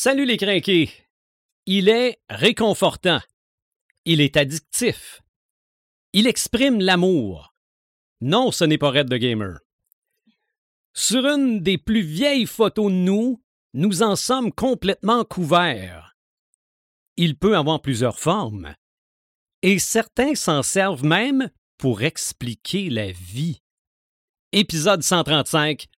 Salut les crinqués. Il est réconfortant. Il est addictif. Il exprime l'amour. Non, ce n'est pas Red the Gamer. Sur une des plus vieilles photos de nous, nous en sommes complètement couverts. Il peut avoir plusieurs formes. Et certains s'en servent même pour expliquer la vie. Épisode 135,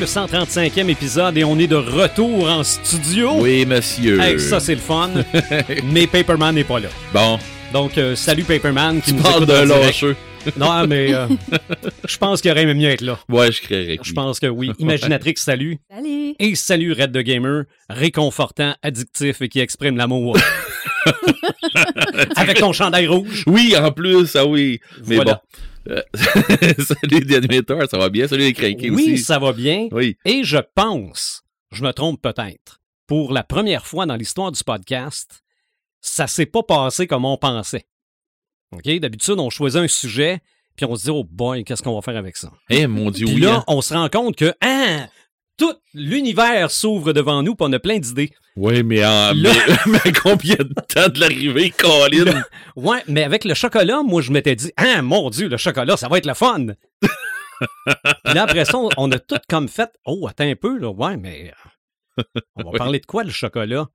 Le 135e épisode et on est de retour en studio. Oui, monsieur. Hey, ça, c'est le fun. mais Paperman n'est pas là. Bon, Donc, euh, salut Paperman qui tu nous parles de lâcheux. Non, mais euh, je pense qu'il aurait aimé mieux être là. Ouais, je créerais. Je pense que oui. Imaginatrix, salut. Salut! Et salut Red the Gamer, réconfortant, addictif et qui exprime l'amour. Avec ton chandail rouge. Oui, en plus, ah oui. Mais Voilà. bon. Euh, salut les animateurs, ça va bien? Salut les craqués Oui, aussi. ça va bien. Oui. Et je pense, je me trompe peut-être, pour la première fois dans l'histoire du podcast, ça s'est pas passé comme on pensait. OK? D'habitude, on choisit un sujet, puis on se dit, oh boy, qu'est-ce qu'on va faire avec ça? Eh, mon Dieu, Puis oui. là, hein. on se rend compte que, hein, tout l'univers s'ouvre devant nous, puis on a plein d'idées. Oui, mais, en, Là- mais, mais combien de temps de l'arrivée, Colin? Ouais, mais avec le chocolat, moi, je m'étais dit, ah, mon Dieu, le chocolat, ça va être le fun. Puis là, après ça, on- a tout comme fait, oh, attends un peu, là, ouais, mais on va Oui. parler de quoi, le chocolat?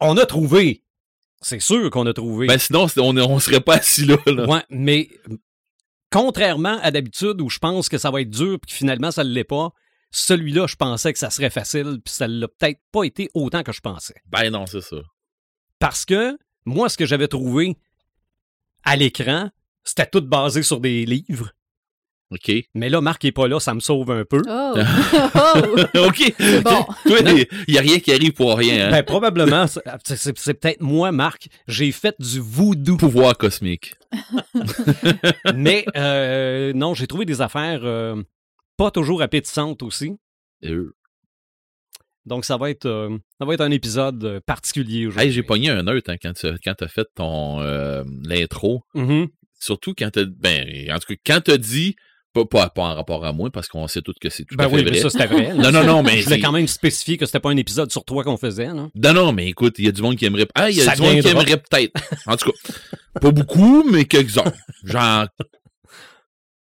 On a trouvé. C'est sûr qu'on a trouvé. Ben, sinon, on, on serait pas assis là. là. ouais, mais contrairement à d'habitude où je pense que ça va être dur, puis que finalement, ça ne l'est pas, celui-là, je pensais que ça serait facile, puis ça l'a peut-être pas été autant que je pensais. Ben non, c'est ça. Parce que moi, ce que j'avais trouvé à l'écran, c'était tout basé sur des livres. OK. Mais là, Marc est pas là, ça me sauve un peu. Oh! oh. OK. bon. Il y a rien qui arrive pour rien. Hein? Ben, probablement, c'est- c'est c'est peut-être moi, Marc. J'ai fait du voodoo. Pouvoir cosmique. Mais euh, non, j'ai trouvé des affaires euh, pas toujours appétissantes aussi. Euh, Donc, ça va être, euh, ça va être un épisode euh, particulier aujourd'hui. Hey, j'ai pogné un neutre hein, quand tu quand as fait ton euh, l'intro. Mhm. Surtout quand t'as. Ben, en tout cas, quand t'as dit. Pas, pas, pas en rapport à moi, parce qu'on sait tous que c'est tout Ben à fait oui, vrai. mais ça, c'était vrai. Non, non, non, mais Je voulais quand même spécifier que c'était pas un épisode sur toi qu'on faisait. Non? Non, non, mais écoute, il y a du monde qui aimerait. Ah, il y a Ça du monde qui aimerait peut-être. En tout cas, pas beaucoup, mais quelques-uns. Genre.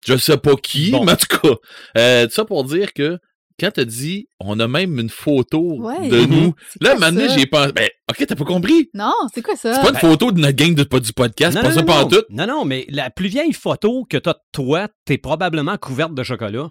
Je sais pas qui, Bon. mais en tout cas. Euh, tout ça pour dire que quand t'as dit on a même une photo Ouais. de nous. Là, maintenant, j'ai pensé. Ben, ok, t'as pas compris? Non, c'est quoi ça? C'est pas une photo de notre gang de, pas du podcast, Non, pas non, ça non, pas en non. tout. non, non, mais la plus vieille photo que t'as de toi, t'es probablement couverte de chocolat.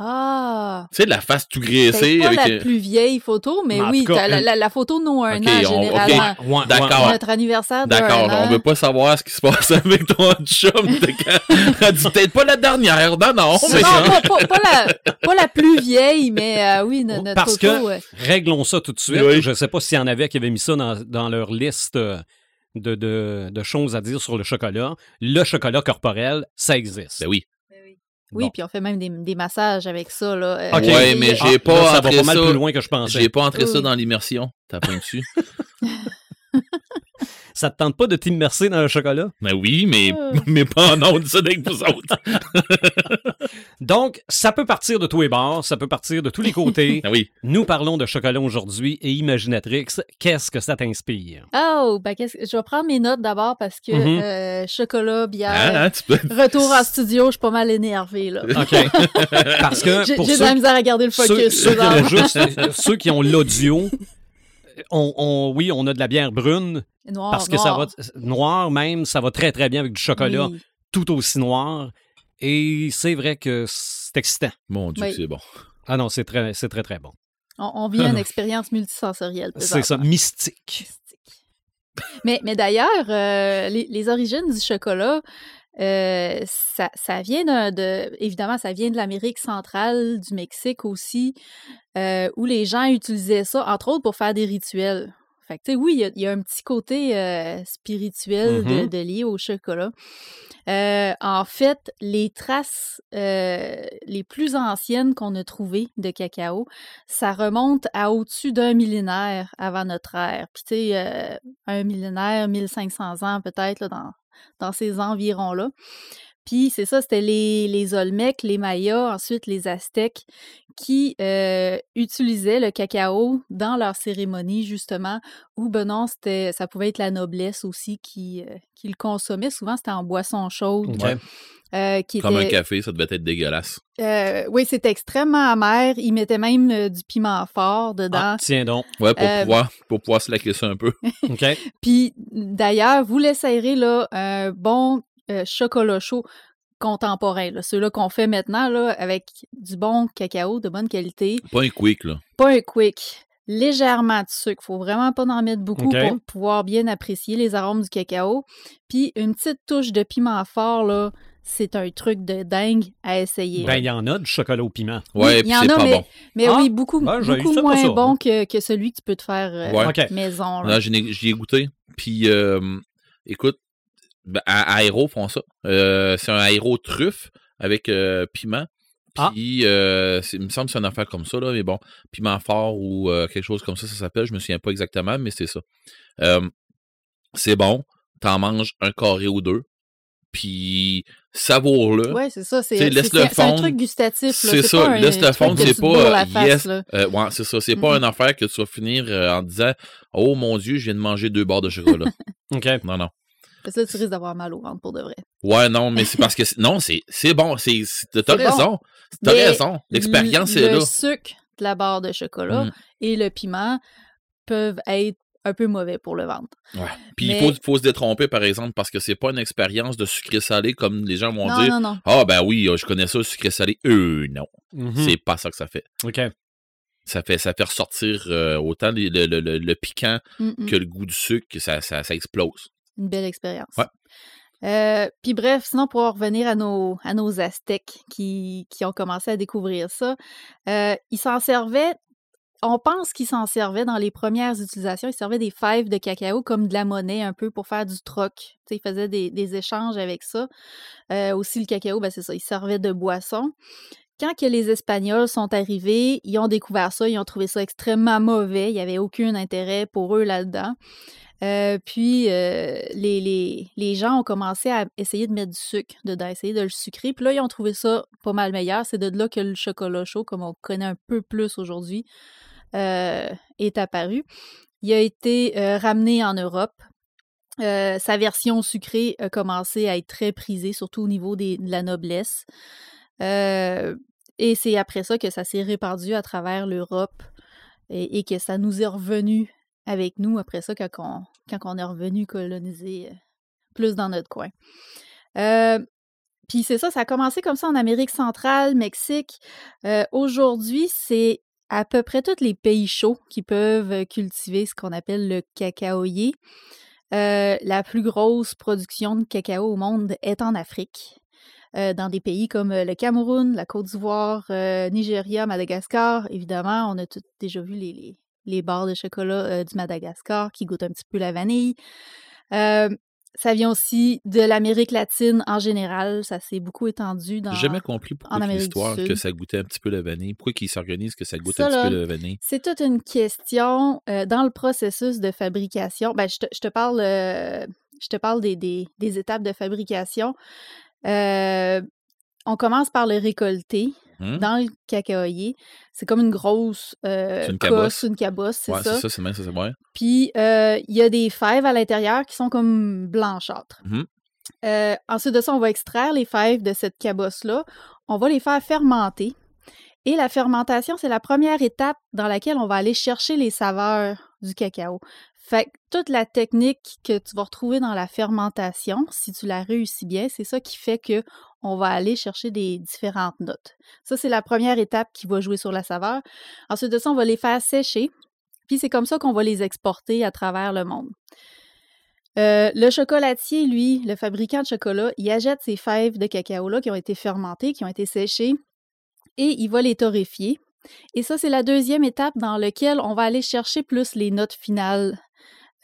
Ah! Tu sais, la face tout C'est graissée pas avec. la euh, plus vieille photo, mais oui, cas, la, une- la- la photo de nos un Ok, an, on- généralement. Ouais, D'accord. ouais. Notre anniversaire de D'accord, on veut pas savoir ce qui se passe avec ton chum. de dit peut-être pas la dernière. Non, non, Non, mais ça. pas, pas- pas la, pas la plus vieille, mais euh, oui, no- notre Parce photo. que- ouais. Réglons ça tout de suite. Oui. Je ne sais pas s'il y en avait qui avaient mis ça dans, dans leur liste euh, de, de- de choses à dire sur le chocolat. Le chocolat corporel, ça existe. Ben oui. Oui, Bon. puis on fait même des, des massages avec ça. Là. Euh, Ok. Ouais, mais j'ai Ah, pas là, ça va entré pas mal ça. plus loin que je pensais. J'ai pas entré ça Oui. dans l'immersion. T'as pas dessus? Ça te tente pas de t'immerser dans le chocolat? Ben oui, mais, Euh. mais pas en ondes, ça avec vous autres. Donc, ça peut partir de tous les bords, ça peut partir de tous les côtés. Ah oui. Nous parlons de chocolat aujourd'hui et Imaginatrix, qu'est-ce que ça t'inspire? Oh, ben, qu'est-ce que- je vais prendre mes notes d'abord parce que Mhm. euh, chocolat, bière, hein, tu peux... retour en studio, je suis pas mal énervée. Là. OK. Parce que J'ai de ceux, la misère à garder le focus. ceux qui ont présentement. juste, ceux qui ont l'audio, on, on- oui, on a de la bière brune Noir, parce que ça va noir. noir même, ça va très très bien avec du chocolat Oui. tout aussi noir. Et c'est vrai que c'est excitant. Mon Dieu, Oui. c'est bon. Ah non, c'est très, c'est très très bon. On, on vit une expérience multisensorielle. C'est ça, présentement. mystique. Mais, mais d'ailleurs, euh, les, les origines du chocolat, Euh, ça, ça vient de, évidemment, ça vient de l'Amérique centrale, du Mexique aussi, euh, où les gens utilisaient ça, entre autres, pour faire des rituels. Fait que, tu sais, oui, il y a- il y, a un petit côté euh, spirituel de, Mhm. de lié au chocolat. En fait, les traces les plus anciennes qu'on a trouvées de cacao, ça remonte à au-dessus d'un millénaire avant notre ère. Puis, tu sais, un millénaire, 1500 ans peut-être, dans, dans ces environs-là. Puis, c'est ça, c'était les, les Olmecs, les Mayas, ensuite les Aztèques, qui euh, utilisaient le cacao dans leurs cérémonies, justement, ou ben non, c'était, ça pouvait être la noblesse aussi qui, euh, qui le consommait. Souvent, c'était en boisson chaude. Euh, qui Comme un était, café, ça devait être dégueulasse. euh, oui, c'était extrêmement amer. Ils mettaient même euh, du piment fort dedans. Ah, tiens donc. Ouais, pour, Euh, pouvoir, pour pouvoir se laquer ça un peu. OK. Puis d'ailleurs, vous l'essayerez là, un bon euh, chocolat chaud contemporain, là, ceux-là qu'on fait maintenant là, avec du bon cacao de bonne qualité, Pas un quick, là. pas un quick, légèrement de sucre, faut vraiment pas en mettre beaucoup pour pouvoir bien apprécier les arômes du cacao, puis une petite touche de piment fort là, c'est un truc de dingue à essayer. Ben, il y en a du chocolat au piment. Oui, Ouais, il puis y en c'est a, pas mais- bon. Mais Ah, oui, beaucoup, ben, beaucoup moins ça. bon que, que celui que tu peux te faire euh, Ouais. Maison. là. Ai goûté. Puis, euh, écoute, ben, à- Aéro font ça. Euh, c'est un aéro truffe avec euh, piment. Ah. Puis, euh, il me semble que c'est une affaire comme ça, là, mais bon, piment fort ou euh, quelque chose comme ça, ça s'appelle. Je me souviens pas exactement, mais c'est ça. Euh, c'est bon. T'en manges un carré ou deux. Puis, savoure-le. Ouais, c'est ça. C'est laisse-le c'est- c'est un fondre. truc gustatif. là. C'est pas ça, un laisse-le truc fondre, c'est pas, yes. Euh, ouais, c'est ça. C'est pas une affaire que tu vas finir euh, en disant Oh mon Dieu, je viens de manger deux barres de chocolat. OK. non, non. Parce que là, tu risques d'avoir mal au ventre pour de vrai. Ouais, non, mais c'est parce que non, c'est c'est bon, t'as bon. raison. T'as raison. L'expérience le- est là. Le sucre de la barre de chocolat Mm. et le piment peuvent être un peu mauvais pour le ventre. Ouais. Puis Mais- il faut, faut se détromper, par exemple, parce que c'est pas une expérience de sucré-salé comme les gens vont Non, dire. non, non. Ah, ben oui, je connais ça, sucré-salé. Euh, non. Mhm. C'est pas ça que ça fait. OK. Ça fait, ça fait ressortir euh, autant le, le- le- le- le piquant Mm, mm. que le goût du sucre, que ça, ça, ça explose. Une belle expérience. Ouais. Euh, Puis bref, sinon, pour en revenir à nos, à nos Aztèques qui, qui ont commencé à découvrir ça, euh, ils s'en servaient, on pense qu'ils s'en servaient dans les premières utilisations, ils servaient des fèves de cacao comme de la monnaie un peu pour faire du troc. Ils faisaient des, des échanges avec ça. Euh, aussi, le cacao, ben c'est ça, ils servaient de boisson. Quand que les Espagnols sont arrivés, ils ont découvert ça, ils ont trouvé ça extrêmement mauvais, il n'y avait aucun intérêt pour eux là-dedans. Euh, puis euh, les, les, les gens ont commencé à essayer de mettre du sucre dedans, essayer de le sucrer. Puis là, ils ont trouvé ça pas mal meilleur. C'est de là que le chocolat chaud, comme on connaît un peu plus aujourd'hui, euh, est apparu. Il a été ramené en Europe. Sa version sucrée a commencé à être très prisée, surtout au niveau des- de la noblesse. Et c'est après ça que ça s'est répandu à travers l'Europe et que ça nous est revenu avec nous après ça quand on, est revenu coloniser euh, plus dans notre coin. Euh, puis c'est ça, ça a commencé comme ça en Amérique centrale, Mexique. Euh, Aujourd'hui, c'est à peu près tous les pays chauds qui peuvent cultiver ce qu'on appelle le cacaoyer. La plus grosse production de cacao au monde est en Afrique, dans des pays comme le Cameroun, la Côte d'Ivoire, Nigeria, Madagascar. Évidemment, on a tout déjà vu les, les barres de chocolat euh, du Madagascar qui goûtent un petit peu la vanille. Euh, ça vient aussi de l'Amérique latine en général. Ça s'est beaucoup étendu dans. J'ai jamais compris pourquoi l'histoire que ça goûtait un petit peu la vanille. Pourquoi qu'ils s'organisent que ça goûte Ça, un petit peu la vanille? C'est toute une question euh, dans le processus de fabrication. Ben, je, te, je te parle, euh, je te parle des, des, des étapes de fabrication. Euh, on commence par le récolter Hum? dans le cacaoyer. C'est comme une grosse euh, C'est une cabosse. une cabosse, c'est Ouais, ça. c'est ça, c'est ça, c'est vrai. Puis, euh, il y a des fèves à l'intérieur qui sont comme blanchâtres. Mhm. Euh, ensuite de ça, on va extraire les fèves de cette cabosse-là. On va les faire fermenter. Et la fermentation, c'est la première étape dans laquelle on va aller chercher les saveurs du cacao. Fait que toute la technique que tu vas retrouver dans la fermentation, si tu la réussis bien, c'est ça qui fait que on va aller chercher des différentes notes. Ça, c'est la première étape qui va jouer sur la saveur. Ensuite de ça, on va les faire sécher. Puis c'est comme ça qu'on va les exporter à travers le monde. Euh, le chocolatier, lui, le fabricant de chocolat, il achète ces fèves de cacao-là qui ont été fermentées, qui ont été séchées, et il va les torréfier. Et ça, c'est la deuxième étape dans laquelle on va aller chercher plus les notes finales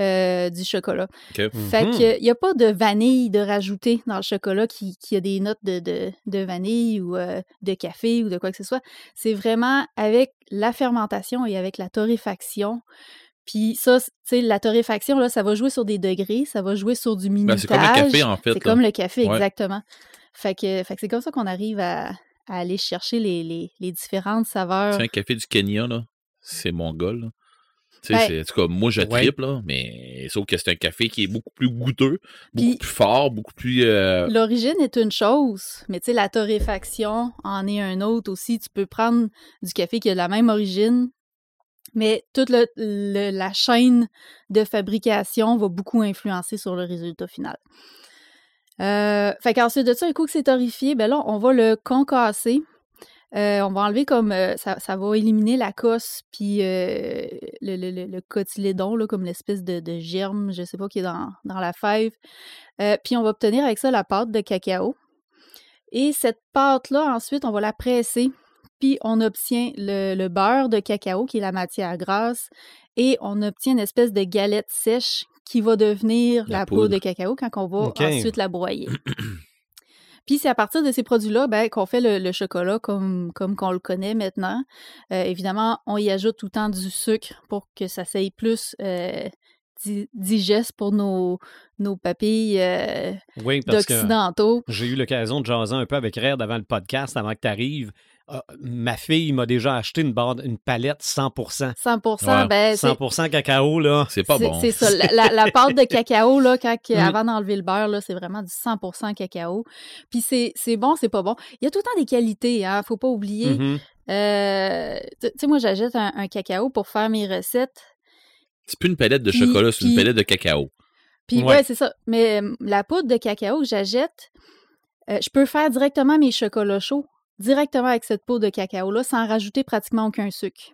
euh, du chocolat. OK. Fait qu'il n'y a pas de vanille de rajouter dans le chocolat qui, qui a des notes de, de- de vanille ou euh, de café ou de quoi que ce soit. C'est vraiment avec la fermentation et avec la torréfaction. Puis ça, tu sais, la torréfaction, là, ça va jouer sur des degrés, ça va jouer sur du Ben, minutage. c'est comme le café, en fait. C'est comme le café, Ouais. exactement. Fait que, fait que c'est comme ça qu'on arrive à, à aller chercher les, les- les différentes saveurs. Sais, un café du Kenya, là, c'est mongol. là. Ben- c'est- en tout cas, moi, je Ouais. tripe, là, mais sauf que c'est un café qui est beaucoup plus goûteux, beaucoup plus fort, beaucoup plus... euh, L'origine est une chose, mais tu sais, la torréfaction en est un autre aussi. Tu peux prendre du café qui a la même origine, mais toute le- le- la chaîne de fabrication va beaucoup influencer sur le résultat final. Euh, fait qu'ensuite de ça, un coup que c'est torréfié, ben là, on va le concasser. Euh, on va enlever comme euh, ça, ça va éliminer la cosse puis euh, le, le, le- le cotylédon, là, comme l'espèce de, de germe, je sais pas, qui est dans, dans la fève. Puis on va obtenir avec ça la pâte de cacao. Et cette pâte-là, ensuite, on va la presser. Puis on obtient le, le beurre de cacao, qui est la matière grasse. Et on obtient une espèce de galette sèche qui va devenir La poudre. de cacao quand on va ensuite la broyer. Puis c'est à partir de ces produits-là ben, qu'on fait le, le chocolat comme, comme qu'on le connaît maintenant. Euh, évidemment, on y ajoute tout le temps du sucre pour que ça soit plus euh, di- digeste pour nos, nos papilles euh, Oui, parce d'occidentaux. j'ai eu l'occasion de jaser un peu avec Red avant le podcast, avant que tu arrives. Ma fille m'a déjà acheté une, barre, une palette 100%. 100 Ouais, ben, c'est 100% cacao, là. C'est pas bon. C'est ça. La, pâte de cacao, là, quand, Mm. avant d'enlever le beurre, là, c'est vraiment du 100% cacao. Puis c'est c'est bon, c'est pas bon. Il y a tout le temps des qualités, hein, faut pas oublier. Mhm. Euh, tu sais, moi, j'achète un, un cacao pour faire mes recettes. C'est plus une palette de Puis- chocolat, c'est une palette de cacao. Puis Ouais. ouais, c'est ça. Mais euh, la poudre de cacao que j'achète, euh, je peux faire directement mes chocolats chauds, directement avec cette poudre de cacao-là, sans rajouter pratiquement aucun sucre.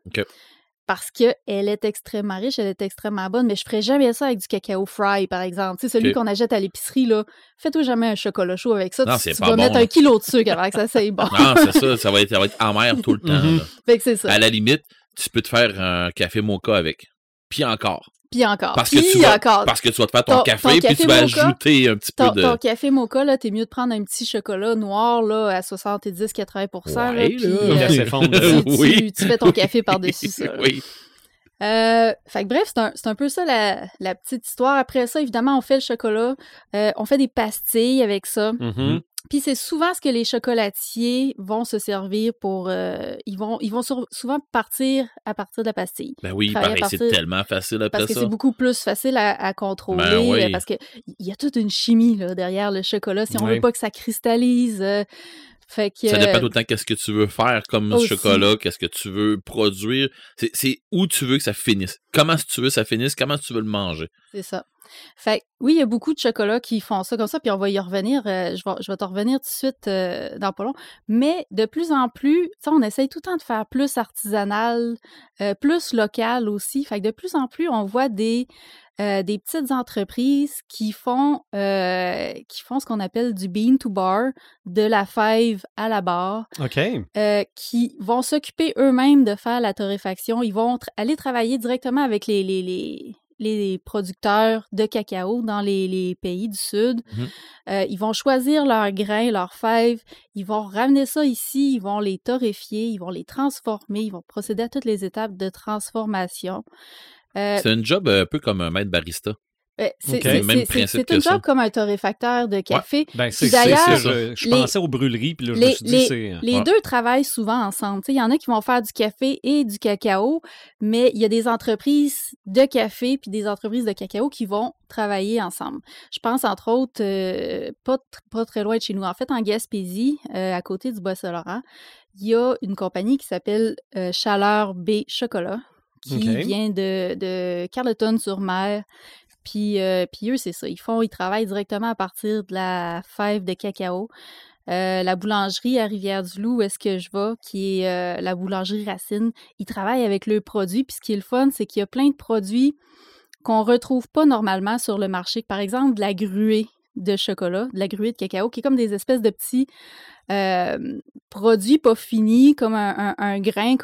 Parce qu'elle est extrêmement riche, elle est extrêmement bonne, mais je ferais jamais ça avec du cacao fry, par exemple. Tu sais, celui qu'on achète à l'épicerie, là, fais-toi jamais un chocolat chaud avec ça. Non, tu tu vas bon, mettre là. un kilo de sucre avant que ça soit bon. Non, c'est ça, ça va, être, ça va être amer tout le temps. Là. fait que c'est ça. À la limite, tu peux te faire un café mocha avec. Puis encore. Puis encore. Parce que, Puis tu vas, encore. parce que tu vas te faire ton, Ton- café, ton puis café tu vas mocha, ajouter un petit peu de. ton café mocha, là, t'es mieux de prendre un petit chocolat noir là, à 70-80 là, Ouais, puis, là. euh, tu, tu- Oui. tu fais ton café par-dessus ça. là. oui. Euh, fait que bref, c'est un, c'est un peu ça la, la petite histoire. Après ça, évidemment, on fait le chocolat. Euh, on fait des pastilles avec ça. Mhm. Puis c'est souvent ce que les chocolatiers vont se servir pour... euh, ils vont, ils vont sur- souvent partir à partir de la pastille. Ben oui, pareil, c'est tellement facile après Parce que ça. c'est beaucoup plus facile à, à contrôler. Ben oui. euh, Parce qu'il y a toute une chimie là, derrière le chocolat. Si on Oui. veut pas que ça cristallise... euh, fait que, Ça dépend euh, tout le temps qu'est-ce que tu veux faire comme Aussi. chocolat, qu'est-ce que tu veux produire. C'est- C'est où tu veux que ça finisse. Comment que tu veux que ça finisse, comment que tu veux le manger. C'est ça. Fait oui, il y a beaucoup de chocolats qui font ça comme ça, puis on va y revenir. euh, je, vais, je vais te revenir tout de suite euh, dans pas long. Mais de plus en plus, on essaye tout le temps de faire plus artisanal, euh, plus local aussi. Fait que de plus en plus, on voit des, des petites entreprises qui font, qui font ce qu'on appelle du bean to bar, de la fève à la barre OK. qui vont s'occuper eux-mêmes de faire la torréfaction. Ils vont tr- aller travailler directement avec les, les, les, les producteurs de cacao dans les, les pays du Sud. Mhm. Euh, ils vont choisir leurs grains, leurs fèves. Ils vont ramener ça ici. Ils vont les torréfier. Ils vont les transformer. Ils vont procéder à toutes les étapes de transformation. Euh, C'est un job un peu comme un maître barista. Ben, c'est Ok. c'est- Le même c'est- c'est- principe c'est que un ça. job comme un torréfacteur de café. Ben, d'ailleurs, je, je les- pensais aux brûleries, puis là, je me les- suis dit, c'est. Les Ouais. deux travaillent souvent ensemble. Tu sais, Il y en a qui vont faire du café et du cacao, mais il y a des entreprises de café puis des entreprises de cacao qui vont travailler ensemble. Je pense entre autres, euh, pas, pas très loin de chez nous, en fait en Gaspésie, euh, à côté du Bois-Saint-Laurent, il y a une compagnie qui s'appelle euh, Chaleur B Chocolat, qui vient de, de Carleton-sur-Mer. Puis, euh, puis eux, c'est ça. Ils font, ils travaillent directement à partir de la fève de cacao. Euh, la boulangerie à Rivière-du-Loup, où est-ce que je vais, qui est euh, la boulangerie Racine, ils travaillent avec leurs produits. Puis ce qui est le fun, c'est qu'il y a plein de produits qu'on retrouve pas normalement sur le marché. Par exemple, de la gruée de chocolat, de la gruée de cacao, qui est comme des espèces de petits produits pas finis, comme un, un- un grain.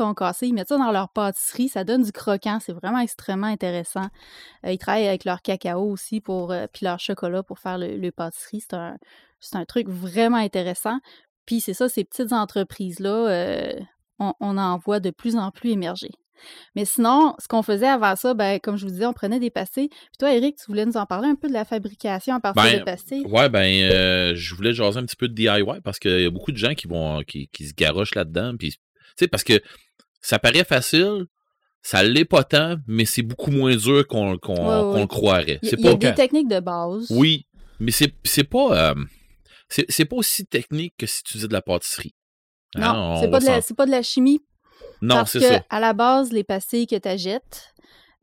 Ils mettent ça dans leur pâtisserie, ça donne du croquant. C'est vraiment extrêmement intéressant. Euh, ils travaillent avec leur cacao aussi, pour, euh, puis leur chocolat pour faire le, pâtisserie. C'est un, truc vraiment intéressant. Puis c'est ça, ces petites entreprises-là, euh, on en voit de plus en plus émerger. Mais sinon, ce qu'on faisait avant ça, ben, comme je vous disais, on prenait des pastilles. Puis toi, Eric, tu voulais nous en parler un peu de la fabrication à partir Ben, de pastilles? Ouais, ben, euh, je voulais jaser un petit peu de DIY parce qu'il y a beaucoup de gens qui vont qui, qui se garochent là-dedans. Puis, tu sais, parce que ça paraît facile, ça l'est pas tant, mais c'est beaucoup moins dur qu'on Ouais, ouais, le croirait. Il y, y a des techniques de base. Oui, mais c'est pas. euh, c'est pas aussi technique que si tu faisais de la pâtisserie. Hein, Non, on c'est pas, pas de la chimie Non, parce c'est que ça. à la base, les pastilles que tu achètes,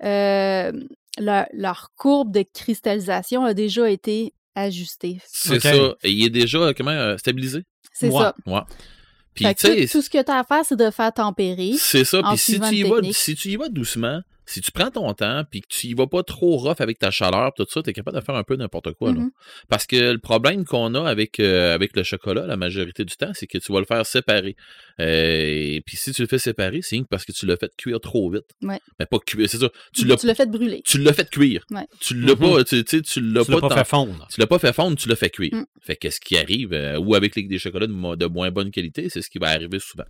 euh, leur, leur courbe de cristallisation a déjà été ajustée. C'est ça. Et il est déjà, euh, comment, euh, stabilisé? C'est Ouais. ça. Ouais. Puis, tout, tout ce que tu as à faire, c'est de faire tempérer. C'est ça. en Puis si tu, y vas, si tu y vas doucement, si tu prends ton temps, puis que tu y vas pas trop rough avec ta chaleur, tout ça, tu es capable de faire un peu n'importe quoi. là. Mhm. Parce que le problème qu'on a avec, euh, avec le chocolat, la majorité du temps, c'est que tu vas le faire séparer. Euh, et puis si tu le fais séparer, c'est parce que tu l'as fait cuire trop vite. Ouais. Mais pas cuire, c'est ça. Tu l'as Tu l'as fait brûler. tu l'as fait cuire. Ouais. Tu l'as Mhm. pas, tu tu sais, tu l'as Tu l'as pas, pas fait fondre. tu l'as pas fait fondre, tu l'as fait cuire. Mm. Fait qu'est-ce qui arrive, euh, ou avec les, des chocolats de, mo- de moins bonne qualité, c'est ce qui va arriver souvent.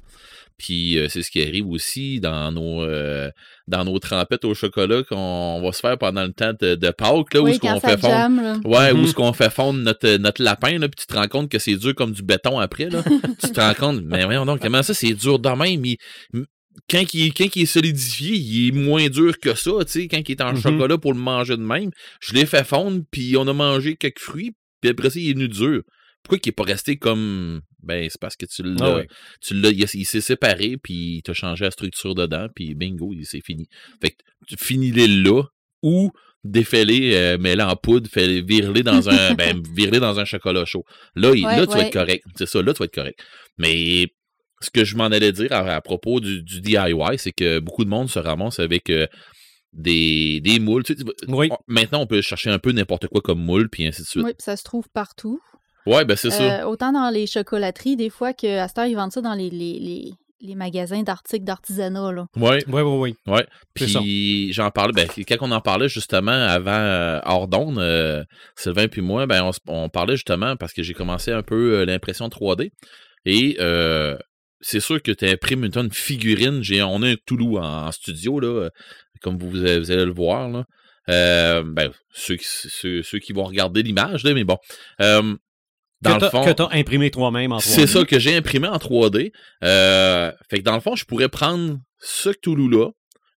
Puis euh, c'est ce qui arrive aussi dans nos euh, dans nos trempettes au chocolat qu'on va se faire pendant le temps de, de Pâques, là, où ce qu'on fait fondre. là. Ouais, où Mhm. ce qu'on fait fondre notre, notre lapin, là, puis tu te rends compte que c'est dur comme du béton après, là. tu te rends compte, mais voyons donc, comment ça, c'est dur de même, il- quand il, est- quand il est solidifié, il est moins dur que ça, tu sais, quand il est en Mhm. chocolat pour le manger de même. Je l'ai fait fondre, puis on a mangé quelques fruits, puis après ça, il est venu dur. Pourquoi il est pas resté comme... Ben, c'est parce que tu l'as... Ah tu l'as, il, il s'est séparé, puis il t'a changé la structure dedans, puis bingo, il c'est fini. Fait que tu finis-les là, ou défais-les, euh, mets-les en poudre, fais vire-les dans un, ben, dans un chocolat chaud. Là, il- Ouais, là, tu vas être correct. C'est ça, là, tu vas être correct. Mais ce que je m'en allais dire à, à propos du, du DIY, c'est que beaucoup de monde se ramasse avec euh, des, des moules. Tu sais, Oui. maintenant, on peut chercher un peu n'importe quoi comme moule, puis ainsi de suite. Oui, puis ça se trouve partout. Ouais, ben c'est ça. Euh, autant dans les chocolateries, des fois qu'à cette heure, ils vendent ça dans les, les, les, les magasins d'articles d'artisanat. là. Ouais. Oui, oui, oui. C'est ça. Puis j'en parlais, ben, quand on en parlait justement avant euh, hors d'onde, euh, Sylvain puis moi, ben, on, on parlait justement parce que j'ai commencé un peu euh, l'impression 3D. Et euh, c'est sûr que tu imprimes une tonne de figurines. J'ai, on a un Toulouse en, en studio, là, comme vous, vous allez vous allez le voir. Là. Euh, ben, ceux, qui- ceux, ceux qui vont regarder l'image, là, mais bon. Dans que le t'as- fond, que t'as imprimé toi-même en 3D. c'est ça que j'ai imprimé en 3D. Euh, fait que dans le fond, je pourrais prendre ce Cthulhu-là,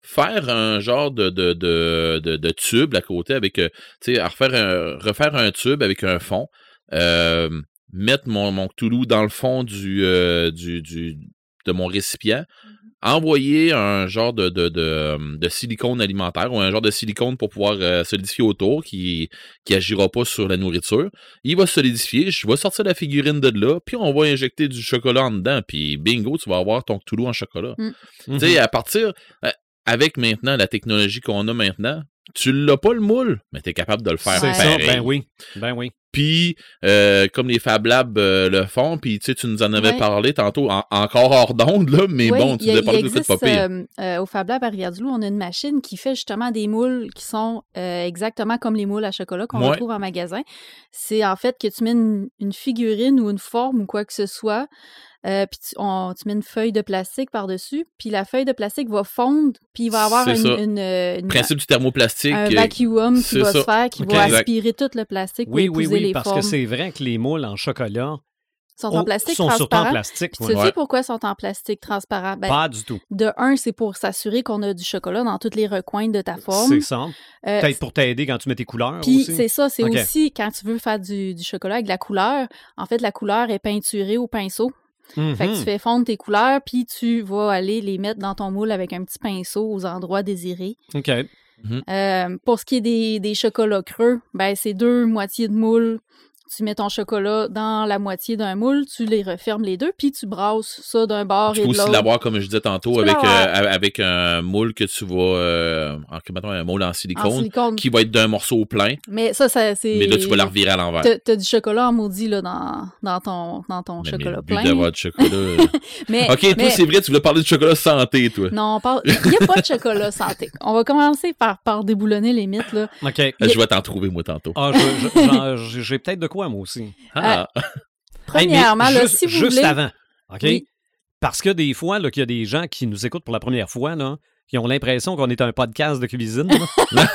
faire un genre de, de, de, de, de tube à côté avec, euh, tu sais, refaire un, refaire un tube avec un fond, euh, mettre mon, mon Cthulhu dans le fond du, euh, du, du, de mon récipient, envoyer un genre de, de, de, de silicone alimentaire ou un genre de silicone pour pouvoir euh, solidifier autour qui qui agira pas sur la nourriture. Il va se solidifier, je vais sortir la figurine de là, puis on va injecter du chocolat en dedans, puis bingo, tu vas avoir ton Cthulhu en chocolat. Mhm. Tu sais, à partir, euh, avec maintenant la technologie qu'on a maintenant, tu l'as pas le moule, mais tu es capable de le faire C'est ça, ben oui. Ben oui. Puis, euh, comme les Fab Labs euh, le font, puis tu sais, tu nous en avais Ouais. parlé tantôt, en- encore hors d'onde, là, mais bon, tu nous as parlé de pire. euh, euh, au Fab Lab à Rivière-du-Loup, on a une machine qui fait justement des moules qui sont euh, exactement comme les moules à chocolat qu'on Ouais. retrouve en magasin. C'est en fait que tu mets une, une figurine ou une forme ou quoi que ce soit, euh, puis tu, on- tu mets une feuille de plastique par-dessus, puis la feuille de plastique va fondre, puis il va avoir une, ça. une- une- Principe du thermoplastique. un euh, vacuum qui va ça. se faire, qui va Exact. aspirer tout le plastique pour Oui, oui, oui, les parce formes. que c'est vrai que les moules en chocolat sont ont- en plastique sont surtout en transparent. plastique. Puis ouais. sais-tu Ouais. pourquoi ils sont en plastique transparent? Ben, Pas du tout. De un, c'est pour s'assurer qu'on a du chocolat dans tous les recoins de ta forme. C'est ça. Euh, Peut-être pour t'aider quand tu mets tes couleurs Puis aussi. c'est ça, c'est aussi quand tu veux faire du, du chocolat avec de la couleur, en fait, la couleur est peinturée au pinceau. Fait que tu Mhm. fais fondre tes couleurs, puis tu vas aller les mettre dans ton moule avec un petit pinceau aux endroits désirés. OK. Euh, pour ce qui est des, des chocolats creux, ben c'est deux moitiés de moule tu mets ton chocolat dans la moitié d'un moule, tu les refermes les deux, puis tu brasses ça d'un bord Tu et peux de aussi l'autre. l'avoir, comme je disais tantôt, Tu peux avec, euh, avec un moule que tu vas. Euh, en, mettons, un moule en en silicone, silicone. qui va être d'un morceau plein, Mais ça, ça c'est. mais là, tu vas la revirer à l'envers. T'as t'as du chocolat en maudit là, dans, dans ton, dans ton Mais- chocolat mais plein. d'avoir du chocolat. euh. Mais, ok, toi, mais- c'est vrai, tu voulais parler de chocolat santé, toi. Non, on parle- il n'y a pas de chocolat santé. On va commencer par, par déboulonner les mythes. Là. OK. Je vais t'en trouver, moi, tantôt. Ah, j'ai peut-être de quoi, moi aussi? Ah, Hey, mais Premièrement, là, juste, si vous juste voulez... avant, OK? Oui. Parce que des fois, qu'il y a des gens qui nous écoutent pour la première fois, là, qui ont l'impression qu'on est un podcast de cuisine. là.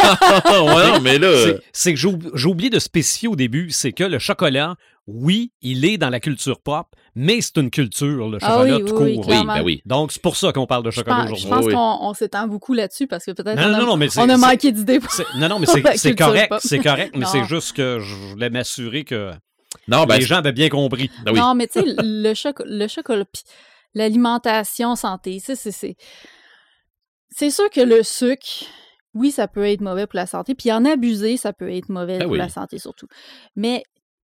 ouais, non, mais là. C'est- que j'ai oub- j'ai oublié de spécifier au début, c'est que le chocolat, oui, il est dans la culture pop, mais c'est une culture, le Ah chocolat oui, tout oui, oui, court. Oui, clairement. ben oui. Donc, c'est pour ça qu'on parle de chocolat pense, je aujourd'hui. pense Oui. qu'on on s'étend beaucoup là-dessus parce que peut-être Non, on, non, a, non, non, mais c'est- on a manqué d'idées. pour- Non, non, mais c'est correct, c'est correct, mais c'est juste que je voulais m'assurer que Non, ben, les gens avaient bien compris. oui. Non, mais tu sais, le, choco- le chocolat, puis l'alimentation santé, ça, c'est... c'est- sûr que le sucre, oui, ça peut être mauvais pour la santé, puis en abuser, ça peut être mauvais Ah pour oui. la santé surtout. Mais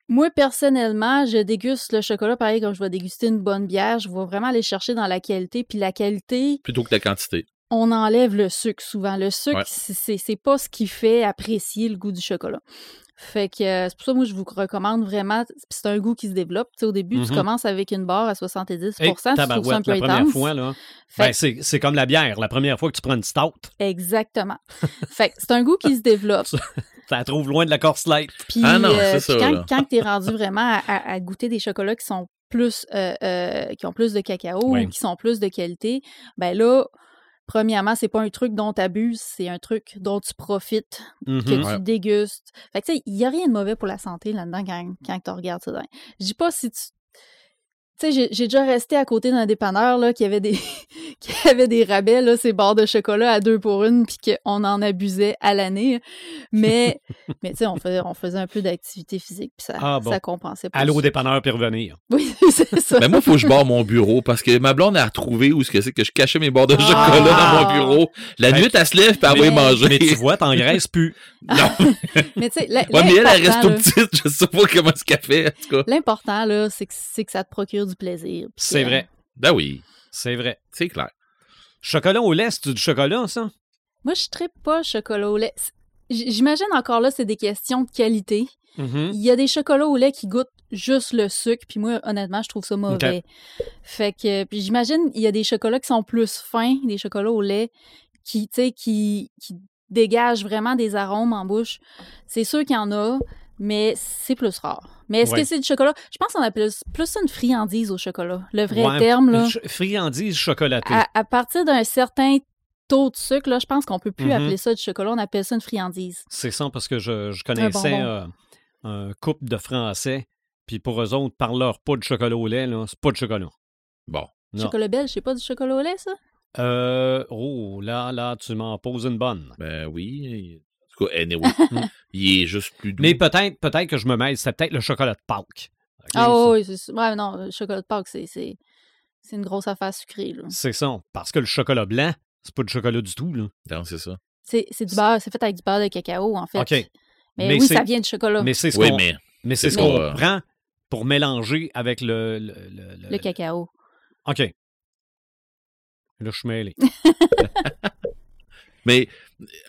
moi, personnellement, je déguste le chocolat pareil comme je vais déguster une bonne bière. Je vais vraiment aller chercher dans la qualité, puis la qualité, Plutôt que la quantité. on enlève le sucre souvent. Le sucre, Ouais. c'est pas ce qui fait apprécier le goût du chocolat. Fait que euh, c'est pour ça que moi je vous recommande vraiment. puis C'est un goût qui se développe. Tu sais, au début, tu Mhm. commences avec une barre à 70 Hey, tu trouves ça un tabarouette, peu la première intense. fois, là. Ben, que- c'est c'est comme la bière. La première fois que tu prends une stout, Exactement. fait que c'est un goût qui se développe. ça la trouve loin de la Corse Light. Puis, Ah non, euh, ça, quand, tu es rendu vraiment à, à- à goûter des chocolats qui sont plus euh, euh, qui ont plus de cacao Ouais. ou qui sont plus de qualité, ben là, premièrement, c'est pas un truc dont tu abuses, c'est un truc dont tu profites, que Ouais. tu dégustes. Fait que tu sais, il n'y a rien de mauvais pour la santé là-dedans quand, quand tu regardes ça. Je dis pas si tu. Tu sais, j'ai- déjà resté à côté d'un dépanneur là, qui avait des qui avait des rabais, là, ces barres de chocolat à deux pour une, puis qu'on en abusait à l'année. Mais, mais tu sais, on faisait, on faisait un peu d'activité physique, puis ça, Ah bon. ça compensait pas. Aller au dépanneur puis revenir. Oui, c'est ça. Ben moi, faut que je barre mon bureau parce que ma blonde a retrouvé où ce que c'est que je cachais mes barres de Ah! chocolat dans mon bureau. La Ben, nuit, elle se lève puis elle va y mais- manger. Mais tu vois, t'engraisses plus. Non. Mais tu sais, la- Ouais, mais elle, elle reste là, petite. Je sais pas comment ce qu'elle fait. L'important, là, c'est que, c'est que ça te procure du plaisir. C'est que- vrai. Ben oui, C'est vrai. c'est clair. Chocolat au lait, c'est du chocolat, ça? Moi, je ne pas chocolat au lait. J'imagine encore là, c'est des questions de qualité. Mhm. Il y a des chocolats au lait qui goûtent juste le sucre, puis moi, honnêtement, je trouve ça mauvais. Fait que, puis j'imagine, il y a des chocolats qui sont plus fins, des chocolats au lait, qui, tu sais, qui, qui dégagent vraiment des arômes en bouche. C'est sûr qu'il y en a, mais c'est plus rare. Mais est-ce Ouais. que c'est du chocolat? Je pense qu'on appelle plus ça une friandise au chocolat. Le vrai Ouais, terme, là. ch- Friandise chocolatée. À, à partir d'un certain taux de sucre, là, je pense qu'on peut plus Mhm. appeler ça du chocolat, on appelle ça une friandise. C'est ça, parce que je, je connaissais euh, un couple de Français, puis pour eux autres, par leur pas de chocolat au lait, là, c'est pas de chocolat. Bon. Non. Chocolat belge, c'est pas du chocolat au lait, ça? Euh, oh, là, là, tu m'en poses une bonne. Ben oui. En tout cas, anyway, il est juste plus doux. Mais peut-être peut-être que je me mêle, c'est peut-être le chocolat de Pâques. Ah ça- oui, c'est ouais, non, le chocolat de Pâques, c'est, c'est, c'est une grosse affaire sucrée. C'est ça. Parce que le chocolat blanc, c'est pas du chocolat du tout, là. Non, c'est ça. C'est, c'est du beurre, c'est fait avec du beurre de cacao, en fait. OK. Mais, Mais oui, ça vient du chocolat, Mais c'est ce Oui, qu'on mais mais ce qu'on euh, prend pour mélanger avec le... le, le- le- le cacao. OK. Là, je suis mêlé. Mais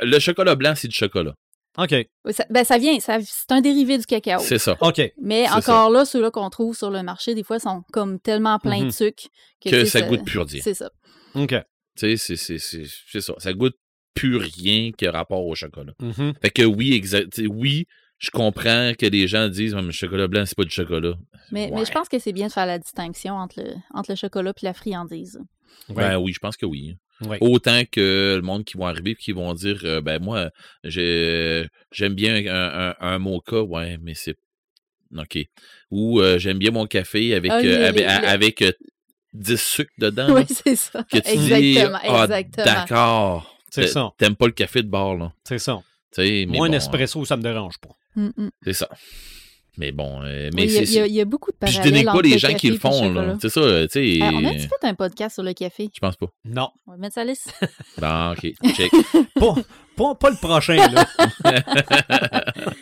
le chocolat blanc, c'est du chocolat. OK. Ça, ben, ça vient, ça, c'est un dérivé du cacao. C'est ça. OK. Mais encore là, ceux-là qu'on trouve sur le marché, des fois, sont comme tellement pleins Mhm. de sucre que, Que ça goûte plus rien. C'est ça. OK. Tu sais, c'est- c'est c'est- c'est ça. Ça goûte plus rien que rapport au chocolat. Mhm. Fait que oui, exact. tu sais, Oui, je comprends que les gens disent, mais le chocolat blanc, c'est pas du chocolat. Mais, je pense que c'est bien de faire la distinction entre le, entre le chocolat et la friandise. Ouais. Ben oui, je pense que oui. Autant que le monde qui vont arriver et qui vont dire euh, ben moi, j'ai- j'aime bien un, un, un mocha, ouais, mais c'est. OK. Ou euh, j'aime bien mon café avec, Ah, euh, avec, les- avec, euh, 10 sucres dedans. oui, c'est ça. que tu dis, exactement, ah, exactement. d'accord. C'est ça. T'aimes pas le café de bar, là. C'est ça. Moi, un bon, espresso, ça me dérange pas. Mm, mm. C'est ça. Mais bon, euh, Oui, mais il y, a- c'est. il y a- il y a beaucoup de Puis je parallèles dénigre pas les le gens qui le font. C'est ça, tu sais. Ah, on a-tu fait un podcast sur le café? Je pense pas. Non. On va mettre ça liste. Bon, OK. Check. Pas, pas, pas le prochain, là.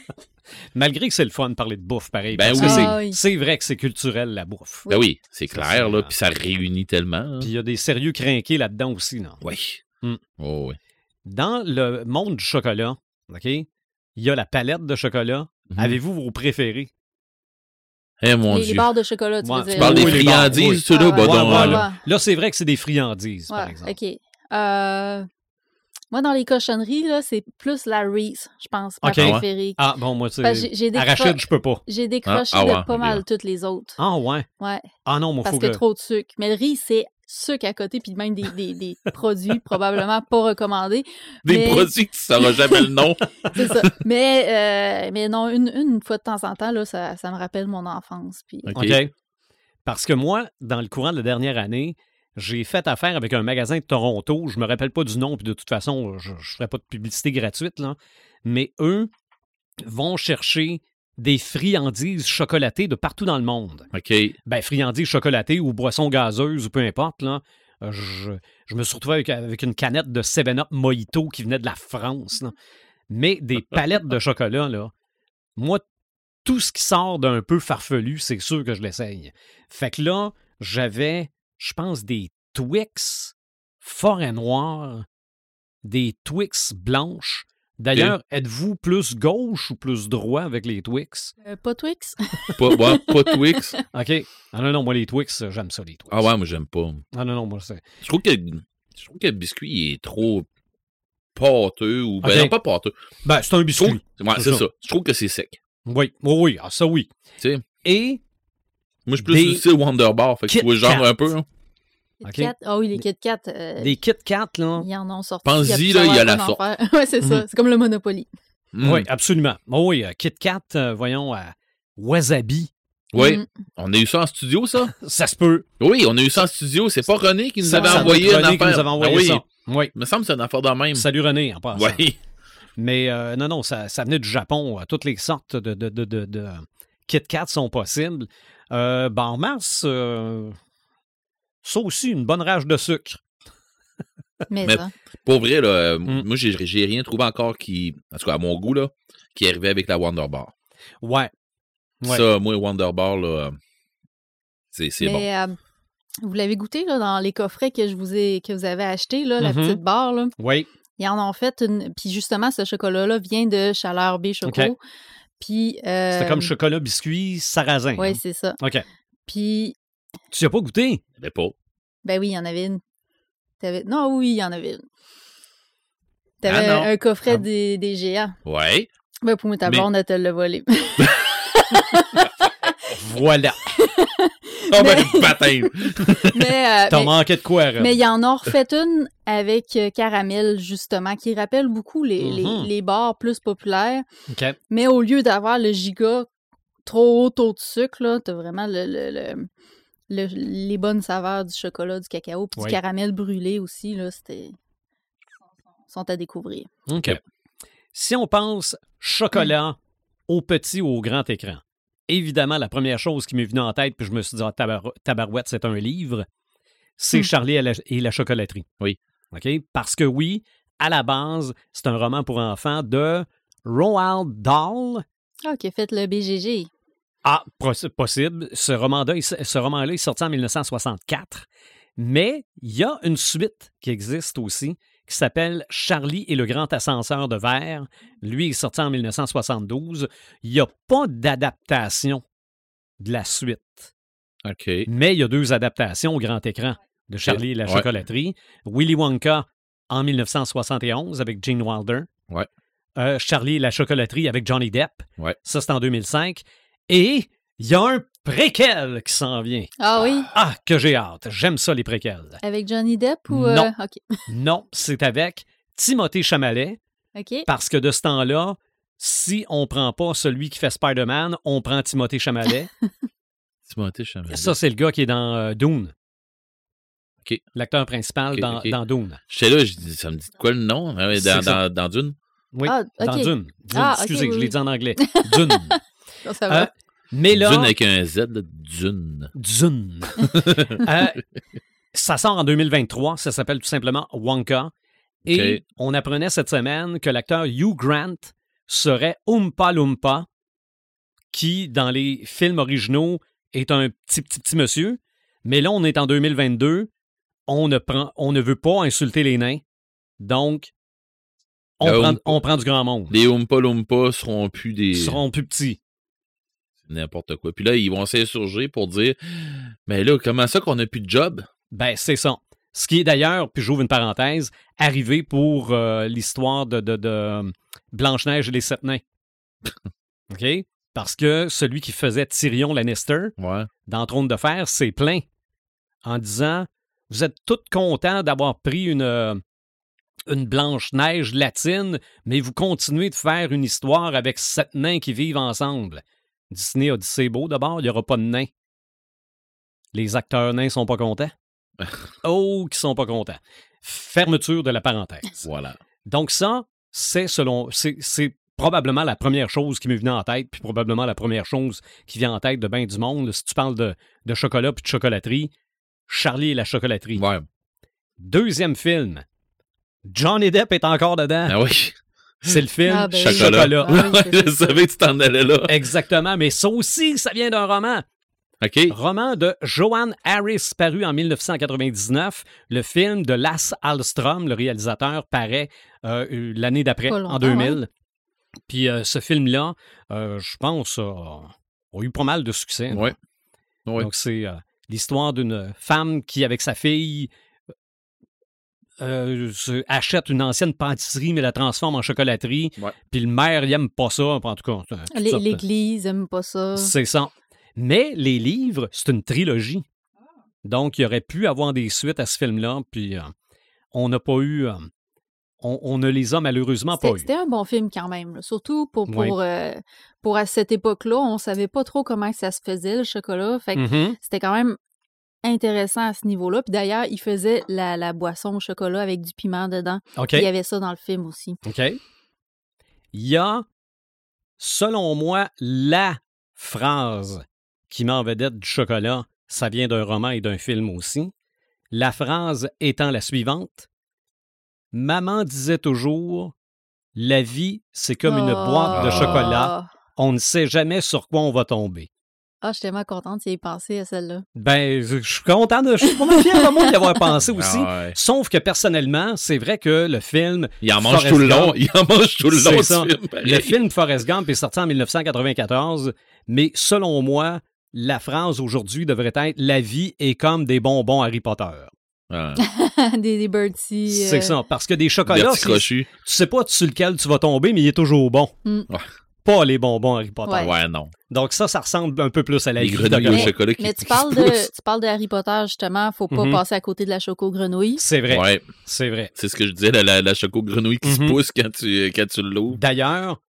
Malgré que c'est le fun de parler de bouffe, pareil. Ben parce oui. que c'est- Ah oui. c'est vrai que c'est culturel, la bouffe. Ben oui, c'est clair, là, euh, puis ça réunit tellement. hein. Puis il y a des sérieux crinqués là-dedans aussi. Là. Oui. Hmm. Oh, oui. Dans le monde du chocolat, OK, il y a la palette de chocolat. Mhm. Avez-vous vos préférés? Eh mon les, les barres de chocolat, tu Ouais, veux tu dire? Tu parles Oui, des les barres, friandises, oui. ceux-là, Ah, bah ouais, donc, Ouais, ouais, voilà. ouais. Là, c'est vrai que c'est des friandises, par exemple. OK. Euh, Moi, dans les cochonneries, là, c'est plus la Reese, je pense, ma OK. Ouais? préférée. Ah, bon, moi, des arachide, je peux pas. J'ai décroché Ah, ah de pas mal toutes les autres. Ah, ouais? Ouais. Ah non, moi, Parce faut que que... trop de sucre. Mais le riz, c'est sucre à côté, puis même des, des, des produits probablement pas recommandés. Des mais- produits que tu sauras jamais le nom. C'est ça. Mais, euh, mais non, une, une fois de temps en temps, là, ça, ça me rappelle mon enfance. Puis... OK. OK. Parce que moi, dans le courant de la dernière année, j'ai fait affaire avec un magasin de Toronto. Je me rappelle pas du nom, puis de toute façon, je ne ferai pas de publicité gratuite, là. Mais eux vont chercher des friandises chocolatées de partout dans le monde. OK. Ben, friandises chocolatées ou boissons gazeuses ou peu importe, là. Euh, Je, je me suis retrouvé avec, avec une canette de 7-Up Mojito qui venait de la France. là. Mais des palettes de chocolat, là, moi, tout ce qui sort d'un peu farfelu, c'est sûr que je l'essaye. Fait que là, j'avais, je pense, des Twix forêt noire, des Twix blanches. D'ailleurs, êtes-vous plus gauche ou plus droit avec les Twix? Euh, pas Twix? Pas, ouais, pas Twix. OK. Ah non, non, moi, les Twix, j'aime ça, les Twix. Ah ouais, moi, j'aime pas. Ah non, non, moi, c'est... Je trouve que, je trouve que le biscuit est trop pâteux ou. Ben non, pas pâteux. Ben, c'est un Je trouve, biscuit. ouais, C'est ça. ça. Je trouve que c'est sec. Oui, oui, oui, ah, ça oui. Tu sais? Et Moi, je suis plus du style Wonder Bar. Fait que tu vois, genre un peu. hein. Ah oui, les Kit Kat. euh, des Kit Kat, là. Ils en ont sorti. Pense-y, là, il y a la sorte. ouais, c'est ça. Mhm. C'est comme le Monopoly. Mm. Oui, absolument. Oh, oui, euh, Kit Kat, euh, voyons, à Wasabi. Oui. Mhm. On a eu ça en studio, ça? Ça se peut. Oui, on a eu ça en studio. C'est pas René qui nous Ça- avait ça envoyé être une René qui affaire. nous avait envoyé Ah oui. ça. Oui. Il me semble que c'est une affaire de même. Salut René, en passant. Oui. Mais euh, non, non, ça, ça venait du Japon. Euh, Toutes les sortes de, de, de, de, de Kit Kat sont possibles. Euh, ben, en mars, euh, ça aussi, une bonne rage de sucre. Mais, Mais- ça. Pour vrai, là, euh, Mm. moi, j'ai j'ai rien trouvé encore qui, en tout cas, à mon goût, là, qui arrivait avec la Wonder Bar. Ouais. Ouais. Ça, moi, Wonder Bar, là, c'est c'est bon. Mais euh, vous l'avez goûté là, dans les coffrets que je vous ai que vous avez achetés, là, la Mhm. petite barre. Là? Oui. Ils en ont fait une. Puis justement, ce chocolat-là vient de Chaleur B Choco. OK. Puis. euh, C'était comme chocolat biscuit sarrasin. Oui, hein? c'est ça. OK. Puis, Tu n'as pas goûté? Mais pas. ben oui, il y en avait une. T'avais- Non, oui, il y en avait une. T'avais Ah un coffret Ah. des, des géants. Ouais. Ben, pour moi, ta Mais- blonde, elle te l'a volé. Voilà. Oh, ben, baptême! mais, euh, mais- manqué de quoi? Mais il y en a refait une avec euh, caramel, justement, qui rappelle beaucoup les, les- Mhm. les bars plus populaires. OK. Mais au lieu d'avoir le giga trop haut taux de sucre, là, t'as vraiment le, le- le- le- les bonnes saveurs du chocolat, du cacao, puis Oui. du caramel brûlé aussi, là, c'était... sont à découvrir. OK. Si on pense chocolat au petit ou au grand écran, évidemment, la première chose qui m'est venue en tête, puis je me suis dit, ah, tabar- tabarouette, c'est un livre, c'est Hmm. Charlie et la, et la chocolaterie. Oui. OK? Parce que oui, à la base, c'est un roman pour enfants de Roald Dahl. Ah, qui a fait le BGG. Ah, poss- possible. Ce roman-là, ce est sorti en 1964. Mais il y a une suite qui existe aussi, qui s'appelle Charlie et le grand ascenseur de verre. Lui est sorti en 1972. Il n'y a pas d'adaptation de la suite. OK. Mais il y a deux adaptations au grand écran de Charlie et la Ouais. chocolaterie. Willy Wonka en 1971 avec Gene Wilder. Ouais. Euh, Charlie et la chocolaterie avec Johnny Depp. Ouais. Ça, c'est en 2005. Et il y a un préquel qui s'en vient. Ah oui? Ah, que j'ai hâte. J'aime ça, les préquels. Avec Johnny Depp ou... euh, Non. Non, c'est avec Timothée Chamalet, OK. parce que de ce temps-là, si on prend pas celui qui fait Spider-Man, on prend Timothée Chamalet. Timothée Chalamet. Ça, c'est le gars qui est dans euh, Dune. OK. L'acteur principal dans, Dune. J'étais là, je dis, ça me dit quoi le nom? Dans, ça. dans, dans Dune? Oui, Ah, dans. Dune. Dune, Ah, excusez, oui, je l'ai oui. dit en anglais. Dune. Ça, ça va. Euh, mais là, Dune avec un Z, là. Dune. Dune. Euh, ça sort en 2023. Ça s'appelle tout simplement Wonka. Et on apprenait cette semaine que l'acteur Hugh Grant serait Oompa Loompa qui, dans les films originaux, est un petit, petit, petit monsieur. Mais là, on est en 2022. On ne, prend, on ne veut pas insulter les nains. Donc, on, Le prend, Oompa- on prend du grand monde. Les Oompa Loompa seront plus des. Ils seront plus petits. N'importe quoi. Puis là, ils vont s'insurger pour dire Mais là, comment ça qu'on a plus de job? Ben, c'est ça. Ce qui est d'ailleurs, puis j'ouvre une parenthèse, arrivé pour euh, l'histoire de, de, de Blanche-Neige et les Sept Nains. OK? Parce que celui qui faisait Tyrion Lannister Ouais. dans Trône de Fer s'est plaint en disant Vous êtes tous contents d'avoir pris une, euh, une Blanche-Neige latine, mais vous continuez de faire une histoire avec sept nains qui vivent ensemble. Disney a dit C'est beau d'abord, il n'y aura pas de nains. Les acteurs nains sont pas contents. oh, qui sont pas contents. Fermeture de la parenthèse. Voilà. Donc ça, c'est selon, c'est, probablement la première chose qui m'est venue en tête, puis probablement la première chose qui vient en tête de bien du monde. Si tu parles de, de chocolat puis de chocolaterie, Charlie et la chocolaterie. Ouais. Deuxième film, Johnny Depp est encore dedans. Ah oui. C'est le film Ah, ben oui. Chocolat. Ah oui, je savais que tu t'en allais là. Exactement, mais ça aussi, ça vient d'un roman. OK. Roman de Joanne Harris, paru en 1999. Le film de Lasse Alstrom, le réalisateur, paraît euh, l'année d'après, en longtemps, 2000. Puis euh, ce film-là, euh, je pense, a, a eu pas mal de succès. Ouais. Ouais. Donc c'est euh, l'histoire d'une femme qui, avec sa fille, euh, achète une ancienne pâtisserie, mais la transforme en chocolaterie. Ouais. Puis le maire, il aime pas ça. En tout cas, L'Église aime pas ça. c'est ça. Mais les livres, c'est une trilogie. Donc, il aurait pu avoir des suites à ce film-là, puis euh, on n'a pas eu. euh, on, on ne les a malheureusement pas C'était eu. c'était un bon film quand même. là. Surtout pour, Oui. pour, euh, pour à cette époque-là, on savait pas trop comment ça se faisait, le chocolat. Fait que Mhm. c'était quand même intéressant à ce niveau-là. Puis d'ailleurs, il faisait la, la boisson au chocolat avec du piment dedans. Il y avait ça dans le film aussi. OK. Il y a, selon moi, la phrase qui met en vedette du chocolat. Ça vient d'un roman et d'un film aussi. La phrase étant la suivante Maman disait toujours La vie, c'est comme une boîte de Ah. chocolat. On ne sait jamais sur quoi on va tomber. Ah, je suis tellement contente d'y penser à celle-là. Ben, je je suis content de. Je suis mal fier de moi d'y avoir pensé aussi. Ah ouais. Sauf que personnellement, c'est vrai que le film. Il en mange Forrest tout le long. Gump, Il en mange tout le C'est long, ça. film. Le film Forrest Gump est sorti en 1994, mais selon moi, la phrase aujourd'hui devrait être La vie est comme des bonbons Harry Potter. Ah. des, des Birdie. C'est ça, parce que des chocolats, Bertie tu sais pas sur lequel tu vas tomber, mais il est toujours bon. Mm. Ouais. Pas les bonbons Harry Potter. Ouais. Ouais, non. Donc ça, ça ressemble un peu plus à la Les vie. grenouilles au de- chocolat qui Mais tu qui parles, se de, tu parles de Harry Potter, justement. Faut pas Mhm. passer à côté de la choco-grenouille. C'est vrai, Ouais, c'est vrai. c'est ce que je disais, la, la, la choco-grenouille qui se pousse quand tu, quand tu l'ouvres. D'ailleurs,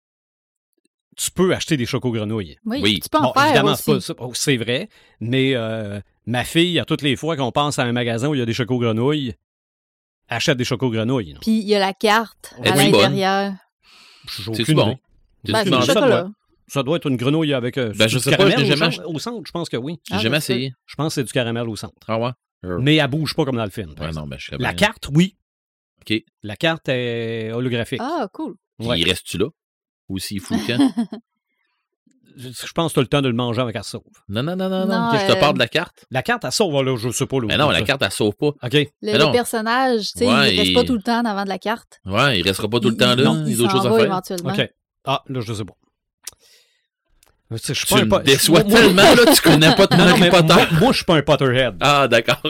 tu peux acheter des chocos-grenouilles. Oui, Oui. tu peux en Bon, faire évidemment, aussi. c'est. Oh, c'est vrai, mais euh, ma fille, à toutes les fois qu'on pense à un magasin où il y a des chocos-grenouilles, achète des chocos-grenouilles. Puis il y a la carte à l'intérieur. J'ai C'est bon. J'ai Ben, c'est du ça, chocolat. doit- Ça doit être une grenouille avec euh, Ben, du je sais pas, caramel je au, jamais centre- au centre. Je pense que oui. J'ai Ah, jamais se peut. essayé. Je pense que c'est du caramel au centre. Ah ouais? Euh, Mais elle bouge pas comme dans le film. Ouais, non, ben, je La bien. carte, oui. OK. La carte est holographique. Ah, cool. Ouais. il reste-tu là? Ou s'il fout le camp? Je, je pense que tu as le temps de le manger avec elle sauve. Non, non, non, non, non. Je te euh, parle de la carte. La carte, elle sauve, là, je sais pas. Là, Mais non, où la carte, elle sauve pas. OK. Le, Mais le non. personnage, tu sais, Ouais, il reste il- pas tout le temps en avant de la carte. Ouais, il restera pas tout le Il- temps là. non, Il a d'autres choses à faire. éventuellement. OK. Ah, là, je sais pas. Je suis Tu pas un me déçois moi- tellement, là, tu connais pas de Non, Harry Potter. moi, moi, je suis pas un Potterhead. Ah, d'accord.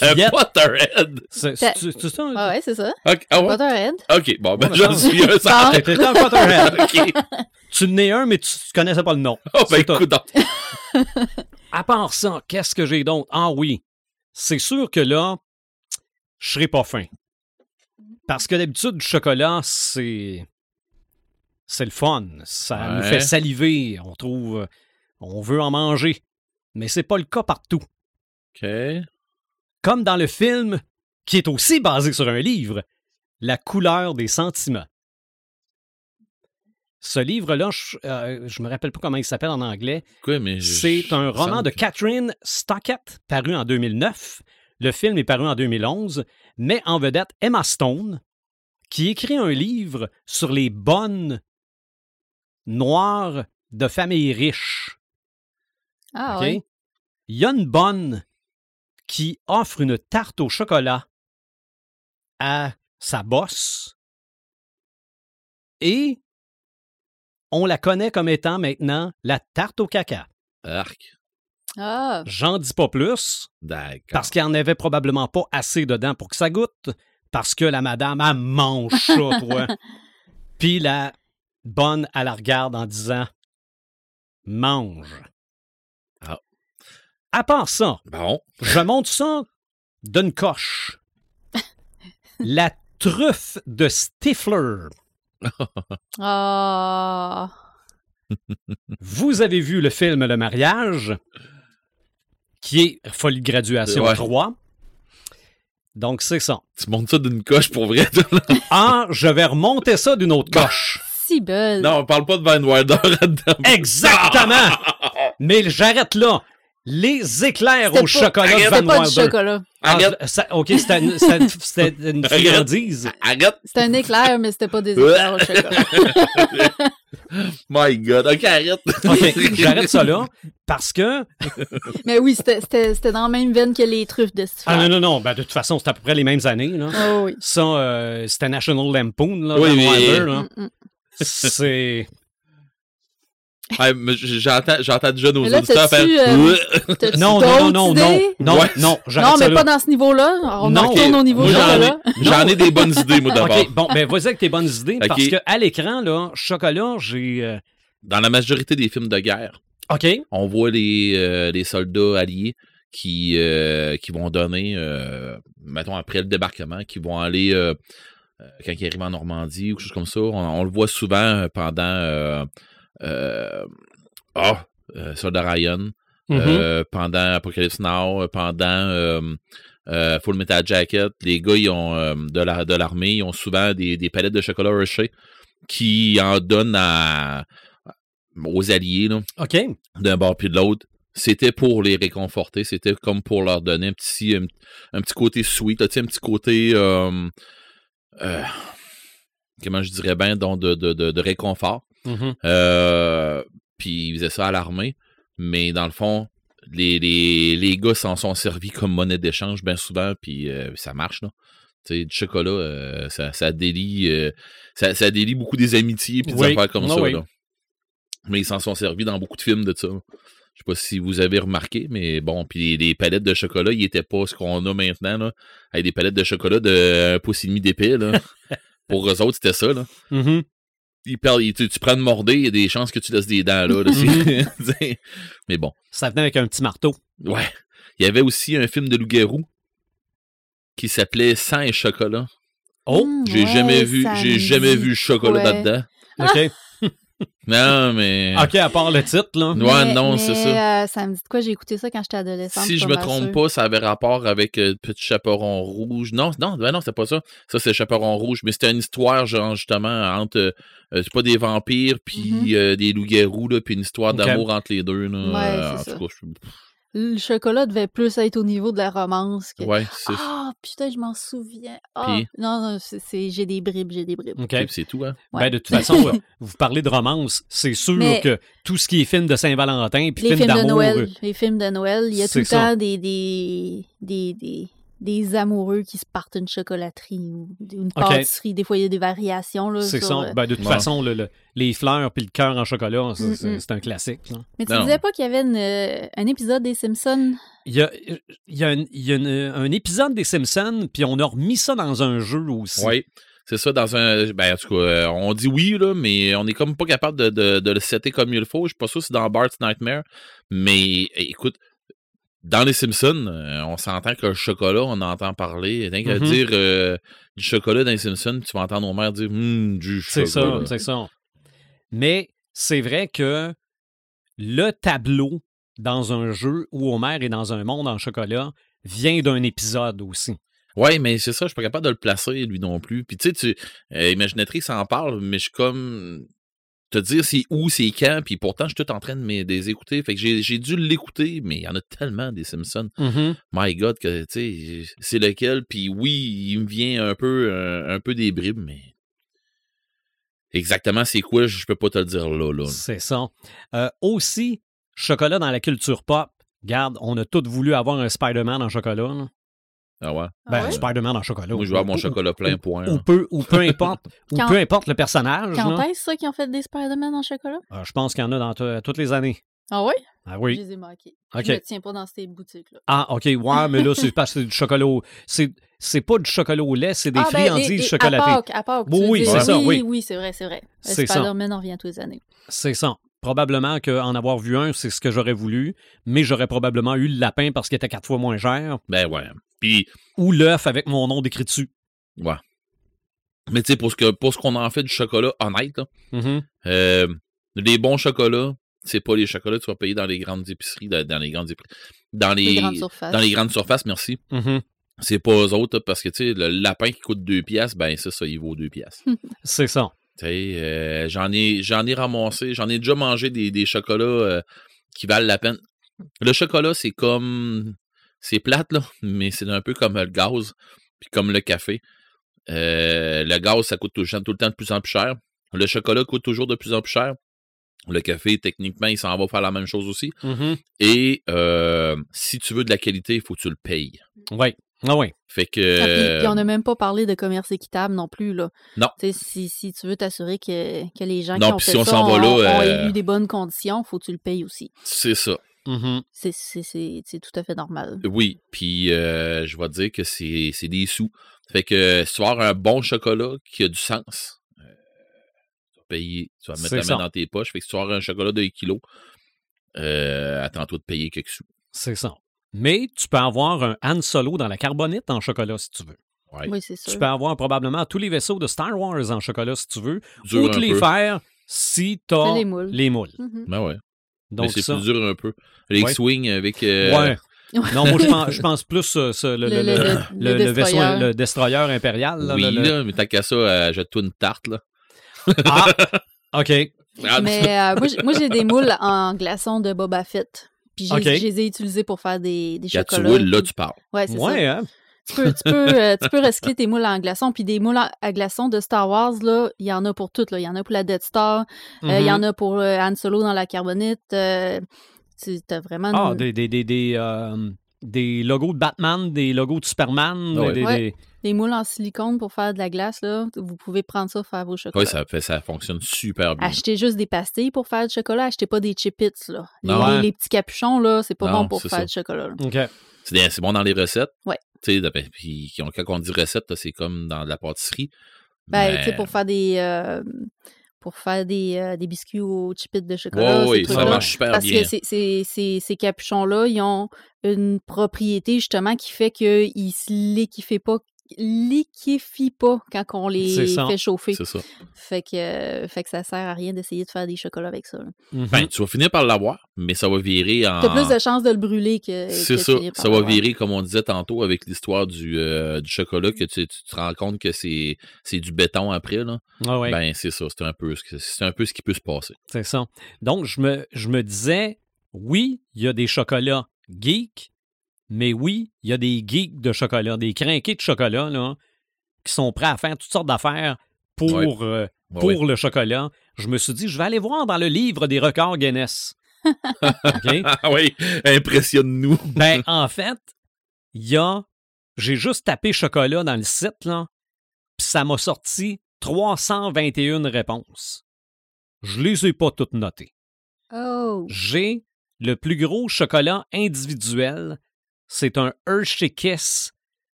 Un Potterhead. c'est ça? hein? Ah ouais, c'est ça. Ok, ah ouais? Potterhead. Ok, bon, ben, j'en suis un. T'étais un Potterhead. Ok. tu n'es un, mais tu tu connaissais pas le nom. Oh, ben, écoute, donc. À part ça, qu'est-ce que j'ai d'autre? Ah oui, c'est sûr que là, je serai pas fin. Parce que d'habitude, du chocolat, c'est. C'est le fun. Ça nous fait saliver. On trouve. euh, On veut en manger. Mais c'est pas le cas partout. Ok. Comme dans le film, qui est aussi basé sur un livre, La couleur des sentiments. Ce livre-là, je, euh, je me rappelle pas comment il s'appelle en anglais. Quoi, mais C'est un roman de que- Catherine Stockett, paru en 2009. Le film est paru en 2011, met en vedette Emma Stone, qui écrit un livre sur les bonnes noires de famille riche. Ah OK? oui. Il y a une bonne qui offre une tarte au chocolat à sa bosse et on la connaît comme étant maintenant la tarte au caca. Arc. Ah, J'en dis pas plus D'accord. parce qu'il n'y en avait probablement pas assez dedans pour que ça goûte parce que la madame, elle mange ça, toi. Puis la bonne, elle la regarde en disant mange. Ah. À part ça, Bon. je monte ça d'une coche. La truffe de Stifler. ah. Vous avez vu le film Le mariage, qui est Folie de graduation Ouais. 3. Donc, c'est ça. Tu montes ça d'une coche pour vrai? Ah, je vais remonter ça d'une autre coche. Si belle. Non, on parle pas de Van Wilder là-dedans. Exactement! Mais j'arrête là. Les éclairs C'était au pas- chocolat de Van C'était pas du Wilder. chocolat. Ah, Arrête. je- ça- OK, c'était une, c'était- c'était une friandise. Arrête. C'était un éclair, mais c'était pas des éclairs au chocolat. My God. OK, arrête. OK, j'arrête ça là parce que... mais oui, c'était- c'était c'était dans la même veine que les truffes de Stifler. Ah non, non, non, ben, de toute façon, c'est à peu près les mêmes années. Là. Oh oui. Ça, euh, c'était National Lampoon, là, Oui, Van Wilder, là. Mm, mm. C'est... Ouais, mais J'entends j'entends déjà nos là, auditeurs faire... euh, Non, non, non, non, non, non, Ouais. non, j'arrête Non, ça mais pas dans ce niveau-là. On Non. en retourne au niveau Moi, j'en ai, chocolat. j'en ai des bonnes idées, moi, d'abord. OK, bon, ben vas-y avec tes bonnes idées, Ok. parce qu'à l'écran, là, chocolat, j'ai... euh, Dans la majorité des films de guerre, OK, on voit les, euh, les soldats alliés qui, euh, qui vont donner, euh, mettons, après le débarquement, qui vont aller, quand ils arrivent en Normandie ou quelque chose comme ça, on, on le voit souvent euh, pendant... euh, euh, ah, euh, Soldat Ryan, Mhm. euh, pendant Apocalypse Now, euh, pendant euh, euh, Full Metal Jacket, les gars ils ont, euh, de la de l'armée, ils ont souvent des, des palettes de chocolat Hershey qui en donnent à, aux alliés là, OK, d'un bord puis de l'autre. C'était pour les réconforter, c'était comme pour leur donner un petit un, un petit côté sweet, là, un petit côté euh, euh, comment je dirais bien donc de, de, de, de réconfort. Mhm. Euh, puis ils faisaient ça à l'armée. Mais dans le fond, les, les, les gars s'en sont servis comme monnaie d'échange bien souvent, puis euh, ça marche, là. Tu sais, du chocolat, euh, ça, ça délie euh, ça, ça délie beaucoup des amitiés puis des Oui. affaires comme Ah ça, oui. là. Mais ils s'en sont servis dans beaucoup de films de ça. Je sais pas si vous avez remarqué, mais bon, puis les, les palettes de chocolat, ils étaient pas ce qu'on a maintenant, là. Avec des palettes de chocolat de un pouce et demi d'épais, là. Pour eux autres, c'était ça, là il perd, il- tu, tu prends de morder, il y a des chances que tu laisses des dents là. là, c'est- mais bon, Ça venait avec un petit marteau. ouais. Il y avait aussi un film de loup-garou qui s'appelait Sang et chocolat. Oh, Mm, J'ai ouais, jamais vu, j'ai jamais vu le chocolat ouais. là-dedans. OK. Non, mais OK, à part le titre, là. Ouais, Mais- non, c'est ça. euh, ça me dit de quoi? J'ai écouté ça quand j'étais adolescente. si je me trompe pas, ça avait rapport avec euh, Petit Chaperon Rouge. Non, non, ben non, c'était pas ça. Ça, c'est Chaperon Rouge. Mais c'était une histoire, genre, justement, entre. euh, euh, c'est pas des vampires, puis Mhm. euh, des loups-garous, là, puis une histoire d'amour entre les deux. Là. Ouais, Euh, en c'est tout ça. cas, je- Le chocolat devait plus être au niveau de la romance. Que... ouais, c'est Ah, putain, je m'en souviens. Ah, Puis? non, non, c'est- c'est- j'ai des bribes, j'ai des bribes. OK. Puis c'est tout, hein? Ouais. Ben, de toute façon, euh, vous parlez de romance, c'est sûr Mais- que tout ce qui est film de Saint-Valentin puis Les film films de d'amour, Noël, euh, les films de Noël, il y a tout C'est le ça. temps des, des, des, des, des amoureux qui se partent une chocolaterie ou une pâtisserie. Des fois, il y a des variations. Là, sur, euh, Ben, de toute Ouais. façon, le- le- les fleurs puis le cœur en chocolat, Mm, c'est mm. c'est un classique. là. Mais tu Non. disais pas qu'il y avait une, euh, un épisode des Simpsons? Il y a, il y a, un, il y a une- un épisode des Simpsons, puis on a remis ça dans un jeu aussi. Oui. C'est ça, dans un. Ben, en tout cas, euh, on dit oui, là, mais on est comme pas capable de, de, de le setter comme il faut. Je suis pas sûr si c'est dans Bart's Nightmare. Mais écoute, dans les Simpsons, euh, on s'entend que le chocolat, on entend parler. Rien qu'à Mhm. dire euh, du chocolat dans les Simpsons, tu vas entendre Homer dire Hum, du C'est chocolat. ça, c'est ça. Mais c'est vrai que le tableau dans un jeu où Homer est dans un monde en chocolat vient d'un épisode aussi. Ouais, mais c'est ça, je suis pas capable de le placer, lui non plus. Puis tu sais, tu, euh, Imaginatrix en parle, mais je suis comme te dire c'est où, c'est quand, puis pourtant je suis tout en train de me- les écouter. Fait que j'ai dû l'écouter, mais il y en a tellement des Simpsons. My God, que tu sais, c'est lequel, puis oui, il me vient un peu un, un peu des bribes, mais Exactement, c'est quoi, je peux pas te le dire là. là. C'est ça. Euh, aussi, chocolat dans la culture pop. Garde, on a tous voulu avoir un Spider-Man en chocolat. là. Ah ouais? Ben, Ah ouais? Spider-Man en chocolat. Moi, je veux avoir mon chocolat plein ou- point. Ou, peu, ou peu importe, ou Quand- peu importe le personnage. Quand est-ce ça qu'ils ont fait des Spider-Man en chocolat? Euh, je pense qu'il y en a dans to- toutes les années. Ah ouais? Ah Je oui. les ai manqués. Je ne tiens pas dans ces boutiques-là. Ah, OK. Ouais, mais là, c'est parce que c'est du chocolat au... C'est, c'est pas du chocolat au lait, c'est des ah, ben, les- friandises les- chocolatées. À Pâques, à Pâques, Oui, oui, c'est ça, oui. Oui, c'est vrai, c'est vrai. Le C'est ça. Spider-Man en revient tous les années. C'est ça. Probablement qu'en avoir vu un, c'est ce que j'aurais voulu, mais j'aurais probablement eu le lapin parce qu'il était quatre fois moins cher, Ben ouais. Puis, ou l'œuf avec mon nom décrit dessus. ouais. Mais tu sais, pour ce que- pour ce qu'on en fait du chocolat honnête, là, Mhm. euh, les bons chocolats, c'est pas les chocolats que tu vas payer dans les grandes épiceries, dans, dans les grandes épiceries. Dans les, Les grandes surfaces. dans les grandes surfaces, merci. Mhm. C'est pas eux autres, parce que, tu sais, le lapin qui coûte 2 piastres, ben, c'est ça, il vaut 2 piastres. C'est ça. Tu sais, euh, j'en ai, j'en ai ramassé, j'en ai déjà mangé des, des chocolats euh, qui valent la peine. Le chocolat, c'est comme, c'est plate, là, mais c'est un peu comme le gaz, puis comme le café. Euh, le gaz, ça coûte tout, le temps- tout le temps de plus en plus cher. Le chocolat coûte toujours de plus en plus cher. Le café, techniquement, il s'en va faire la même chose aussi. Mhm. Et euh, si tu veux de la qualité, il faut que tu le payes. Oui. Ah oui. Fait que. Ah, puis, puis on n'a même pas parlé de commerce équitable non plus. Là. Non. Si, si tu veux t'assurer que, que les gens Non, qui ont puis fait si on ça s'en va ont, là, ont euh, eu des bonnes conditions, faut que tu le payes aussi. c'est ça. Mhm. C'est- tout à fait normal. Oui, puis euh, je vais te dire que c'est des sous. Fait que si tu vas avoir un bon chocolat qui a du sens, euh, tu vas payer, tu vas mettre la ça. main dans tes poches. Fait que si tu vas avoir un chocolat de 1 kg, euh, attends-toi de payer quelques sous. C'est ça. Mais tu peux avoir un Han Solo dans la carbonite en chocolat si tu veux. Ouais. Oui, c'est sûr. Tu peux avoir probablement tous les vaisseaux de Star Wars en chocolat si tu veux. Dur ou te les peu. faire si tu as les moules. les moules. Mhm. Ben ouais. Donc Mais c'est ça. plus dur un peu. Les Ouais. X-Wing avec. euh, Ouais. Non, moi, je pense, je pense plus euh, ce- le, Le- le- le- le- le- le- le le vaisseau, destroyer. le destroyer impérial. là, oui, là, mais tant qu'à ça, euh, jette-toi une tarte, là. Ah, OK. Ah, Mais euh, moi, j'ai- des moules en glaçons de Boba Fett. Puis je les ai utilisés pour faire des, des tu chocolats. roules, là, tu parles. Ouais, c'est ça. Ouais, hein? Tu peux, tu, peux, euh, tu peux recycler tes moules en glaçons. Puis des moules en- à glaçons de Star Wars, là, il y en a pour toutes. là. Il y en a pour la Death Star. euh, Il y en a pour euh, Han Solo dans la carbonite. euh, tu as vraiment... Ah, une- des, des, des, des, euh, des logos de Batman, des logos de Superman. Ah ouais. des- des- Ouais. des- des moules en silicone pour faire de la glace. Là. Vous pouvez prendre ça, faire vos chocolats. Oui, ça, fait, ça fonctionne super bien. Achetez juste des pastilles pour faire du chocolat. Achetez pas des chip-its, là. Les, Non. les- Ouais. les petits capuchons, là, c'est pas Non, bon pour faire ça. du chocolat. là. OK. C'est bon dans les recettes? Ouais. Tu sais, puis quand on dit recette, c'est comme dans de la pâtisserie. Ben, Mais- tu sais, pour faire des... euh, pour faire des, euh, des biscuits aux chip-its de chocolat. Oui, ça marche super Parce bien. que ces, ces, capuchons-là, ils ont une propriété justement qui fait qu'ils ne se liquéfient pas, liquéfient pas quand on les fait chauffer. C'est ça. Fait que, euh, fait que ça sert à rien d'essayer de faire des chocolats avec ça. là. Mhm. Ben, tu vas finir par l'avoir, mais ça va virer en. T'as plus de chances de le brûler que. C'est ça. finir par Ça va virer, comme on disait tantôt, avec l'histoire du, euh, du chocolat, que tu, tu te rends compte que c'est c'est du béton après. Là. Ah ouais, Ben, c'est ça. C'est un, peu un peu ce qui peut se passer. c'est ça. Donc, je me, je me disais, oui, il y a des chocolats geeks, mais oui, il y a des geeks de chocolat, des crinqués de chocolat, là, qui sont prêts à faire toutes sortes d'affaires pour, Ouais. euh, pour ouais. le chocolat. Je me suis dit, je vais aller voir dans le livre des records Guinness. Ah oui, impressionne-nous. Ben, en fait, il y a. J'ai juste tapé chocolat dans le site, là, puis ça m'a sorti 321 réponses. Je les ai pas toutes notées. Oh! J'ai le plus gros chocolat individuel. C'est un Hershey Kiss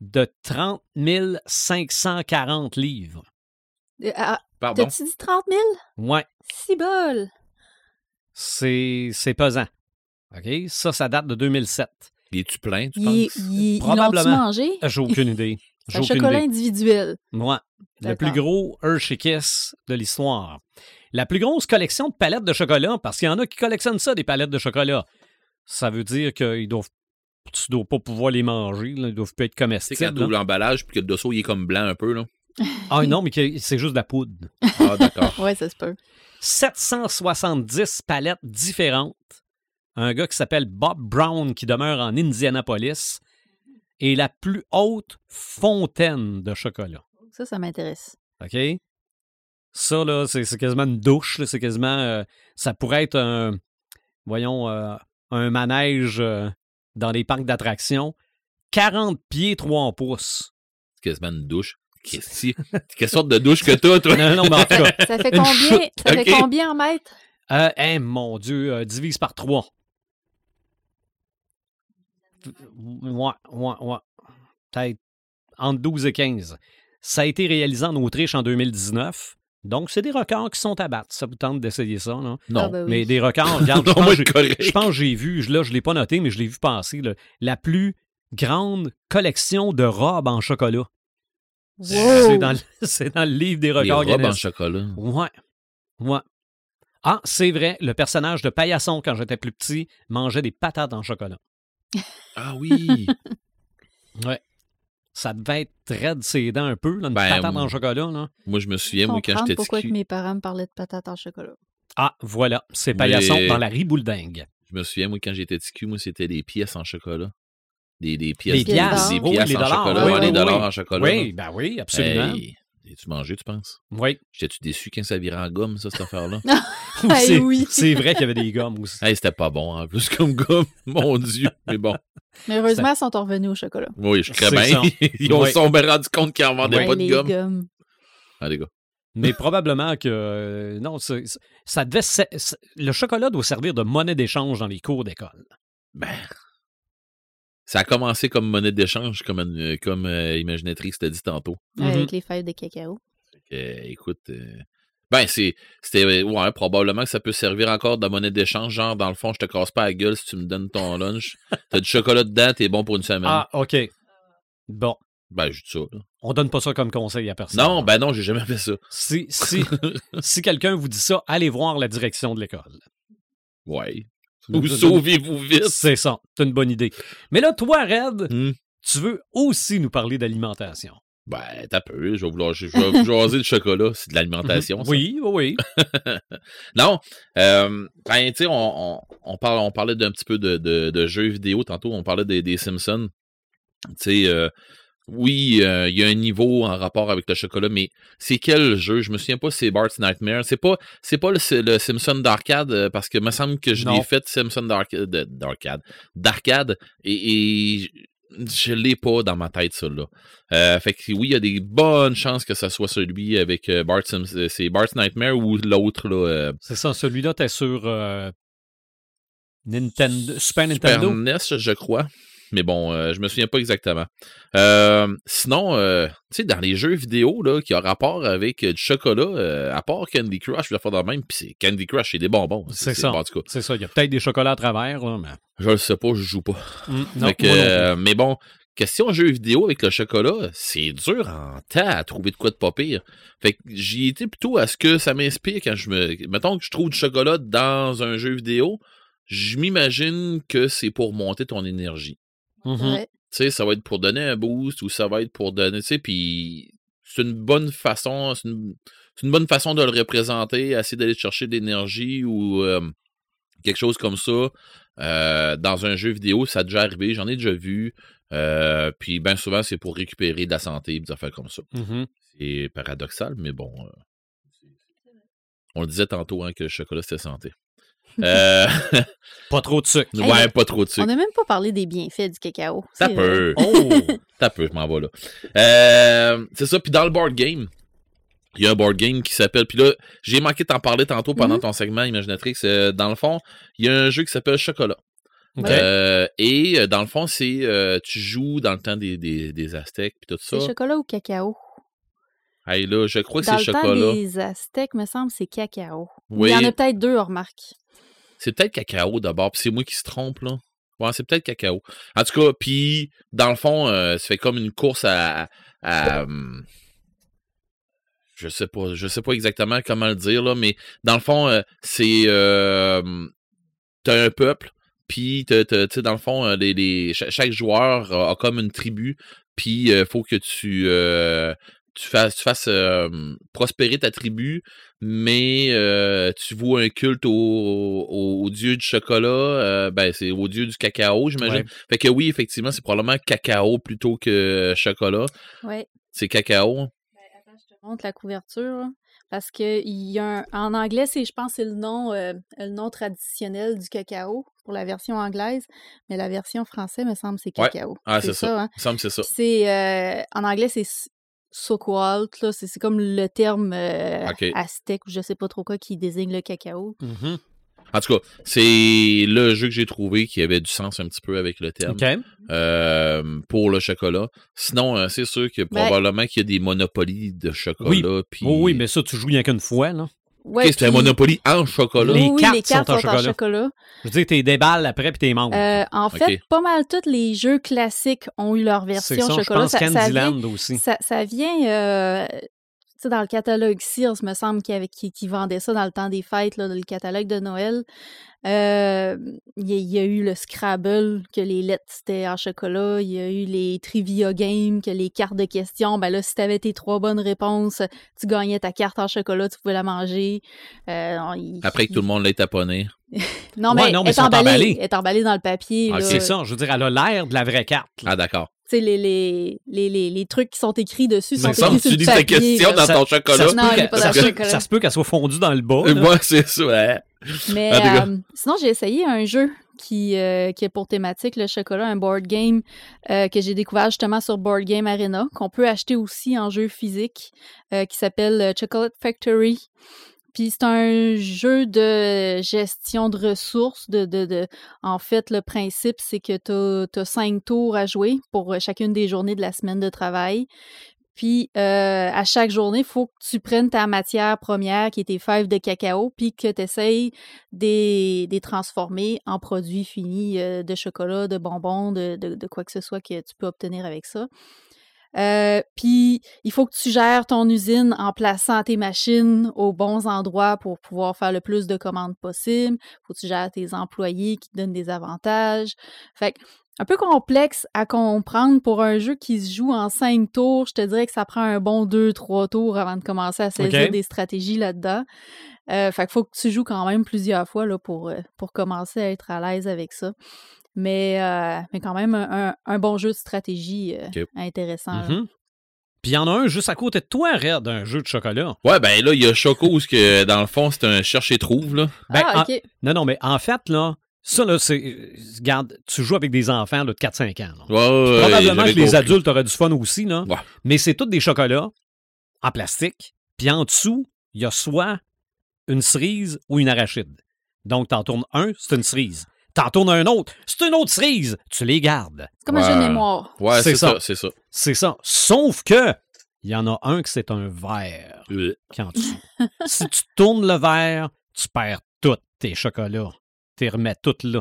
de 30 540 livres. Euh, ah, Pardon? T'as-tu dit 30 000? Ouais, Si bol! c'est c'est pesant. OK? Ça, ça date de 2007. Es-tu plein, tu Il, penses? il, Probablement. mangé? J'ai aucune idée. J'ai un aucune chocolat idée. individuel. Ouais, le plus gros Hershey Kiss de l'histoire. La plus grosse collection de palettes de chocolat, parce qu'il y en a qui collectionnent ça, des palettes de chocolat. Ça veut dire qu'ils doivent. Tu dois pas pouvoir les manger, là, ils doivent pas être quand comestibles. tu là. ouvres l'emballage puis que le dessous, il est comme blanc un peu, là. Ah non, mais que- c'est juste de la poudre. Ah, d'accord. Ouais, ça se peut. 770 palettes différentes. Un gars qui s'appelle Bob Brown qui demeure en Indianapolis. Et la plus haute fontaine de chocolat. Ça, ça m'intéresse. OK? Ça, là, c'est c'est quasiment une douche. là, C'est quasiment. euh, ça pourrait être un. Voyons, euh, un manège euh, dans les parcs d'attractions. 40 pieds, 3 pouces. C'est quasiment une douche. Qu'est-ce que- Quelle sorte de douche que t'as, toi? Non, non, mais en tout cas. Ça fait combien, ça fait ok. combien en mètres? Euh, mon Dieu, euh, divise par 3. Ouais, ouais, ouais. Peut-être entre 12 et 15. Ça a été réalisé en Autriche en 2019. Donc, c'est des records qui sont à battre. Ça vous tente d'essayer ça, non? Non. Ah, ben oui. Mais des records, regarde, je Non, pense, moi, que j'ai- correct. je pense que j'ai vu, là, je ne l'ai pas noté, mais je l'ai vu passer, là, la plus grande collection de robes en chocolat. C'est Wow! dans, le- c'est dans le livre des Les records robes en chocolat. Ouais. Ouais. Ah, c'est vrai, le personnage de Paillasson, quand j'étais plus petit, mangeait des patates en chocolat. Ah oui! Ouais. Ça devait être raide ses dents un peu, là, une Ben, patate en chocolat. Là. Moi, je me souviens, moi, quand j'étais pourquoi que mes parents me parlaient de patates en chocolat. Ah, voilà, c'est Paillasson Mais- dans la ribouledingue. je me souviens, moi, quand j'étais petit cul, moi, c'était des pièces en chocolat. Des, des pièces, Les pièces. des pièces en dollars, chocolat. oui, oui, les dollars oui. en chocolat. Oui, ben oui, absolument. Hey, tu mangé, tu penses? Oui. J'étais-tu déçu quand ça virait en gomme, ça, cette affaire-là? C'est, oui. c'est vrai qu'il y avait des gommes aussi. hey, c'était pas bon, en plus, comme gomme. Mon Dieu. Mais bon. Mais heureusement, ils sont revenus au chocolat. Oui, je crée bien. Ils ont Oui. sont bien rendu compte qu'ils en vendaient pas de gomme. gommes. Ah, les gars. Mais probablement que. euh, non, ça devait. le chocolat doit servir de monnaie d'échange dans les cours d'école. Ben. Ça a commencé comme monnaie d'échange, comme, une- comme euh, Imaginatrix t'a dit tantôt. Avec les fèves de cacao. Euh, écoute, euh, ben c'est, c'était, ouais, probablement que ça peut servir encore de monnaie d'échange. Genre, dans le fond, je te casse pas la gueule si tu me donnes ton lunch. T'as du chocolat dedans, t'es bon pour une semaine. Ah, OK. Bon. Ben, je dis ça. là. On donne pas ça comme conseil à personne. Non, ben non, j'ai jamais fait ça. Si, si, si quelqu'un vous dit ça, allez voir la direction de l'école. Ouais. Vous sauvez-vous vite. C'est ça. C'est une bonne idée. Mais là, toi, Red, Hmm. tu veux aussi nous parler d'alimentation. Ben, t'as peu. Je vais vouloir, je vais vous jaser le chocolat. C'est de l'alimentation. ça. Oui, oui, oui. Non, euh, ben, tu sais, on, on, on, parle, on parlait d'un petit peu de, de, de jeux vidéo tantôt, on parlait des, des Simpsons. Tu sais, euh, oui, euh, il y a un niveau en rapport avec le chocolat, mais c'est quel jeu? Je me souviens pas c'est Bart's Nightmare. C'est pas, c'est pas le, le Simpson d'arcade, euh, parce que me semble que je l'ai fait Simpson d'arcade, de- d'arcade, et, et je l'ai pas dans ma tête, ça, là. Euh, fait que oui, il y a des bonnes chances que ça soit celui avec euh, Bart Simpson. C'est Bart's Nightmare ou l'autre, là, C'est ça. Celui-là, t'es sur Nintendo, Super Super Nintendo? NES, je crois. Mais bon, euh, je me souviens pas exactement. Euh, sinon, euh, tu sais, dans les jeux vidéo là, qui ont rapport avec euh, du chocolat, à part Candy Crush, je vais faire de même, puis c'est Candy Crush, c'est des bonbons. C'est ça. C'est ça. Il y a peut-être des chocolats à travers, là, mais. je le sais pas, je joue pas. Non, non euh, mais bon, question jeux vidéo avec le chocolat, c'est dur en temps à trouver de quoi de pas pire. Fait que j'y étais plutôt à ce que ça m'inspire quand je me. Mettons que je trouve du chocolat dans un jeu vidéo, je m'imagine que c'est pour monter ton énergie. Ouais. Tu sais, ça va être pour donner un boost ou ça va être pour donner, tu sais, puis c'est une bonne façon, c'est une, bonne façon de le représenter, essayer d'aller chercher de l'énergie ou euh, quelque chose comme ça. Euh, dans un jeu vidéo, ça a déjà arrivé, j'en ai déjà vu. Euh, puis bien souvent, c'est pour récupérer de la santé, des affaires comme ça. Mhm. C'est paradoxal, mais bon. euh, on le disait tantôt hein, que le chocolat, c'était santé. Euh, Pas trop de sucre. Hey, ouais, pas trop de sucre. On n'a même pas parlé des bienfaits du cacao. Vrai. peut. Oh! T'as peu, je m'en vais là. Euh, c'est ça, puis dans le board game, il y a un board game qui s'appelle. Puis là, j'ai manqué de t'en parler tantôt pendant Mhm. ton segment Imaginatrix. Euh, dans le fond, il y a un jeu qui s'appelle Chocolat. Euh, et euh, dans le fond, c'est euh, tu joues dans le temps des, des, des Aztèques puis tout ça. C'est chocolat ou cacao? Hey, là, je crois que Dans c'est le temps chocolat. des Aztèques, me semble, c'est cacao. Oui, Il y en a peut-être deux, on remarque. C'est peut-être cacao d'abord, puis c'est moi qui se trompe là. Ouais, c'est peut-être cacao. En tout cas, puis dans le fond, euh, ça fait comme une course à, hum, je sais pas, je sais pas exactement comment le dire là, mais dans le fond, euh, c'est euh, t'as un peuple, puis tu dans le fond, les, les- cha- chaque joueur a, comme une tribu, puis il faut que tu tu fasses, euh, prospérer ta tribu, mais euh, tu voues un culte au, au, au dieu du chocolat, euh, ben c'est au dieu du cacao, j'imagine. Ouais. Fait que oui, effectivement, c'est probablement cacao plutôt que chocolat. Ouais. C'est cacao. Attends, je te montre la couverture. là. Parce que il y a un- en anglais, c'est, je pense, c'est le nom, euh, le nom traditionnel du cacao pour la version anglaise, mais la version française, me semble, c'est Ouais. cacao. Ah, c'est ça. hein? Il me semble c'est ça. C'est euh, en anglais, c'est s- Sokoalt, là. C'est c'est comme le terme euh, aztèque ou je sais pas trop quoi qui désigne le cacao. Mhm. En tout cas, c'est le jeu que j'ai trouvé qui avait du sens un petit peu avec le terme euh, pour le chocolat. Sinon, euh, c'est sûr que Ben- probablement qu'il y a des monopolies de chocolat. Oh oui, mais ça, tu joues rien qu'une fois, là. Ouais, Ok, c'est un Monopoly en chocolat. Les oui, cartes les cartes sont en sont en chocolat. chocolat. Je veux dire, t'es déballes après puis t'es membre. Euh, en fait, pas mal tous les jeux classiques ont eu leur version ça, je chocolat. pense Ça, ça vient, Candyland aussi. ça, ça vient euh, tu sais, dans le catalogue Sears, me semble, qui, avait- qui, qui vendait ça dans le temps des fêtes, là, le catalogue de Noël. Euh, Il y, a- il y a eu le Scrabble, que les lettres c'était en chocolat. Il y a eu les Trivia Games, que les cartes de questions. Ben là, si t'avais tes trois bonnes réponses, tu gagnais ta carte en chocolat, tu pouvais la manger. Euh, il- Après que tout le monde l'ait taponné. Non, Ouais, mais, non, mais elle est emballée, elle est emballée dans le papier. Ah. C'est ça, je veux dire, elle a l'air de la vraie carte. là. Ah, d'accord. Les, les, les, les, les trucs qui sont écrits dessus sont écrits sur tu le papier. question dans Ça- ton chocolat. ça se peut- qu'elle soit fondue dans le bas. là. Moi, c'est ça. Mais euh, sinon, j'ai essayé un jeu qui, euh, qui est pour thématique le chocolat, un board game euh, que j'ai découvert justement sur Board Game Arena, qu'on peut acheter aussi en jeu physique, euh, qui s'appelle euh, Chocolate Factory. Puis c'est un jeu de gestion de ressources. De, de, de... En fait, le principe, c'est que tu as, cinq tours à jouer pour euh, chacune des journées de la semaine de travail. Puis euh, à chaque journée, il faut que tu prennes ta matière première, qui est tes fèves de cacao, puis que tu essayes de les transformer en produits finis euh, de chocolat, de bonbons, de, de, de quoi que ce soit que tu peux obtenir avec ça. Euh, puis, il faut que tu gères ton usine en plaçant tes machines aux bons endroits pour pouvoir faire le plus de commandes possible. faut que tu gères tes employés qui te donnent des avantages. Fait que, un peu complexe à comprendre pour un jeu qui se joue en cinq tours. Je te dirais que ça prend un bon deux, trois tours avant de commencer à saisir des stratégies là-dedans. Euh, fait qu'il faut que tu joues quand même plusieurs fois là, pour, euh, pour commencer à être à l'aise avec ça. Mais, euh, mais quand même, un, un- un bon jeu de stratégie euh, intéressant. Mhm. Puis il y en a un juste à côté de toi, Red, un jeu de chocolat. Ouais, ben là, il y a Choco où, ce que, dans le fond, c'est un cherche-et-trouve. là. Ben, ah, en- ok. Non, non, mais en fait, là, ça, là, c'est. euh, Regarde, tu joues avec des enfants là, de 4-5 ans. là. Ouais, ouais, ouais, Probablement que les compris. adultes auraient du fun aussi, là. Ouais. Mais c'est tous des chocolats en plastique. Puis en dessous, il y a soit une cerise ou une arachide. Donc, t'en tournes un, c'est une cerise. T'en tournes un autre, c'est une autre cerise. Tu les gardes. C'est comme un jeu de Ouais. mémoire. Ouais, C'est ça. c'est ça. C'est ça. Sauf que, il y en a un que c'est un verre qui est en dessous. si tu tournes le verre, tu perds tous tes chocolats. Tu les remets toutes là.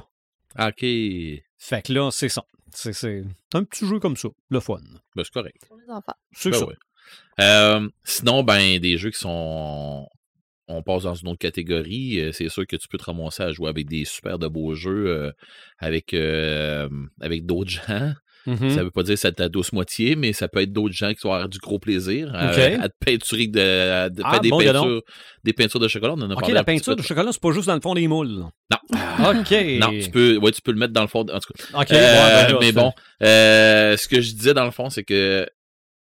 OK. Fait que là, c'est ça. C'est c'est un petit jeu comme ça. Le fun. Ben, c'est correct. Pour les enfants. C'est Ben ça. ouais. Euh, sinon, ben, des jeux qui sont. On passe dans une autre catégorie. Euh, C'est sûr que tu peux te ramasser à jouer avec des super de beaux jeux euh, avec, euh, avec d'autres gens. Mhm. Ça veut pas dire que c'est ta douce moitié, mais ça peut être d'autres gens qui vont avoir du gros plaisir à, te peinturer de, à te Ah, faire des, bon, peintures, des peintures de chocolat. On en a OK, la peinture de chocolat, c'est pas juste dans le fond des moules. Non. OK. Non, tu peux, ouais, tu peux le mettre dans le fond. En tout cas, OK. Euh, ouais, ben mais bon, euh, ce que je disais dans le fond, c'est que,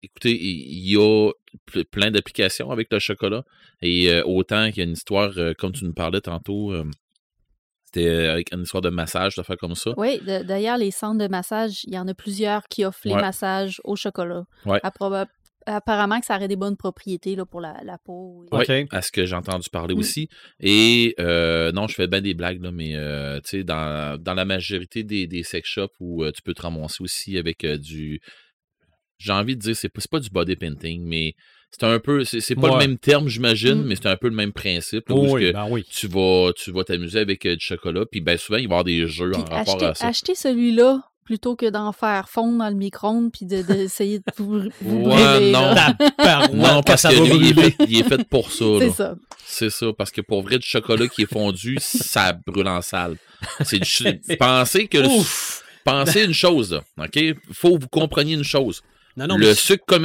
écoutez, il y a ple- plein d'applications avec le chocolat. Et euh, autant qu'il y a une histoire, euh, comme tu nous parlais tantôt, euh, c'était avec une histoire de massage, de faire comme ça. Oui, d'ailleurs, les centres de massage, il y en a plusieurs qui offrent les massages au chocolat. Ouais. Apparemment que ça aurait des bonnes propriétés là, pour la, la peau. OK. Oui, à ce que j'ai entendu parler Mm. aussi. Et euh, non, je fais bien des blagues, là, mais euh, tu sais, dans, dans la majorité des, des sex shops où euh, tu peux te ramasser aussi avec euh, du. J'ai envie de dire, c'est pas, pas du body painting, mais c'est un peu. C'est pas Ouais. le même terme, j'imagine, Mm. mais c'est un peu le même principe. là, oui, que ben oui. tu vas, tu vas t'amuser avec euh, du chocolat, puis ben souvent, il va y avoir des jeux Puis en rapport acheter, à ça. acheter celui-là plutôt que d'en faire fondre dans le micro-ondes puis de- d'essayer de, vous, vous Ouais, brûler, non. Non, parce que lui, il est, fait, il est fait pour ça. C'est ça. C'est ça, parce que pour vrai, du chocolat qui est fondu, ça brûle en salle. C'est du Pensez que Ouf! pensez une chose, là, OK? Faut que vous compreniez une chose. Non, non, le mais, sucre pas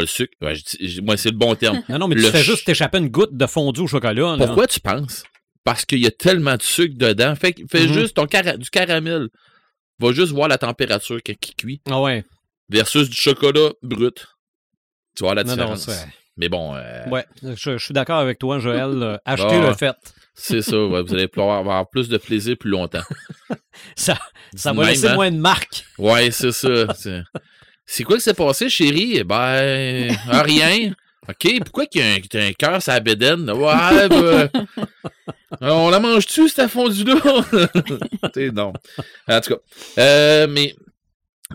le sucre, ouais, moi c'est le bon terme. non, non, mais tu le fais juste t'échapper une goutte de fondu au chocolat. là. Pourquoi tu penses? Parce qu'il y a tellement de sucre dedans. Fait, fais Mhm. juste ton cara- du caramel. Va juste voir la température il cuit Ah ouais. versus du chocolat brut. Tu vois la non, différence. Mais bon, euh, Ouais, je, je suis d'accord avec toi, Joël. euh, Achetez Ah. le fait. c'est ça. ouais, vous allez pouvoir avoir plus de plaisir plus longtemps. Ça, ça va laisser hein? moins de marques. Ouais, c'est ça. C'est- quoi qui s'est passé, chérie? Eh Ben, ah, rien. OK, pourquoi qu'il y a un, cœur sur la bédaine? Ouais, ben, on la mange-tu, cette fondue-là? Tu non. En tout cas, euh, mais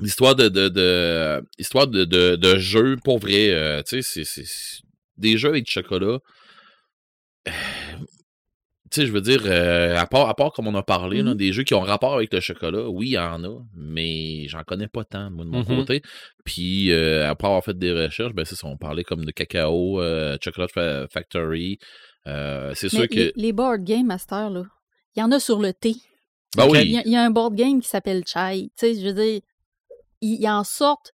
l'histoire de, de, de, histoire de, de, jeu, pour vrai, euh, tu sais, c'est- des jeux avec du chocolat. Tu sais, je veux dire, euh, à, part, à part comme on a parlé, là, Mhm. des jeux qui ont rapport avec le chocolat, oui, il y en a, mais j'en connais pas tant, moi, de mon Mhm. côté. Puis, euh, après avoir fait des recherches, ben, c'est ça, on parlait comme de cacao, euh, Chocolate Fa- Factory. c'est sûr que. les, les board games, Master, là, il y en a sur le thé. Ben oui. Il y, y a un board game qui s'appelle Chai. Tu sais, je veux dire, ils en sortent.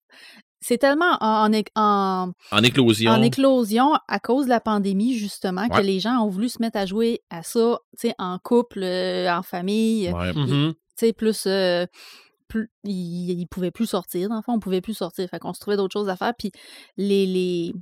C'est tellement en, en, en- éclosion. en éclosion à cause de la pandémie, justement, que les gens ont voulu se mettre à jouer à ça, tu sais, en couple, euh, en famille. Ouais. Mhm. tu sais, plus, euh, plus ils, ils pouvaient plus sortir, dans le fond, on pouvait plus sortir. Fait qu'on se trouvait d'autres choses à faire. Puis les, les,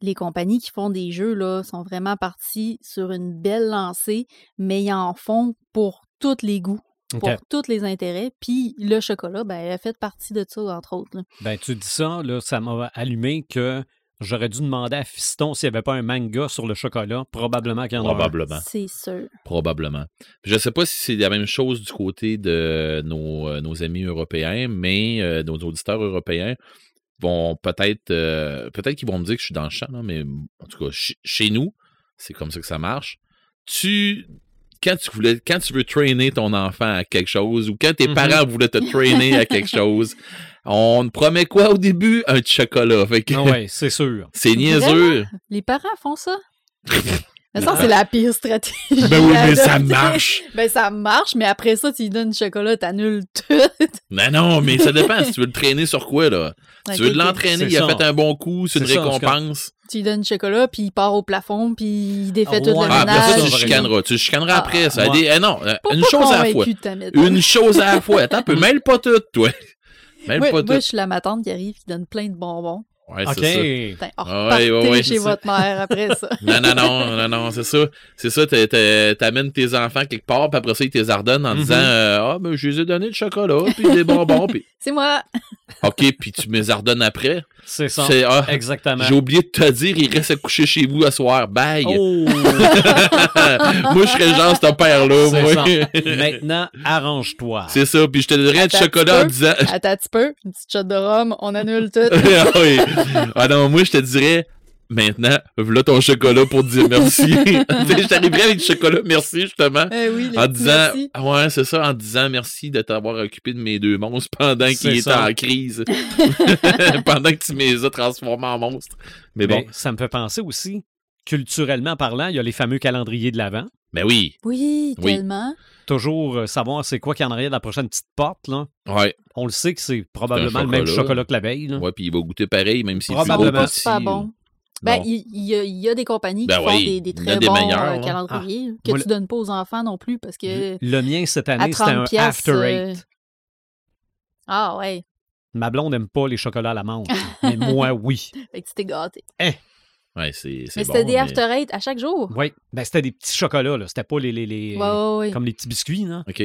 les compagnies qui font des jeux, là, sont vraiment parties sur une belle lancée, mais ils en font pour tous les goûts, Pour tous les intérêts. Puis le chocolat, ben, elle a fait partie de ça, entre autres. là. Ben, tu dis ça, là, ça m'a allumé que j'aurais dû demander à Fiston s'il n'y avait pas un manga sur le chocolat. Probablement qu'il y en a un. Probablement. C'est sûr. Probablement. Je sais pas si c'est la même chose du côté de nos, euh, nos amis européens, mais euh, nos auditeurs européens vont peut-être euh, peut-être qu'ils vont me dire que je suis dans le champ, là, mais en tout cas, ch- chez nous, c'est comme ça que ça marche. Tu quand tu voulais quand tu veux traîner ton enfant à quelque chose ou quand tes Mhm. parents voulaient te traîner à quelque chose, on te promet quoi au début? Un chocolat. Fait que Ah ouais, c'est sûr. c'est niaiseux. Les parents font ça? Mais ça, c'est la pire stratégie. Ben oui, mais ça marche. Ben ça marche, mais après ça, tu lui donnes du chocolat, t'annules tout. Mais non, mais ça dépend. si tu veux le traîner sur quoi, là? Tu veux l'entraîner, il a ça. fait un bon coup, c'est une ça, récompense. Tu lui donnes du chocolat, puis il part au plafond, puis il défait tout Ouais. le Ah, après ça, ménage. tu par chicaneras. Tu chicaneras Ah, après. Ça. ouais. Des- eh non, euh, Pas- une pas chose à la fois. Une chose à la fois. Attends un peu. Mêle pas tout, toi. Mêle pas moi, je tout. suis la matante qui arrive, qui donne plein de bonbons. Ouais, OK. c'est ça. Oh, Ah ouais, partez ouais, ouais, chez ça. votre mère après ça. Non, non, non, non, non, c'est ça. C'est ça, t'a- t'a- t'amènes tes enfants quelque part, puis après ça, ils te les ordonnent en disant euh, Ah, ben, je les ai donné le chocolat, puis des bonbons, puis. C'est moi. OK, puis tu me les ordonnes après. C'est ça. C'est, ah, Exactement. j'ai oublié de te dire, il reste à coucher chez vous à soir. Bye. Oh! moi, je serais genre ce père-là, C'est moi. ça. Maintenant, arrange-toi. C'est ça, puis je te donnerais du chocolat en disant. Attends un petit peu. Une petite shot de rhum, on annule tout. ah oui. Ah non, moi, je te dirais, maintenant, voilà ton chocolat pour te dire merci. T'arriverais avec du chocolat, merci, justement. Eh oui, les En disant, merci. Ouais, c'est ça, en disant merci de t'avoir occupé de mes deux monstres pendant qu'ils étaient en crise. pendant que tu me les as transformés en monstres. Mais bon, Mais ça me fait penser aussi, culturellement parlant, il y a les fameux calendriers de l'Avent. ben oui, Oui, Oui. tellement. Toujours euh, savoir c'est quoi qu'il y en arrière de la prochaine petite porte. Là. ouais. On le sait que c'est probablement le même chocolat. que la veille. là. Ouais, puis il va goûter pareil, même si Probablement. C'est pas bon. Ben, il y, a, il y a des compagnies Ben qui font des, très des bons euh, calendriers que Moi, tu donnes pas aux enfants non plus parce que Le mien cette année, c'était 30 un piastres, After euh, Eight. Ah ouais, Ma blonde n'aime pas les chocolats à la menthe. mais moi, oui. fait que tu t'es gâté. Ouais, c'est c'est Mais bon. c'était des mais- after eight à chaque jour? Oui. Ben, c'était des petits chocolats. là. C'était pas les, les, les- Ouais, ouais, ouais. comme les petits biscuits. Là. OK,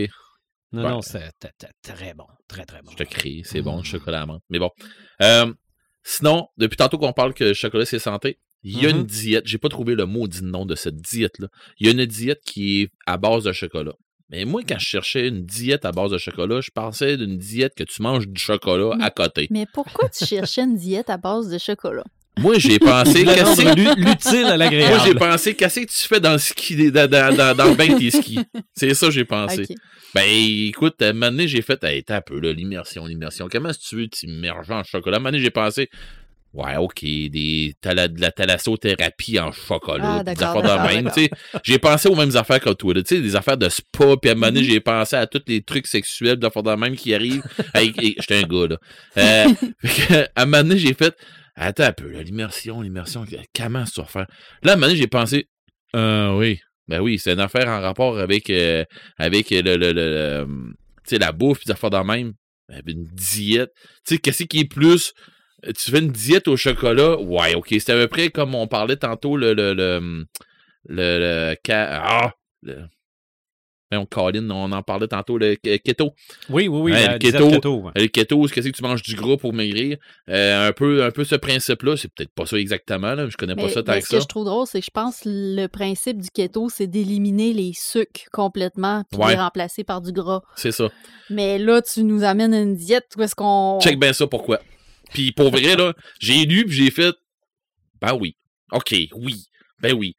Non, Ouais. non, c'était c'était très bon. Très, très bon. je te crie, c'est bon, le chocolat à la menthe. Mais bon. Euh, sinon, depuis tantôt qu'on parle que le chocolat, c'est santé, il y a Mhm. une diète, j'ai pas trouvé le maudit nom de cette diète-là. Il y a une diète qui est à base de chocolat. Mais moi, quand je cherchais une diète à base de chocolat, je pensais d'une diète que tu manges du chocolat Mais- à côté. Mais pourquoi tu cherchais une diète à base de chocolat? Moi, j'ai pensé, Le qu'est-ce l'utile à Moi, j'ai l'agréable. pensé, qu'est-ce que tu fais dans le ski, dans, dans, dans, dans le bain de tes skis? C'est ça que j'ai pensé. Ben, écoute, à un moment donné, j'ai fait, hey, t'as un peu, là, l'immersion, l'immersion. Comment est-ce que tu veux t'immerger en chocolat? À un moment donné, j'ai pensé, ouais, OK, des, thala- de la thalassothérapie en chocolat, Ah, des d'accord, affaires de même, d'accord. tu sais. J'ai pensé aux mêmes affaires que toi, tu sais, des affaires de spa, puis à un moment donné, Mhm. j'ai pensé à tous les trucs sexuels d'affaires de même qui arrivent. hey, hey, j'étais un gars, là. Euh, fait que, à un moment donné, j'ai fait, attends un peu, l'immersion, l'immersion, comment ça va faire? Là, à un moment donné, j'ai pensé, euh, oui, ben oui, c'est une affaire en rapport avec, euh, avec le, le, le, la bouffe, puis des affaires de même. Une diète. Tu sais, qu'est-ce qui est plus tu fais une diète au chocolat, ouais, ok. C'est à peu près comme on parlait tantôt, le. le, le, le, le ah, Voyons, Colin, on en parlait tantôt, le ke- keto. Oui, oui, oui. Le keto. keto, ouais. Le keto, c'est que tu manges du gras pour maigrir? Euh, un, peu, un peu ce principe-là. C'est peut-être pas ça exactement, là. Je connais pas ça tant mais que ce que ça. je trouve drôle, c'est que je pense que le principe du keto, c'est d'éliminer les sucres complètement puis de Ouais. les remplacer par du gras. C'est ça. Mais là, tu nous amènes une diète où est-ce qu'on. Check bien ça, pourquoi. Puis pour vrai, là, j'ai lu puis j'ai fait. Ben oui. OK, oui. Ben oui.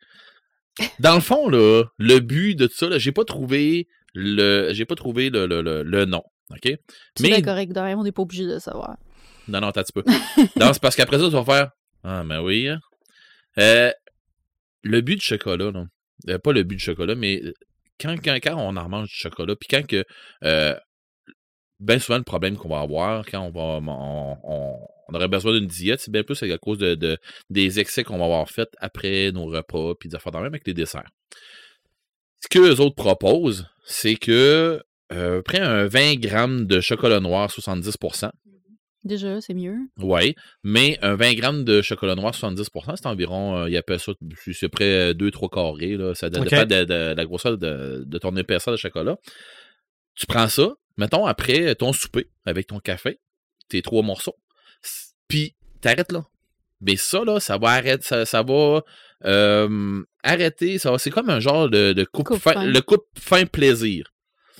Dans le fond, là, le but de tout ça, là, j'ai pas trouvé le. J'ai pas trouvé le, le, le, le nom. OK? C'est Mais. bien correct, de rien, on n'est pas obligé de le savoir. Non, non, attends un petit peu. non, c'est parce qu'après ça, tu vas faire. Ah, ben oui. hein. Euh, le but du chocolat, là. euh, pas le but du chocolat, mais quand, quand, quand on en mange du chocolat, puis quand que. Euh, bien souvent, le problème qu'on va avoir quand on va. On, on- on aurait besoin d'une diète, c'est bien plus à cause de, de- des excès qu'on va avoir fait après nos repas, puis des affaires de même avec les desserts. Ce que les autres proposent, c'est que. Euh, prends un 20 grammes de chocolat noir 70%. Déjà, c'est mieux. Oui, mais un 20 grammes de chocolat noir 70%, c'est environ, euh, il appelle ça, c'est près 2-3 carrés, là, ça dépend de, de- de la grosseur de, de ton épaisseur de chocolat. Tu prends ça, mettons, après ton souper, avec ton café, tes trois morceaux, puis t'arrêtes là. Mais ça, là, ça va arrêter, ça, ça va euh, arrêter, ça va- c'est comme un genre de, de coupe, Coupe fin, fin. le coupe fin plaisir.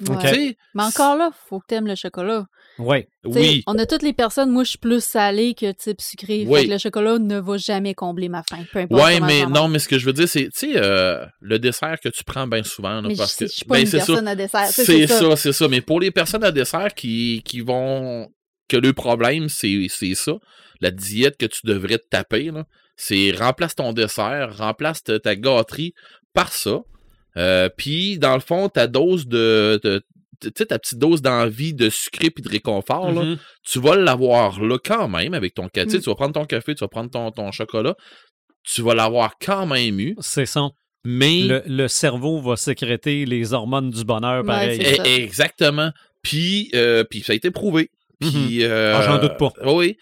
Ouais. Mais encore là, faut que t'aimes le chocolat. Oui. T'sais, oui, On a toutes les personnes, moi je suis plus salée que type sucré. Oui. Fait que le chocolat ne va jamais combler ma faim. Peu importe. Ouais, mais non, mais ce que je veux dire, c'est, tu sais, euh, le dessert que tu prends bien souvent, là, Mais je, parce que, je suis pas ben, une c'est ça. personne à dessert. C'est ça, c'est ça. Mais pour les personnes à dessert qui, qui vont, que le problème, c'est, c'est ça. La diète que tu devrais te taper, là, c'est remplace ton dessert, remplace ta, ta gâterie par ça. Euh, Puis, dans le fond, ta dose de, de- tu sais, ta petite dose d'envie de sucré puis de réconfort, là, Mhm. tu vas l'avoir là quand même avec ton café. Mm. Tu vas prendre ton café, tu vas prendre ton, ton chocolat. Tu vas l'avoir quand même eu, C'est ça. mais Le, le cerveau va sécréter les hormones du bonheur pareil. ça. exactement. Puis, euh, puis ça a été prouvé. Puis, euh, Ah, j'en doute pas. Oui.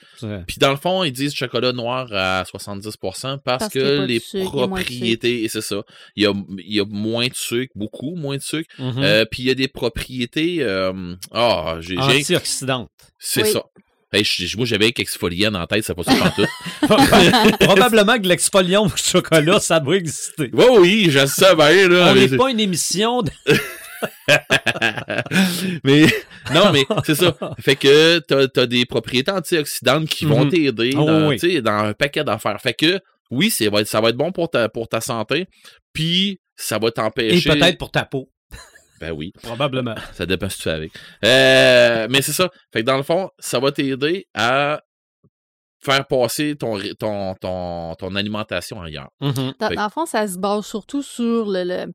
Puis dans le fond, ils disent chocolat noir à 70% parce, Parce que les sucre, propriétés, et c'est ça, il y, a, il y a moins de sucre, beaucoup moins de sucre. Mhm. Euh, puis il y a des propriétés. euh, Ah, j'ai. C'est Oui. ça. Hey, je- moi, j'avais avec exfoliant en tête, ça pas ça tout. Probablement que l'exfoliant au chocolat, ça doit exister. oui, oui, je sais bien, là. On n'est pas une émission de... mais non, mais c'est ça. Fait que t'as as des propriétés antioxydantes qui vont Mhm. t'aider Oh, dans, oui. dans un paquet d'affaires. Fait que oui, c'est va être- ça va être bon pour ta, pour ta santé. Puis ça va Et t'empêcher. peut-être pour ta peau. Ben oui, Probablement. ça dépend si tu fais avec. Euh, mais c'est ça. Fait que dans le fond, ça va t'aider à faire passer ton, ton, ton, ton alimentation ailleurs. Mhm. Dans, le fond, ça se base surtout sur le, le,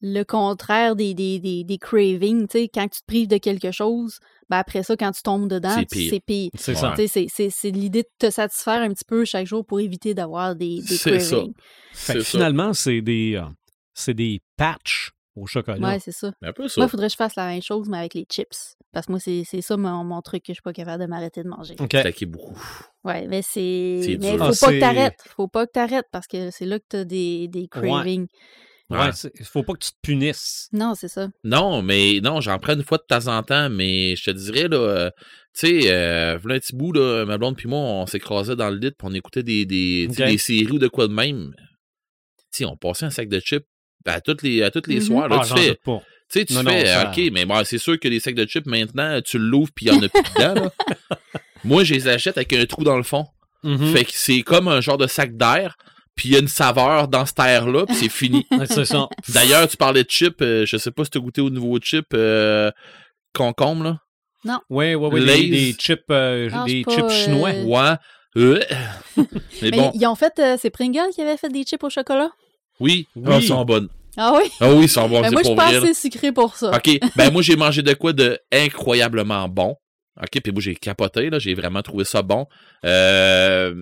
le contraire des, des, des, des cravings. Tu sais, quand tu te prives de quelque chose, ben après ça, quand tu tombes dedans, C'est pire. c'est ça. Tu sais, C'est c'est- c'est l'idée de te satisfaire un petit peu chaque jour pour éviter d'avoir des, des C'est ça. cravings. Fait finalement, c'est des, euh, c'est des patchs au chocolat. Ouais, c'est ça. Un peu ça. Moi, il faudrait que je fasse la même chose, mais avec les chips. Parce que moi, c'est c'est ça mon, mon truc que je suis pas capable de m'arrêter de manger. OK. Claquer beaucoup. Ouais, mais c'est. Mais dur. faut Ah, pas que t'arrêtes. Faut pas que t'arrêtes parce que c'est là que t'as des, des cravings. Ouais, Ouais. c'est- faut pas que tu te punisses. Non, c'est ça. Non, mais non, j'en prends une fois de temps en temps, mais je te dirais, là, euh, tu sais, euh, voilà un petit bout, là, ma blonde puis moi, on s'écrasait dans le lit, puis on écoutait des, des, séries ou de quoi de même. Tu sais, on passait un sac de chips à tous les, à tous les Mhm. soirs. Là, Ah, tu j'en fais, doute pas. tu sais, tu Non, non, fais, ça- OK, mais bon, c'est sûr que les sacs de chips, maintenant, tu l'ouvres puis il y en a plus dedans, là. Moi, je les achète avec un trou dans le fond. Mhm. Fait que c'est comme un genre de sac d'air, puis il y a une saveur dans cet air-là, puis c'est fini. D'ailleurs, tu parlais de chips, euh, je sais pas si tu as goûté au nouveau chip euh, concombre, là. Oui, oui, oui. Lay's. Des, chips, euh, Ah, des chips pas, chinois. euh, Ouais. Euh. Mais Mais bon, ils ont fait. euh, c'est Pringles qui avait fait des chips au chocolat? oui, Oui. Ah, ils sont bonnes. Ah oui? Ah oui, ils sont bonnes, Ben, moi, je suis pas assez sucré pour ça. OK, ben moi, j'ai mangé de quoi de incroyablement bon. OK, puis moi, j'ai capoté, là, j'ai vraiment trouvé ça bon. Euh,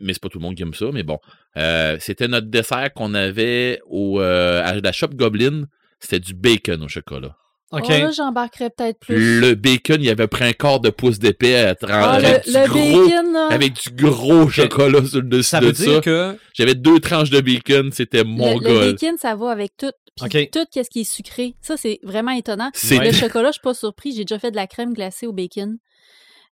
mais c'est pas tout le monde qui aime ça, mais bon. Euh, C'était notre dessert qu'on avait au, euh, à la Shop Goblin. C'était du bacon au chocolat. OK. Oh, là, j'embarquerais peut-être plus. Le bacon, il avait pris un quart de pouce d'épais à Ah, avec, le, du le gros, bacon, là. avec du gros chocolat sur le dessus Ça de veut dire ça. que. J'avais deux tranches de bacon, c'était mon le, le bacon, ça va avec tout. Puis OK. tout ce qui est sucré. Ça, c'est vraiment étonnant. Le chocolat, je suis pas surpris. J'ai déjà fait de la crème glacée au bacon.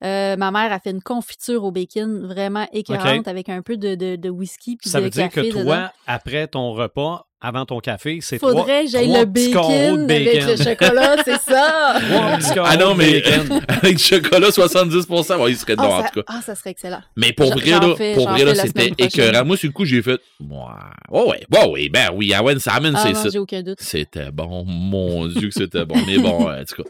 Euh, ma mère a fait une confiture au bacon vraiment écœurante avec un peu de, de, de whisky puis Ça de veut dire que toi, dedans. après ton repas, avant ton café, c'est Faudrait trois, que j'aille le bacon, avec le chocolat, c'est ça! Trois petits carreaux Ah non, de mais bacon. avec du chocolat 70%, ouais, il serait Ah, bon, en ça, tout cas. ah, ça serait excellent. Mais pour vrai, là, pour vrai, là, la c'était écœurant. Moi, sur le coup, j'ai fait, ouais, oh ouais, ouais, ouais, ben oui, Awen Salmon, Ah c'est ça. j'ai aucun doute. C'était bon, mon Dieu que c'était bon. Mais bon, en tout cas.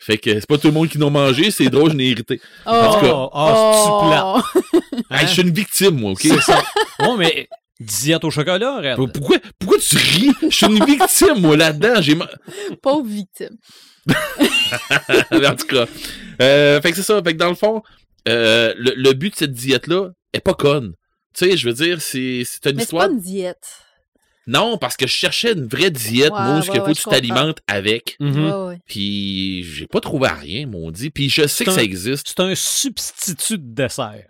Fait que c'est pas tout le monde qui n'a mangé, c'est drôle, je n'ai irrité. En tout cas, Oh, ah, c'est-tu plat? Hey, Hein? je suis une victime, moi, OK? C'est ça. Oh, mais diète au chocolat, Red. Pour- Pourquoi, pourquoi tu ris? Je suis une victime, moi, là-dedans. J'ai ma- Pauvre victime. en tout cas. Euh, fait que c'est ça. Fait que dans le fond, euh, le, le but de cette diète-là est pas conne. Tu sais, je veux dire, c'est c'est une Mais c'est histoire. pas une diète. Non, parce que je cherchais une vraie diète, Ouais, moi, où ce ouais, que faut ouais, que tu t'alimentes avec. Mhm. Ouais, ouais. Puis j'ai pas trouvé à rien, mon dit. Puis je sais C'est que un- ça existe. C'est un substitut de dessert.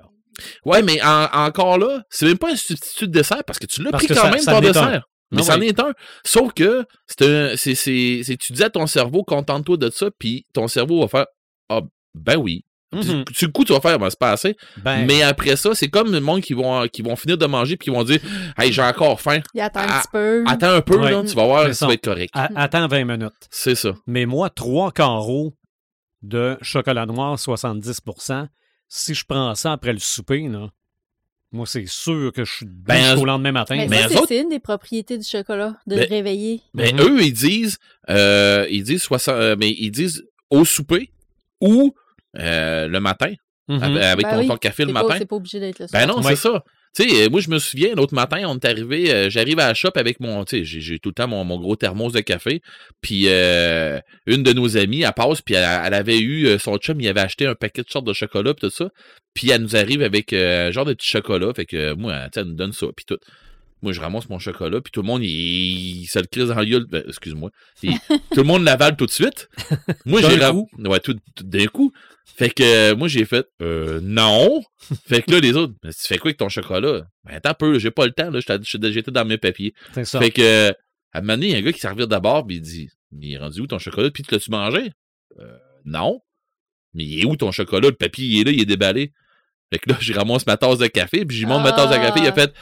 Ouais, mais en- encore là, c'est même pas un substitut de dessert parce que tu l'as pris quand ça- même ça en un. dessert. Mais c'en oui. est un. Sauf que c'est tu dis à ton cerveau, contente-toi de ça, puis ton cerveau va faire, ah, ben oui. Le coup, tu vas faire, ben, c'est pas assez. Ben, Mais après ça, c'est comme le monde qui vont, qui vont finir de manger puis qui vont dire, hey, j'ai encore faim. Il attend un Ah, petit peu. Attends un peu, Ouais. là, tu vas voir, C'est ça ça. va être correct. attends 20 minutes. C'est ça. Mais moi, trois carreaux de chocolat noir 70 si je prends ça après le souper, là, moi, c'est sûr que je suis Ben, jusqu'au lendemain matin. Mais, Mais c'est- une des propriétés du chocolat, de Mais- le réveiller. Mais Mhm. eux, ils disent, euh, ils disent 60, euh, mais ils disent au souper ou euh, le matin, Mhm. avec, avec Ben ton, oui, ton café le pas, matin. c'est pas obligé d'être le Ben soir. non, Ouais. c'est ça. Tu sais, euh, moi, je me souviens, l'autre matin, on est arrivé, euh, j'arrive à la shop avec mon, tu sais, j'ai- tout le temps mon, mon gros thermos de café, puis euh, une de nos amies, elle passe, puis elle, elle avait eu, son chum, il avait acheté un paquet de sortes de chocolat, puis tout ça, puis elle nous arrive avec euh, un genre de petit chocolat, fait que moi, tu sais, elle nous donne ça, puis tout. Moi, je ramasse mon chocolat, puis tout le monde, il, il se le crise dans la gueule. Ben, excuse-moi. Tout le monde l'avale tout de suite. Moi, j'ai? Ouais, tout, tout d'un coup. Fait que euh, moi, j'ai fait euh, non. fait que là, les autres, Mais tu fais quoi avec ton chocolat? Ben, attends un peu, j'ai pas le temps, là. J'étais- dans mes papiers. Ça. Fait que, à un moment donné, il y a un gars qui s'est d'abord, puis il dit Mais il est rendu où ton chocolat? Puis tu l'as-tu mangé? Euh, non. Mais il est où ton chocolat? Le papier, il est là, il est déballé. Fait que là, j'ai ramasse ma tasse de café, puis j'y monte ma tasse de café, il a Ah. fait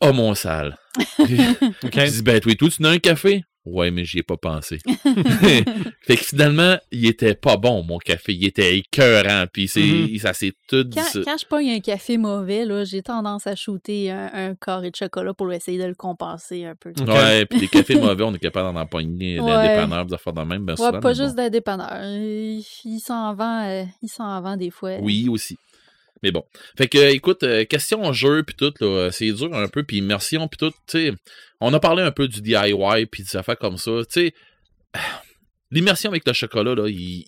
Oh mon sale. OK. Je dis, ben, toi, tout, tu n'as un café? Ouais, mais j'y ai pas pensé. fait que finalement, il était pas bon, mon café. Il était écœurant, puis c'est, Mhm. ça s'est tout dit Quand, quand je pogne un café mauvais, là, j'ai tendance à shooter un, un carré de chocolat pour essayer de le compenser un peu. Ok. Ouais, puis les cafés mauvais, on est capable d'en empoigner dans Ouais. les dépanneurs, des affaires de même, ben Ouais, souvent, pas juste bon. d'un dépanneur. Il, il s'en vend, euh, il s'en vend des fois. Oui, aussi. Mais bon. Fait que, écoute, euh, question jeu, puis tout, là, euh, c'est dur un peu, puis immersion, puis tout, tu sais. On a parlé un peu du DIY, puis des affaires comme ça. Tu sais, l'immersion avec le chocolat, là, il,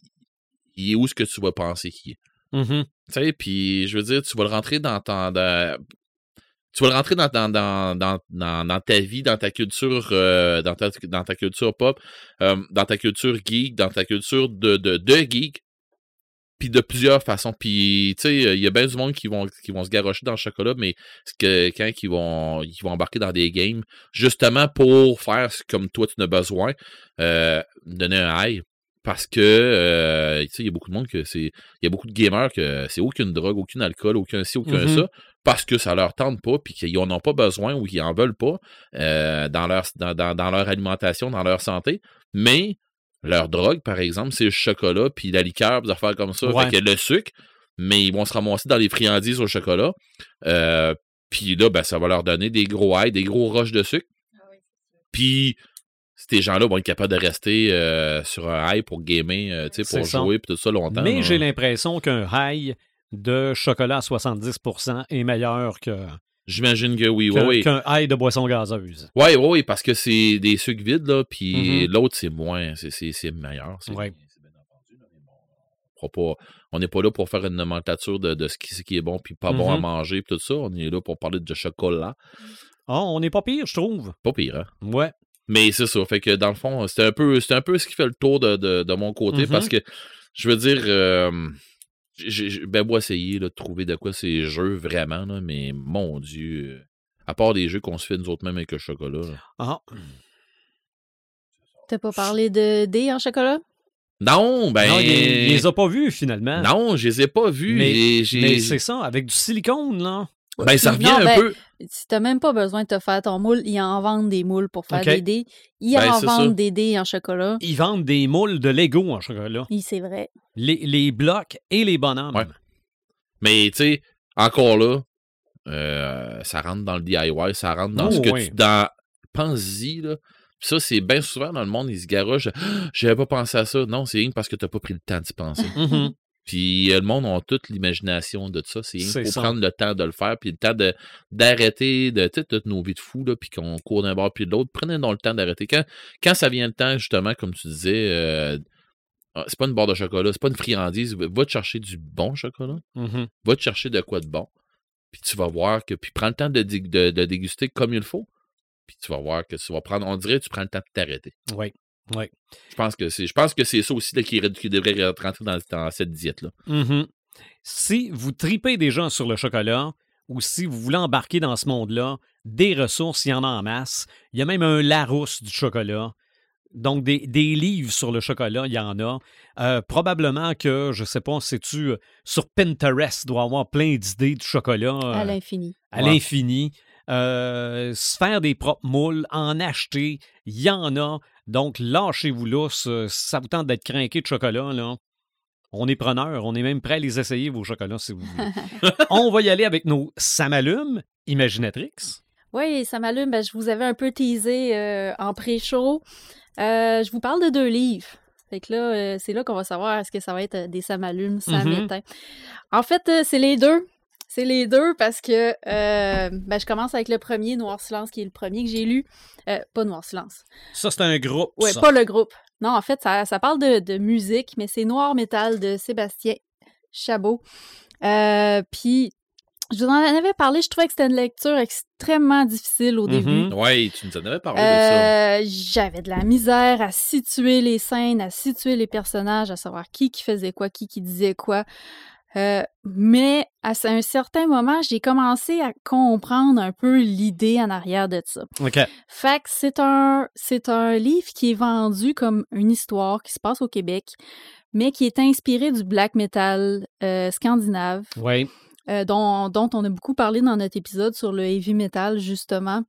il est où ce que tu vas penser qu'il est? Mhm. Tu sais, puis je veux dire, tu vas le rentrer dans ton. dans- tu vas le rentrer dans, dans, dans, dans, dans, dans ta vie, dans ta culture, euh, dans, ta, dans ta culture pop, euh, dans ta culture geek, dans ta culture de, de, de geek, puis de plusieurs façons. Puis, tu sais, il y a bien du monde qui vont, qui vont se garrocher dans le chocolat, mais que quand ils vont, ils vont embarquer dans des games, justement pour faire ce comme toi tu as besoin, euh, donner un high. Parce que, euh, tu sais, il y a beaucoup de monde que c'est. Il y a beaucoup de gamers que c'est aucune drogue, aucun alcool, aucun ci, aucun Mhm. ça, parce que ça leur tente pas, puis qu'ils en ont pas besoin ou qu'ils en veulent pas euh, dans, leur, dans, dans, dans leur alimentation, dans leur santé. Mais leur drogue, par exemple, c'est le chocolat, puis la liqueur, des affaires comme ça, Ouais. fait que le sucre, mais ils vont se ramasser dans les friandises au chocolat. Euh, puis là, ben, ça va leur donner des gros highs, des gros roches de sucre. Puis ces gens-là vont être capables de rester euh, sur un high pour gamer, euh, tu sais, pour ça. jouer, puis tout ça longtemps. Mais j'ai l'impression qu'un high de chocolat à 70% est meilleur que, J'imagine que oui, qu'un oui, oui. qu'un de boisson gazeuse. Oui, oui, oui, parce que c'est des sucres vides, là, puis Mhm. l'autre, c'est moins, c'est- c'est c'est meilleur. C'est Ouais. on fera pas- on n'est pas là pour faire une nomenclature de, de ce, qui, ce qui est bon puis pas bon à Mhm. manger puis tout ça. On est là pour parler de chocolat. Ah, on n'est pas pire, je trouve. Pas pire, hein? Ouais. Mais c'est ça. Fait que dans le fond, c'était un peu, c'était un peu ce qui fait le tour de, de, de mon côté Mhm. parce que je veux dire, euh, j'ai ben beau essayer là, de trouver de quoi ces jeux vraiment, là, mais mon Dieu. À part des jeux qu'on se fait nous autres même avec le chocolat. là. Ah, T'as pas parlé de dés en chocolat? Non, ben. non, il, il les a pas vus finalement. Non, je les ai pas vus. Mais- et j'ai- Mais c'est ça, avec du silicone, là. Ben, ça revient Non, un ben, peu. Si t'as même pas besoin de te faire ton moule, ils en vendent des moules pour faire des dés. Ils Ben, en ça. vendent des dés en chocolat. Ils vendent des moules de Lego en chocolat. Oui, c'est vrai. Les, les blocs et les bonhommes. Ouais. Mais tu sais, encore là, euh, ça rentre dans le DIY, ça rentre dans Oh, ce que ouais. tu. Dans... Pense-y, là. Puis ça, c'est bien souvent dans le monde, ils se garochent. Ah, J'avais pas pensé à ça. Non, c'est rien que parce que t'as pas pris le temps d'y penser. Mhm. Puis euh, le monde a toute l'imagination de ça. C'est faut ça. prendre le temps de le faire, puis le temps de d'arrêter de toutes nos vies de fous, là, puis qu'on court d'un bord puis de l'autre. Prenez donc le temps d'arrêter. Quand, quand ça vient le temps, justement, comme tu disais, euh, ah, c'est pas une barre de chocolat, c'est pas une friandise. Va te chercher du bon chocolat Mhm. va te chercher de quoi de bon. Puis tu vas voir que. Puis prends le temps de, de, de déguster comme il faut. Puis tu vas voir que tu vas prendre. On dirait que tu prends le temps de t'arrêter. Oui. Je pense que c'est. Je pense que c'est ça aussi là, qui, qui devrait rentrer dans, dans cette diète-là. Mhm. Si vous tripez déjà sur le chocolat ou si vous voulez embarquer dans ce monde-là, des ressources, il y en a en masse. Il y a même un Larousse du chocolat. Donc, des, des livres sur le chocolat, il y en a. Euh, probablement que, je sais pas, sais-tu, euh, sur Pinterest, doit avoir plein d'idées de chocolat euh, À l'infini. à Ouais. l'infini. Euh, se faire des propres moules, en acheter, il y en a. Donc, lâchez-vous là. Ça vous tente d'être craqué de chocolat, là, on est preneur. On est même prêt à les essayer, vos chocolats, si vous voulez. on va y aller avec nos Samalumes Imaginatrix. Oui, ça m'allume. Ben, je vous avais un peu teasé euh, en pré-show. Euh, je vous parle de deux livres. Fait que là, euh, c'est là qu'on va savoir est-ce que ça va être des samalumes, ça Mhm. m'éteint. En fait, c'est les deux. C'est les deux parce que euh, ben, je commence avec le premier, Noir Silence, qui est le premier que j'ai lu. Euh, pas Noir Silence. Ça, c'est un groupe. Ça. pas le groupe. Non, en fait, ça, ça parle de, de musique, mais c'est Noir Métal de Sébastien Chabot. Euh, Puis, je vous en avais parlé, je trouvais que c'était une lecture extrêmement difficile au début. Ouais, tu nous en avais parlé de ça. J'avais de la misère à situer les scènes, à situer les personnages, à savoir qui qui faisait quoi, qui qui disait quoi. Euh, mais à un certain moment, j'ai commencé à comprendre un peu l'idée en arrière de ça. OK. Fait que c'est un, c'est un livre qui est vendu comme une histoire qui se passe au Québec, mais qui est inspiré du black metal euh, scandinave, Oui. euh, dont, dont on a beaucoup parlé dans notre épisode sur le heavy metal, justement.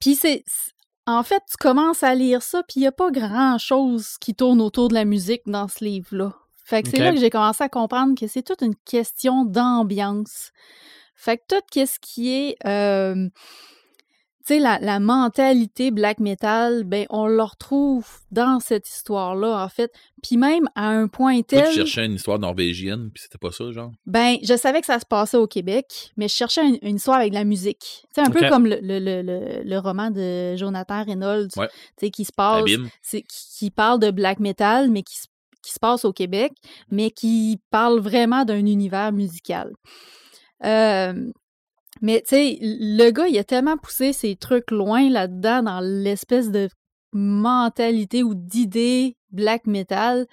Puis c'est... c'est- En fait, tu commences à lire ça, puis il n'y a pas grand-chose qui tourne autour de la musique dans ce livre-là. Fait que c'est là que j'ai commencé à comprendre que c'est toute une question d'ambiance. Fait que tout ce qui est... euh, tu sais, la, la mentalité black metal, ben, on le retrouve dans cette histoire-là, en fait. Puis même à un point Toi, tel... tu cherchais une histoire norvégienne, puis c'était pas ça, genre? Ben, je savais que ça se passait au Québec, mais je cherchais une, une histoire avec de la musique. Tu sais, un peu comme le, le, le, le, le roman de Jonathan Reynolds, Ouais. tu sais, qui se passe, qui, qui parle de black metal, mais qui, se- qui se passe au Québec, mais qui parle vraiment d'un univers musical. Euh, mais tu sais, le gars, il a tellement poussé ses trucs loin là-dedans dans l'espèce de mentalité ou d'idée black metal.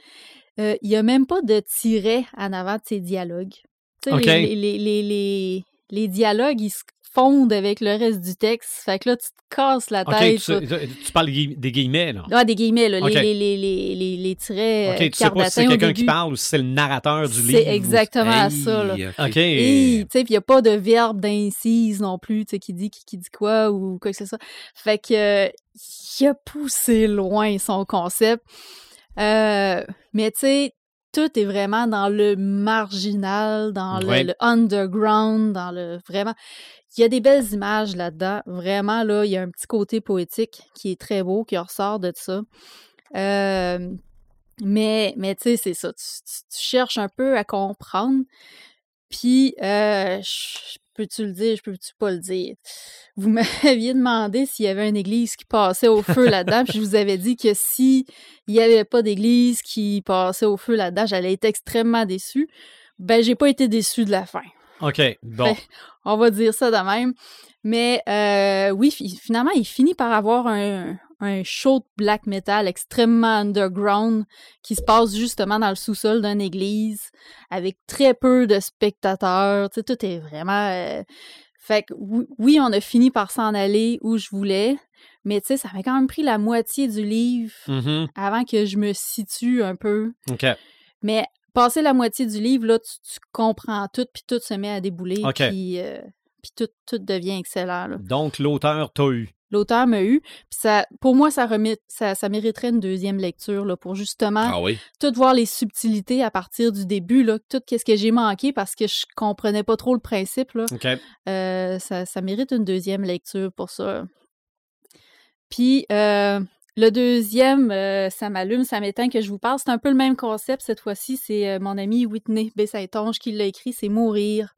Euh, il n'y a même pas de tiret en avant de ses dialogues. Tu sais, Ok. les, les, les, les, les dialogues, ils se fondent avec le reste du texte. Fait que là, tu te casses la tête. tu, tu- tu parles des guillemets, là. Ah, des guillemets, là, les, les, les, les, les, les tirets OK, euh, tu sais pas si c'est quelqu'un qui parle ou si c'est le narrateur du C'est livre. ou- exactement Hey, ça, là. ok. Et, tu sais, puis il n'y a pas de verbe d'incise non plus, tu sais, qui dit qui, qui dit quoi ou quoi que ce soit. Fait que, euh, il a poussé loin son concept. Euh, mais tu sais, tout est vraiment dans le marginal, dans le- Ouais. le, underground, dans le vraiment. Il y a des belles images là-dedans. Vraiment, là, il y a un petit côté poétique qui est très beau, qui ressort de ça. Euh, mais, mais tu sais, c'est ça. Tu, tu- tu cherches un peu à comprendre. Puis, euh, je peux-tu le dire, je peux-tu pas le dire? Vous m'aviez demandé s'il y avait une église qui passait au feu là-dedans, puis je vous avais dit que si il n'y avait pas d'église qui passait au feu là-dedans, j'allais être extrêmement déçue. Ben, j'ai pas été déçue de la fin. OK, bon. On va dire ça de même. Mais euh, oui, fi- finalement, il finit par avoir un, un show de black metal extrêmement underground qui se passe justement dans le sous-sol d'une église avec très peu de spectateurs. Tu sais, tout est vraiment. euh, Fait que oui- on a fini par s'en aller où je voulais, mais tu sais, ça m'a quand même pris la moitié du livre Mhm. avant que je me situe un peu. OK. Mais passer la moitié du livre, là, tu, tu comprends tout, puis tout se met à débouler, OK. puis, euh, puis tout, tout devient excellent. là. Donc, l'auteur t'a eu. L'auteur m'a eu, puis ça, pour moi, ça, remet, ça, ça mériterait une deuxième lecture là, pour justement Ah oui. tout voir les subtilités à partir du début, là, tout ce que j'ai manqué parce que je comprenais pas trop le principe. Là. Euh, ça, ça mérite une deuxième lecture pour ça. Puis euh, le deuxième, euh, ça m'allume, ça m'éteint que je vous parle. C'est un peu le même concept cette fois-ci. C'est mon ami Whitney Bessintonge qui l'a écrit, c'est Mourir.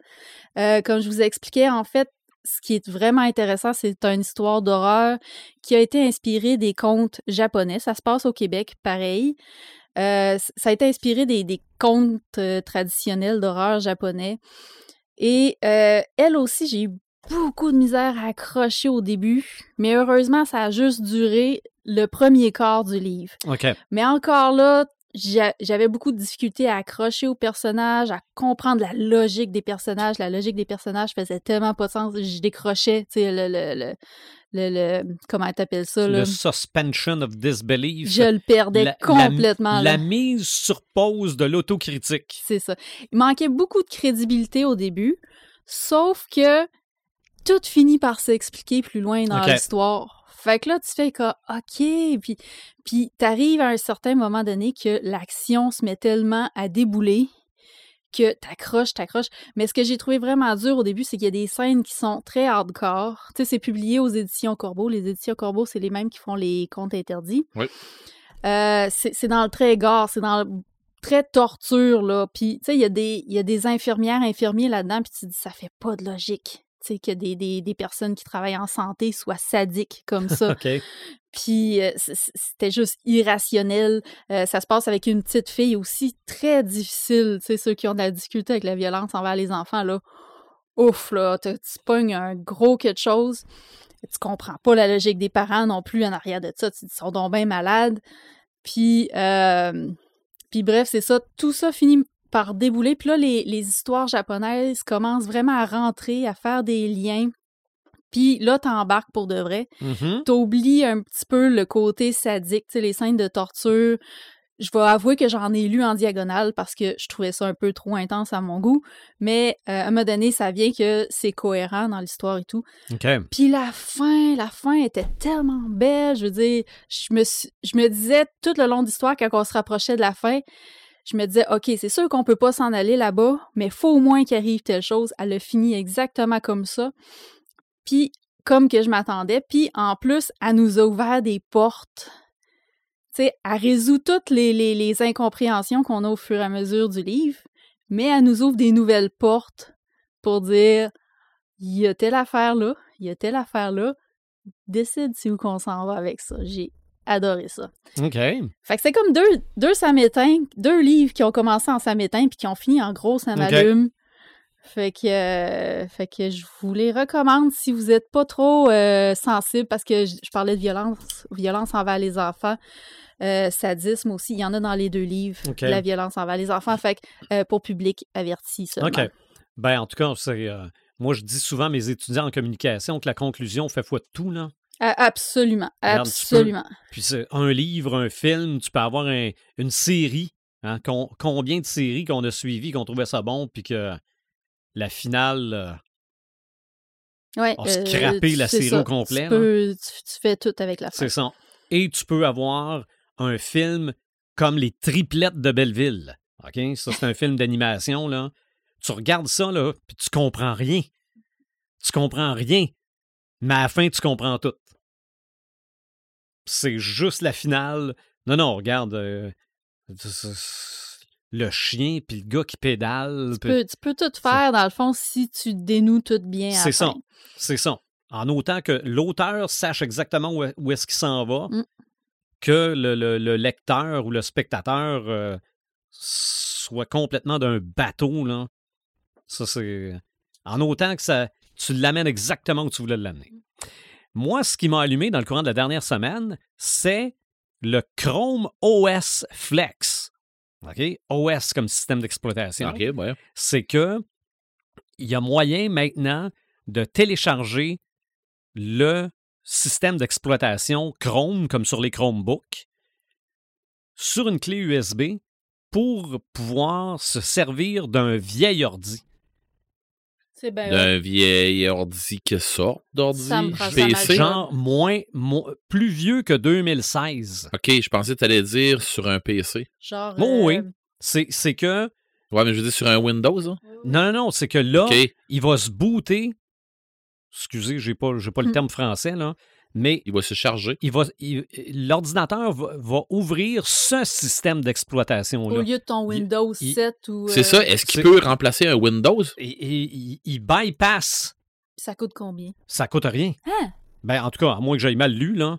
Comme je vous expliquais, en fait, ce qui est vraiment intéressant, c'est une histoire d'horreur qui a été inspirée des contes japonais. Ça se passe au Québec, pareil. Euh, ça a été inspiré des, des contes euh, traditionnels d'horreur japonais. Et euh, elle aussi, j'ai eu beaucoup de misère à accrocher au début, mais heureusement, ça a juste duré le premier quart du livre. OK. Mais encore là, j'avais beaucoup de difficultés à accrocher aux personnages, à comprendre la logique des personnages. La logique des personnages faisait tellement pas de sens. Je décrochais, tu sais, le, le, le, le, le- comment t'appelles ça, là? Le suspension of disbelief. Je le perdais La- complètement. La, mise sur pause de l'autocritique. C'est ça. Il manquait beaucoup de crédibilité au début, sauf que tout finit par s'expliquer plus loin dans l'histoire. Fait que là, tu fais que, OK, puis, puis t'arrives à un certain moment donné que l'action se met tellement à débouler que t'accroches, t'accroches. Mais ce que j'ai trouvé vraiment dur au début, c'est qu'il y a des scènes qui sont très hardcore. Tu sais, c'est publié aux éditions Corbeau. Les éditions Corbeau, c'est les mêmes qui font les contes interdits. Oui. Euh, c'est dans le très gore, c'est dans le très torture, là. Puis, tu sais, il y, a des- il y a des infirmières, infirmiers là-dedans, puis tu te dis, ça fait pas de logique. Tu sais, que des, des, des personnes qui travaillent en santé soient sadiques comme ça. Puis euh, c'était juste irrationnel. Euh, ça se passe avec une petite fille aussi très difficile. Tu sais, ceux qui ont de la difficulté avec la violence envers les enfants, là. Ouf, là, tu pognes un gros quelque chose. Tu comprends pas la logique des parents non plus en arrière de ça. Tu dis, ils sont donc bien malades. Puis, euh, puis bref, c'est ça. Tout ça finit par débouler. Puis là, les, les histoires japonaises commencent vraiment à rentrer, à faire des liens. Puis là, t'embarques pour de vrai Mhm. t'oublies un petit peu le côté sadique, les scènes de torture. Je vais avouer que j'en ai lu en diagonale parce que je trouvais ça un peu trop intense à mon goût, mais euh, à un moment donné, ça vient que c'est cohérent dans l'histoire et tout. Puis la fin, la fin était tellement belle, je veux dire, je me, je me disais tout le long de l'histoire, quand on se rapprochait de la fin, je me disais, OK, c'est sûr qu'on peut pas s'en aller là-bas, mais faut au moins qu'il arrive telle chose. Elle a fini exactement comme ça. Puis, comme que je m'attendais. Puis, en plus, elle nous a ouvert des portes. Tu sais, elle résout toutes les, les, les incompréhensions qu'on a au fur et à mesure du livre, mais elle nous ouvre des nouvelles portes pour dire, il y a telle affaire là, il y a telle affaire là, décide si où qu'on s'en va avec ça. J'ai adoré ça. OK. Fait que c'est comme deux, deux samétains, deux livres qui ont commencé en samétain puis qui ont fini en gros ça m'allume. Fait que, euh, fait que je vous les recommande si vous n'êtes pas trop euh, sensible parce que je, je parlais de violence, violence envers les enfants, euh, sadisme aussi. Il y en a dans les deux livres, la violence envers les enfants. Fait que pour public averti seulement. OK. Ben, en tout cas, c'est. euh, moi, je dis souvent à mes étudiants en communication que la conclusion fait foi de tout, là. Absolument, Regarde, tu peux- absolument. Puis c'est un livre, un film, tu peux avoir un- une série. hein, con- combien de séries qu'on a suivies, qu'on trouvait ça bon, puis que la finale. euh, Ouais, a scrappé tu- la série ça. au complet, Tu, peux- tu- tu fais tout avec la fin. c'est ça. Et tu peux avoir un film comme Les Triplettes de Belleville. OK? Ça, c'est un film d'animation, là. Tu regardes ça, là, puis tu comprends rien. Tu comprends rien. Mais à la fin, tu comprends tout. C'est juste la finale. Non, non, regarde. euh, le chien, puis le gars qui pédale. Tu peux, tu peux tout faire, dans le fond, si tu dénoues tout bien C'est ça. C'est ça. En autant que l'auteur sache exactement où, est-ce qu'il s'en va, Mm. que le, le- le lecteur ou le spectateur euh, soit complètement d'un bateau, là. Ça, c'est. En autant que ça. tu l'amènes exactement où tu voulais l'amener. Moi, ce qui m'a allumé dans le courant de la dernière semaine, c'est le Chrome OS Flex. OK? OS comme système d'exploitation. OK, ouais. C'est que il y a moyen maintenant de télécharger le système d'exploitation Chrome, comme sur les Chromebooks, sur une clé USB pour pouvoir se servir d'un vieil ordi. C'est bien. D'un vieil ordi que d'ordi. Ça me prend ça PC. Genre moins, mo- plus vieux que 2016. OK, je pensais que tu allais dire sur un PC. Genre. Oh oui. euh, C'est c'est que. Ouais, mais je veux dire sur un Windows. hein? Non, non, non, c'est que là, OK. il va se booter. Excusez, j'ai pas, j'ai pas le Hmm. terme français, là. Mais Il va se charger. il va, l'ordinateur va, va ouvrir ce système Au d'exploitation-là. lieu de ton Windows il- 7 ou. C'est euh, ça. Est-ce qu'il c'est- peut remplacer un Windows? Et, et- il- il bypass. Ça coûte combien? Ça coûte rien. Hein? Ben, en tout cas, à moins que j'aille mal lu, là.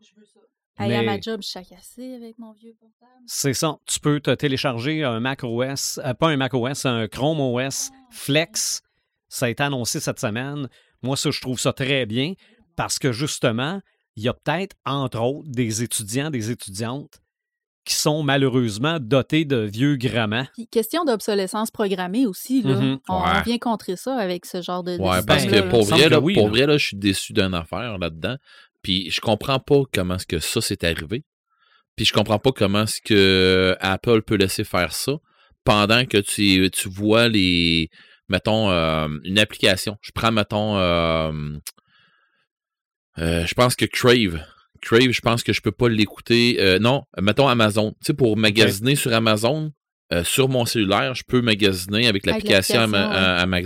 Hey, à Mais- ma job, je suis cassé avec mon vieux portable. C'est ça. Tu peux te télécharger un Mac OS, euh, pas un Mac OS, un Chrome OS Flex. Ça a été annoncé cette semaine. Moi, ça, je trouve ça très bien parce que justement, il y a peut-être, entre autres, des étudiants, des étudiantes qui sont malheureusement dotés de vieux grammaires. Puis question d'obsolescence programmée aussi, là. Mhm. on, Ouais. on vient contrer ça avec ce genre de. Ouais, parce que pour vrai, là, que oui, pour vrai, là, je suis déçu d'une affaire là-dedans. Puis je comprends pas comment est-ce que ça s'est arrivé. Puis je comprends pas comment est-ce que Apple peut laisser faire ça pendant que tu, tu vois les. Mettons, euh, une application. Je prends, mettons. euh, euh, je pense que Crave. Crave, je pense que je peux pas l'écouter. euh, non, mettons Amazon. Tu sais, pour magasiner sur Amazon, euh, sur mon cellulaire, je peux magasiner avec l'application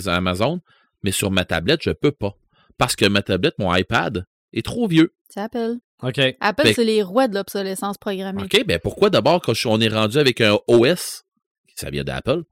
Amazon, mais sur ma tablette, je peux pas. Parce que ma tablette, mon iPad, est trop vieux. C'est Apple. OK. Apple, c'est les rois de l'obsolescence programmée. OK, ben pourquoi d'abord, quand on est rendu avec un OS, ça vient d'Apple,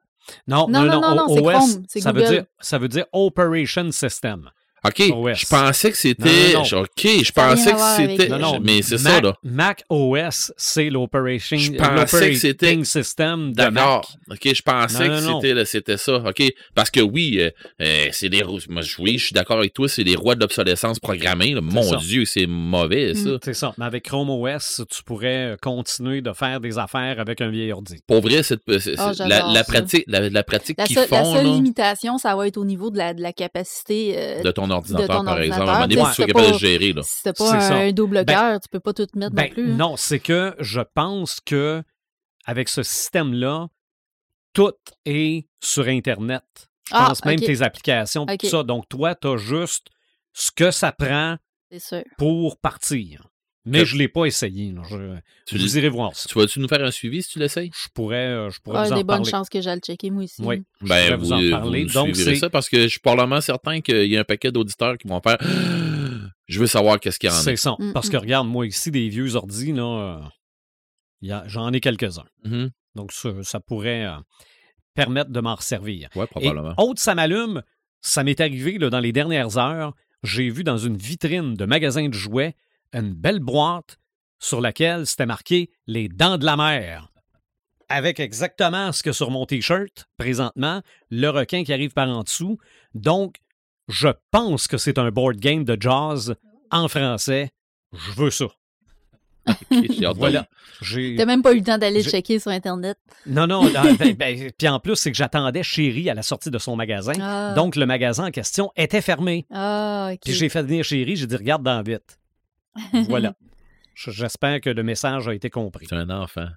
Non, Non, non, non, non, non, c'est OS, Chrome, ça veut, dire, ça veut dire Operation System. OK, OS. je pensais que c'était. OK, je pensais que c'était. Non, non, mais c'est Mac, ça, là. Mac OS, c'est l'Operation Je pensais que c'était- l'operating System de Mac. OK, je pensais Non, que c'était, c'était ça. OK, parce que oui, euh, euh, c'est des. Moi, je- oui, je suis d'accord avec toi, c'est les rois de l'obsolescence programmée. là. Mon ça. Dieu, c'est mauvais, ça. Mm. C'est ça. Mais avec Chrome OS, tu pourrais continuer de faire des affaires avec un vieil ordi. Pour vrai, c'est, c'est- la, j'adore la pratique, la, la pratique La qu'ils seule, la font seule là, limitation, ça va être au niveau de la, de la capacité. euh, de ton ordinateur, ton par exemple, ordinateur, à un moment donné, tu capable de gérer. Là. si t'as C'est pas un, double Ben- cœur, tu peux pas tout mettre Ben, non plus. hein. non, c'est que je pense que avec ce système-là, tout est sur Internet. Je Ah, pense même tes applications, tout ça. Donc, toi, tu as juste ce que ça prend pour partir. Mais Que- je ne l'ai pas essayé. Je, Tu, vous irez voir ça. tu vas-tu nous faire un suivi si tu l'essayes? Je pourrais, euh, je pourrais Ah, vous en des bonnes chances que j'aille le checker, moi aussi. Oui, je Ben, pourrais vous, vous en vous parler. nous Donc, c'est ça parce que je suis probablement certain qu'il y a un paquet d'auditeurs qui vont faire Je veux savoir qu'est-ce qu'il y en a. c'est ça. Mm, Parce mm. que regarde, moi ici, des vieux ordis, là, euh, il y a- j'en ai quelques-uns. Mhm. Donc, ça, ça pourrait euh, permettre de m'en resservir. Ouais, Et probablement. autre, ça m'allume, ça m'est arrivé là, dans les dernières heures. J'ai vu dans une vitrine de magasin de jouets une belle boîte sur laquelle c'était marqué Les Dents de la Mer. Avec exactement ce que sur mon T-shirt, présentement, le requin qui arrive par en dessous. Donc, je pense que c'est un board game de jazz en français. Je veux ça. Ok, j'ai hâte de Voilà. T'as même pas eu le temps d'aller checker sur Internet. Non, non. non, ben, ben, puis en plus, c'est que j'attendais Chéri à la sortie de son magasin. Ah, Donc, le magasin en question était fermé. ah. Puis j'ai fait venir Chéri, j'ai dit regarde dans vite. Voilà. J'espère que le message a été compris. C'est un enfant.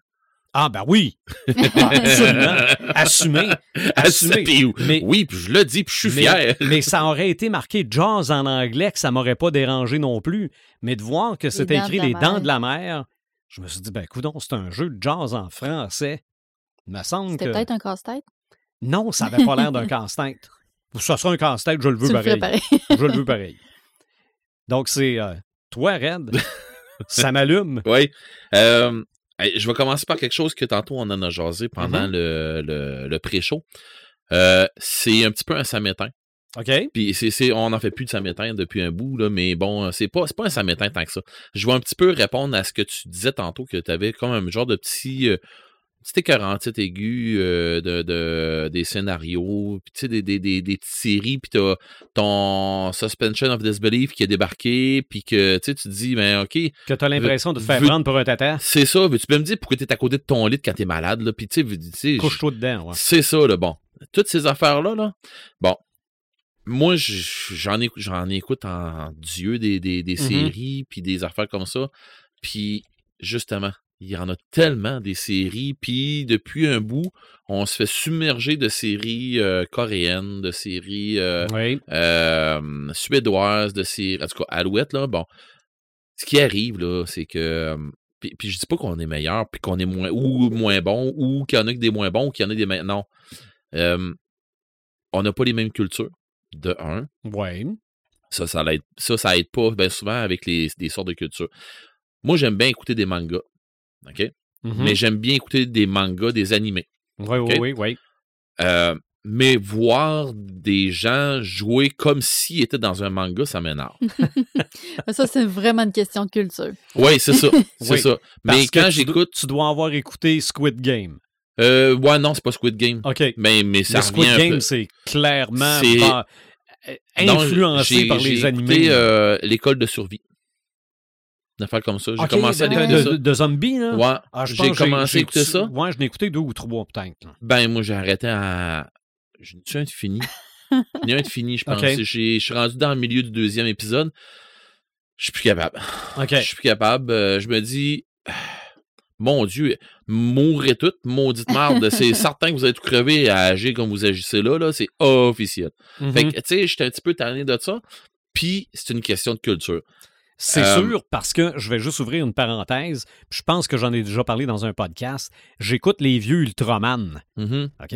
Ah, ben oui! Absolument. Assumé. Assumé. Puis, Mais- oui, puis je le dis, puis je suis mais, fier. mais ça aurait été marqué Jaws en anglais, que ça m'aurait pas dérangé non plus. Mais de voir que c'était écrit de Les Dents de la mer, je me suis dit, ben coudon, c'est un jeu de Jaws en français. Il me semble C'était que. peut-être un casse-tête? Non, ça avait pas l'air d'un casse-tête. Ça sera un casse-tête, je le veux Tu pareil. je le veux pareil. Donc, c'est euh, toi, Red? ça m'allume. Oui. Euh, je vais commencer par quelque chose que tantôt on en a jasé pendant Mhm. le, le, le pré-show. Euh, c'est un petit peu un samétain. OK? Puis c'est, on n'en fait plus de samétain depuis un bout, là, mais bon, c'est pas, pas un samétain tant que ça. Je vais un petit peu répondre à ce que tu disais tantôt, que tu avais comme un genre de petit, euh, c'était 47 aigus euh, de, de, des scénarios, puis tu sais, des, des, des, des petites séries, puis t'as ton suspension of disbelief qui a débarqué, puis que tu te dis, ben ok, Que t'as l'impression de te faire Vu- prendre pour un tata. c'est ça, veux-tu peux me dire pourquoi t'es à côté de ton lit quand t'es malade, là, puis tu sais, veux- Couche-toi dedans, ouais. c'est ça, là, bon. Toutes ces affaires-là, là, bon. Moi, j'en écoute, j'en écoute en Dieu des, des, des Mhm. séries, puis des affaires comme ça. Puis, justement, il y en a tellement des séries, puis depuis un bout, on se fait submerger de séries euh, coréennes, de séries euh, Oui. euh, suédoises, de séries, en tout cas, Alouette, là, bon. Ce qui arrive, là, c'est que. Puis, puis je dis pas qu'on est meilleur, puis qu'on est moins ou moins bon, ou qu'il y en a que des moins bons, ou qu'il y en a des meilleurs. Non. On n'a pas les mêmes cultures, de un. Ouais. Ça, ça l'aide. Ça, ça aide pas bien souvent avec les, des sortes de cultures. Moi, j'aime bien écouter des mangas. OK? Mhm. Mais j'aime bien écouter des mangas, des animés. Oui, oui, oui, oui. Euh, mais voir des gens jouer comme s'ils étaient dans un manga, ça m'énerve. Ça, c'est vraiment une question de culture. Oui, c'est ça. C'est Oui, ça. Parce Mais quand j'écoute. Tu dois avoir écouté Squid Game. Euh, ouais, non, c'est pas Squid Game. OK. Mais, mais ça Le revient Squid Game, c'est clairement euh, Non, influencé par les animés. euh, l'école de survie. Une affaire comme ça. J'ai commencé à de, écouter de- ça. de- de zombies, là? Ouais. Ah, j'ai commencé à écouter ça. Ouais, je n'ai écouté deux ou trois, peut-être. Ben, moi, j'ai arrêté à. J'ai un de fini? Il y a un de fini, je pense. Je suis rendu dans le milieu du deuxième épisode. Je suis plus capable. OK. Je suis plus capable. Euh, je me dis. Mon Dieu, mourrez toutes, maudite merde. C'est certain que vous allez tout crever à agir comme vous agissez là, là. C'est officiel. Mhm. Fait que, tu sais, j'étais un petit peu tanné de ça. Puis, c'est une question de culture. C'est Euh, sûr, parce que je vais juste ouvrir une parenthèse. puis Je pense que j'en ai déjà parlé dans un podcast. J'écoute les vieux Ultraman. Mhm. OK?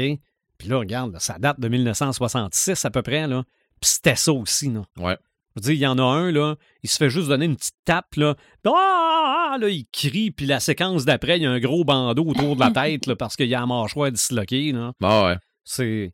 Puis là, regarde, là, ça date de 1966 à peu près, là. Puis c'était ça aussi, là. Ouais. Je veux dire, il y en a un, là, il se fait juste donner une petite tape, là. Ah! Là, il crie, puis la séquence d'après, il y a un gros bandeau autour de la tête, là, parce qu'il y a la mâchoire disloquée, là. Ah ouais. C'est...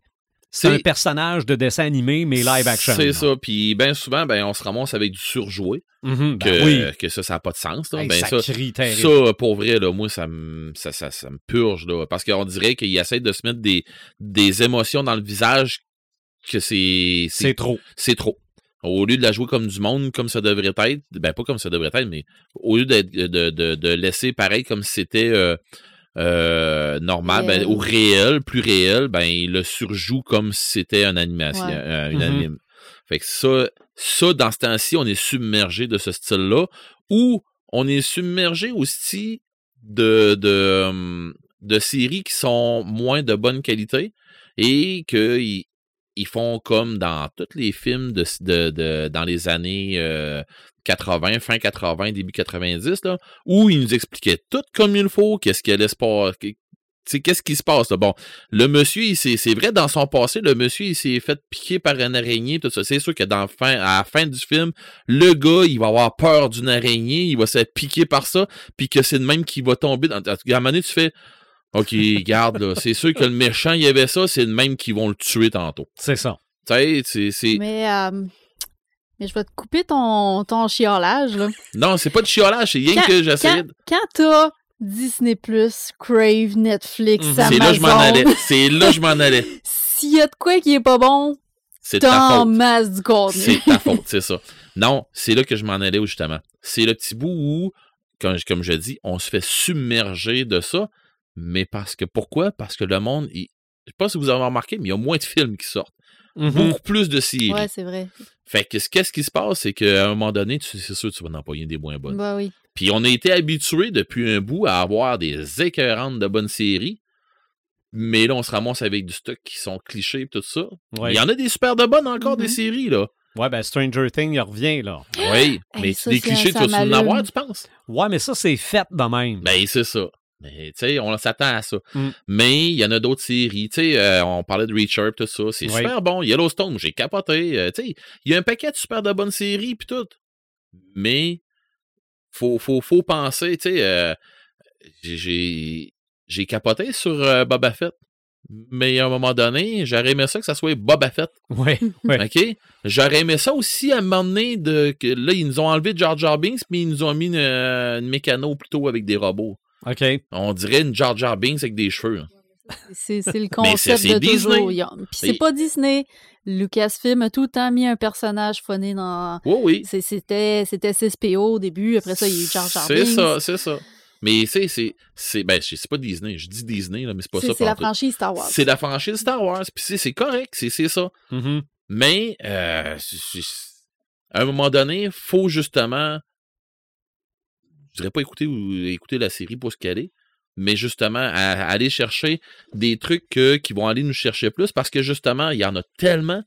C'est un personnage de dessin animé, mais live action. C'est ça. Puis, bien souvent, ben, on se ramasse avec du surjoué. Mhm, ben que, oui. que ça, ça n'a pas de sens. là. Hey, ben, ça, ça, crie terrible. ça, pour vrai, là, moi, ça me, ça, ça, ça me purge. Là, parce qu'on dirait qu'il essaie de se mettre des, des émotions dans le visage que c'est. C'est trop. c'est trop. Au lieu de la jouer comme du monde, comme ça devrait être, ben pas comme ça devrait être, mais au lieu de, de, de laisser pareil comme si c'était euh, euh, normal, ben, Réel. ou réel, plus réel, ben il le surjoue comme si c'était une animation, Ouais. euh, une Mhm. anime. Fait que ça, ça, dans ce temps-ci, on est submergé de ce style-là, ou on est submergé aussi de, de, hum, de séries qui sont moins de bonne qualité et qu'ils ils font comme dans tous les films de, de, de- dans les années euh, 80, fin 80, début 90, là, où ils nous expliquaient tout comme il faut, qu'est-ce qui allait se passer. Qu'est-ce qui se passe? là? Bon, le monsieur, c'est vrai, dans son passé, le monsieur, il s'est fait piquer par une araignée, tout ça. C'est sûr que dans le fin, à la fin du film, le gars, il va avoir peur d'une araignée, il va se piquer par ça, puis que c'est de même qu'il va tomber. Dans, à un moment donné, tu fais, OK, garde, là, c'est sûr que le méchant, il y avait ça, c'est de même qu'ils vont le tuer tantôt. C'est ça. Tu sais, c'est- c'est... Mais, euh, mais je vais te couper ton, ton chiolage, là. Non, c'est pas de chiolage, c'est rien Quand- que j'essaie Quand, de... quand t'as Disney+, Crave, Netflix, Mhm. Amazon... C'est là que je m'en allais. C'est là que je m'en allais. S'il y a de quoi qui est pas bon, C'est de ta t'en faute. masse du contenu. C'est ta faute, c'est ça. Non, c'est là que je m'en allais, justement. C'est le petit bout où, comme, comme je dis, on se fait submerger de ça. Mais parce que, pourquoi? Parce que le monde, il- je sais pas si vous avez remarqué, mais il y a moins de films qui sortent. Mhm. Beaucoup plus de séries. Ouais, c'est vrai. Fait que ce- qu'est-ce qui se passe, c'est qu'à un moment donné, c'est sûr que tu vas en employer des moins bonnes. Bah oui. Puis on a été habitués depuis un bout à avoir des écœurantes de bonnes séries. Mais là, on se ramasse avec du stock qui sont clichés et tout ça. Ouais. Il y en a des super de bonnes encore, des Mhm. séries, là. Ouais, ben Stranger Things, il revient, là. Oui, mais ça, des c'est- clichés, tu vas-tu en avoir, tu penses? Ouais, mais ça, c'est fait de même. Ben, c'est ça. Mais, tu sais, on s'attend à ça. Mm. Mais il y en a d'autres séries. Tu sais, euh, on parlait de Reacher, tout ça. C'est Oui. super bon. Yellowstone, j'ai capoté. Euh, tu sais, il y a un paquet de super de bonnes séries, puis tout. Mais, faut, faut, faut penser, tu sais, euh, j'ai- j'ai capoté sur Boba Fett. Mais à un moment donné, j'aurais aimé ça que ça soit Boba Fett. Ouais, ouais. OK? J'aurais aimé ça aussi à un moment donné de que là, ils nous ont enlevé Jar Jar Binks, mais ils nous ont mis une, une mécano plutôt avec des robots. OK. On dirait une Jar Jar Binks avec des cheveux. hein. C'est c'est le concept c'est- c'est de. Disney. Puis c'est pas Disney. Lucasfilm a tout le temps mis un personnage phoné dans. Oui, oui. c'est- C'était c'était CSPO au début. Après ça, il y a eu Jar Jar C'est Binks. ça, c'est ça. Mais c'est, c'est, c'est, ben, c'est pas Disney. Je dis Disney, là, mais c'est pas ça. c'est la franchise Star Wars. C'est la franchise Star Wars. Puis c'est, c'est correct, c'est, c'est ça. Mhm. Mais, euh, à un moment donné, faut justement, je dirais pas écouter ou écouter la série pour ce qu'elle est, mais justement, à- aller chercher des trucs euh, qui vont aller nous chercher plus parce que justement, il y en a tellement.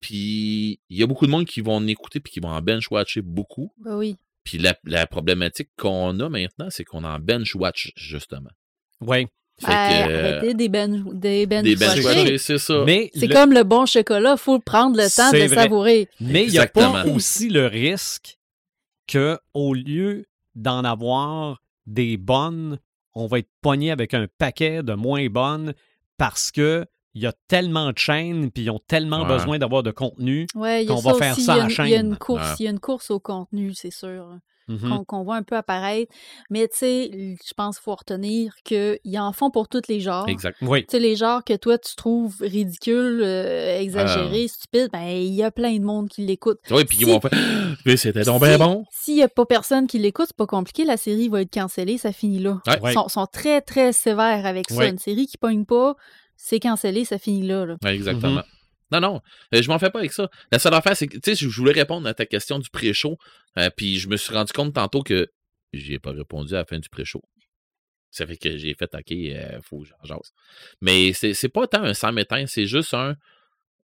Puis il y a beaucoup de monde qui vont en écouter puis qui vont en bench-watcher beaucoup. Ben oui. Puis la, la problématique qu'on a maintenant, c'est qu'on en bench-watch, justement. Oui. Fait que, euh, arrêtez des bench des bench des c'est ça. Mais C'est le- comme le bon chocolat, faut prendre le temps de vrai. savourer. Mais il n'y a pas aussi le risque que au lieu d'en avoir des bonnes, on va être pogné avec un paquet de moins bonnes parce que il y a tellement de chaînes puis ils ont tellement Ouais. besoin d'avoir de contenu. Ouais, Qu'on ça va faire aussi. ça il y a à chaîne. Il y a une course, Ouais. il y a une course au contenu, c'est sûr. Mhm. qu'on qu'on voit un peu apparaître. Mais tu sais, je pense qu'il faut retenir qu'ils en font pour tous les genres. Exact. Oui. Tu sais, les genres que toi, tu trouves ridicules, euh, exagérés, stupides, ben, il y a plein de monde qui l'écoute. Oui, puis Si- ils vont faire. Mais c'était donc si- bien bon. S'il n'y a pas personne qui l'écoute, c'est pas compliqué, la série va être cancellée, ça finit là. Ouais. Ouais. Ils sont, sont très, très sévères avec ça. Une série qui pogne pas, c'est cancellé, ça finit là. là. Ouais, exactement. Non, non, euh, je m'en fais pas avec ça. La seule affaire, c'est que, tu sais, je voulais répondre à ta question du pré-show, euh, puis je me suis rendu compte tantôt que j'y ai pas répondu à la fin du pré-show. Ça fait que j'ai fait, OK, euh, faut que j'en jase. Mais c'est pas tant un sans métain, c'est juste un.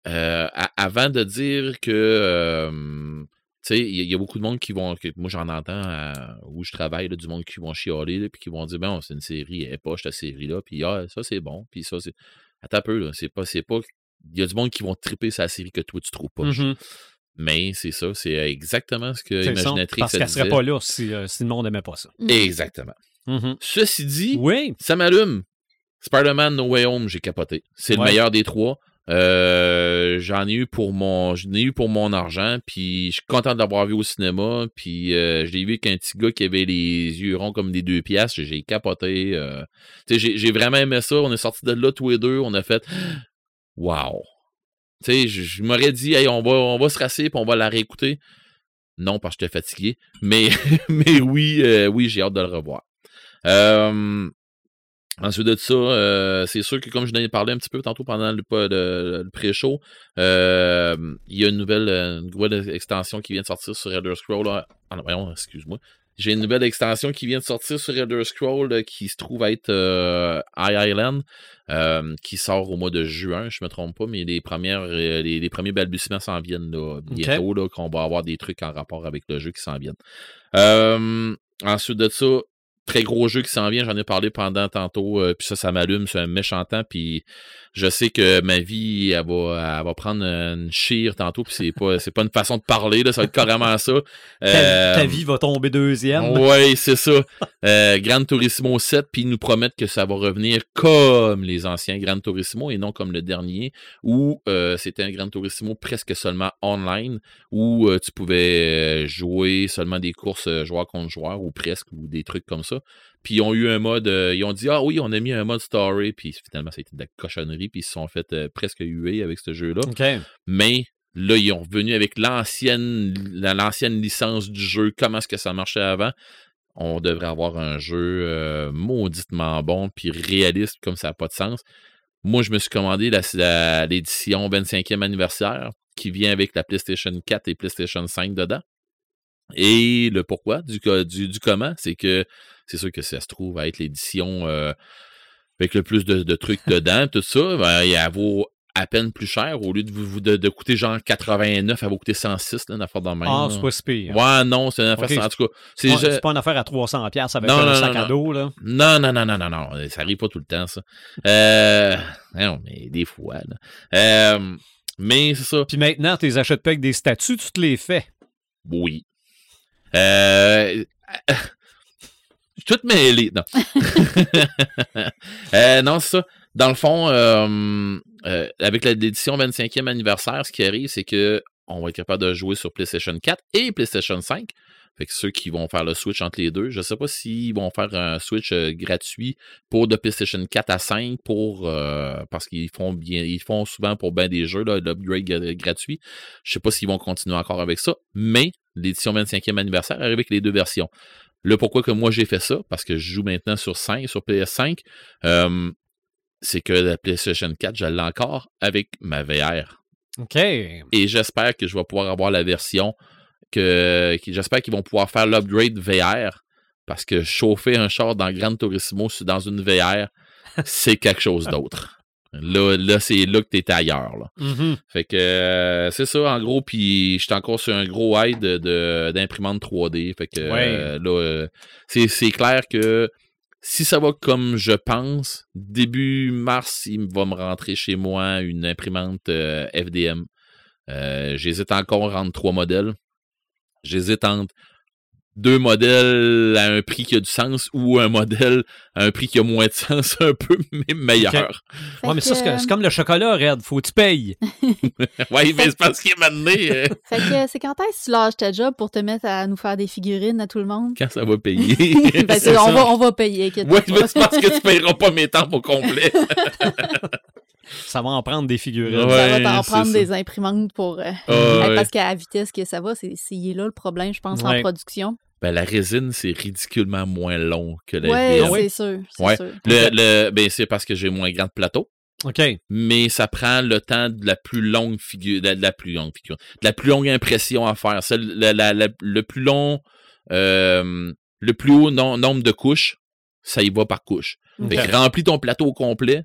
avant de dire que. tu sais, il y, a- beaucoup de monde qui vont. moi, j'en entends où je travaille, du monde qui vont chialer, puis qui vont dire, ben, c'est une série, elle est pas cette série-là, puis ah, ça, c'est bon, puis ça, c'est. Attends un peu, c'est pas Il y a du monde qui vont triper sa série que toi, tu trouves pas. Mhm. Mais c'est ça, c'est exactement ce que Imaginatrix Parce ça qu'elle serait pas là si, euh, si le monde n'aimait pas ça. Mm. Exactement. Mhm. Ceci dit, Oui. ça m'allume. Spider-Man No Way Home, j'ai capoté. C'est le meilleur des trois. Euh, j'en ai eu pour mon j'en ai eu pour mon argent puis je suis content de l'avoir vu au cinéma puis euh, je l'ai vu avec un petit gars qui avait les yeux ronds comme des deux piastres j'ai capoté euh, tu sais, j'ai j'ai vraiment aimé ça on est sortis de là tous les deux on a fait wow tu sais je, m'aurais dit hey, on va on va se rasser puis on va la réécouter non parce que j'étais fatigué mais mais oui euh, oui j'ai hâte de le revoir Ensuite de ça, euh, c'est sûr que comme je n'en ai parlé un petit peu tantôt pendant le, pré-show, il y a une nouvelle, euh, une nouvelle extension qui vient de sortir sur Elder Scroll. là. Ah non, excuse-moi. J'ai une nouvelle extension qui vient de sortir sur Elder Scroll euh, qui se trouve être euh, High Island, euh, qui sort au mois de juin, je me trompe pas, mais les premières, euh, les, les premiers balbutiements s'en viennent là, bientôt, là, qu'on va avoir des trucs en rapport avec le jeu qui s'en viennent. Euh, ensuite de ça, très gros jeu qui s'en vient, j'en ai parlé pendant tantôt, euh, puis ça, ça m'allume, c'est un méchant temps, puis je sais que ma vie, elle va, elle va prendre une chire tantôt, puis c'est pas, c'est pas une façon de parler, là, ça va être carrément ça. Ta, Euh, ta vie va tomber deuxième. oui, c'est ça. Euh, Gran Turismo 7, puis ils nous promettent que ça va revenir comme les anciens Gran Turismo et non comme le dernier, où euh, c'était un Gran Turismo presque seulement online, où tu pouvais jouer seulement des courses joueur contre joueur, ou presque, ou des trucs comme ça. Puis ils ont eu un mode, euh, ils ont dit, ah oui, on a mis un mode story, puis finalement, ça a été de la cochonnerie, puis ils se sont fait euh, presque huer avec ce jeu-là mais là, ils ont revenu avec l'ancienne la- l'ancienne licence du jeu, comment est-ce que ça marchait avant. On devrait avoir un jeu euh, mauditement bon, puis réaliste, comme ça n'a pas de sens. Moi, je me suis commandé la- la- l'édition 25e anniversaire, qui vient avec la PlayStation 4 et PlayStation 5 dedans. Et le pourquoi du, co- du, du comment, c'est que c'est sûr que ça se trouve à être l'édition euh, avec le plus de, de trucs dedans, tout ça, ben, elle vaut à peine plus cher. Au lieu de, vous- de, de coûter genre 89, elle va coûter 106, là, une affaire de même. Ah, c'est pas si pire. Ouais, non, c'est une affaire, Ok, en tout cas. C'est pas, je- c'est pas une affaire à 300$ piastres avec Non, un non, sac non, à dos, là. Non, non, non, non, non, non. Ça arrive pas tout le temps, ça. Euh... Non, mais des fois, là. Euh... Mais c'est ça. Puis maintenant, tu les achètes pas avec des statuts, tu te les fais? Oui. Euh... Tout mêlé. Non. Euh, non, c'est ça. Dans le fond, euh, euh, avec l'édition 25e anniversaire, ce qui arrive, c'est que on va être capable de jouer sur PlayStation 4 et PlayStation 5. Fait que ceux qui vont faire le switch entre les deux, je sais pas s'ils vont faire un switch euh, gratuit pour de PlayStation 4 à 5 pour euh, parce qu'ils font bien ils font souvent pour bien des jeux l'upgrade gra- gratuit. Je sais pas s'ils vont continuer encore avec ça, mais l'édition 25e anniversaire arrive avec les deux versions. Le pourquoi que moi j'ai fait ça, parce que je joue maintenant sur 5, sur PS5, euh, c'est que la PlayStation 4, je l'ai encore avec ma VR. OK. Et j'espère que je vais pouvoir avoir la version que, que- j'espère qu'ils vont pouvoir faire l'upgrade VR parce que chauffer un char dans Gran Turismo dans une VR, c'est quelque chose d'autre. Là, là c'est là que t'es ailleurs. Là. Mhm. Fait que euh, c'est ça en gros, puis j'étais encore sur un gros high de, de- d'imprimante 3D. Fait que Ouais. euh, là, euh, c'est, clair que si ça va comme je pense, début mars, il va me rentrer chez moi une imprimante FDM. J'hésite encore entre trois modèles. J'hésite entre deux modèles à un prix qui a du sens ou un modèle à un prix qui a moins de sens, un peu, mais meilleur. Ouais, mais ça, c'est, c'est comme le chocolat, Red. Faut que tu payes. Oui, mais c'est parce qu'il est maintenant. euh, Fait que c'est quand est-ce que tu lâches ta job pour te mettre à nous faire des figurines à tout le monde? quand ça va payer. Ben, on, ça. va, on va payer, Oui, mais c'est parce que tu paieras pas mes temps au complet. Ça va en prendre des figurines. Ouais. ça va t'en c'est prendre ça. des imprimantes pour. euh, Ah, ouais. Parce qu'à la vitesse que ça va, c'est est là le problème, je pense, Ouais. en production. Ben, la résine, c'est ridiculement moins long que la Ouais, FDM. c'est sûr. c'est Ouais. sûr. Le, le- ben, c'est parce que j'ai moins grand de plateau, OK. mais ça prend le temps de la plus longue figure, de la, de la plus longue figure, de la plus longue impression à faire. Celle- la- la- la- le plus long, euh, le plus haut nom- nombre de couches, ça y va par couche. Fait que remplis ton plateau au complet,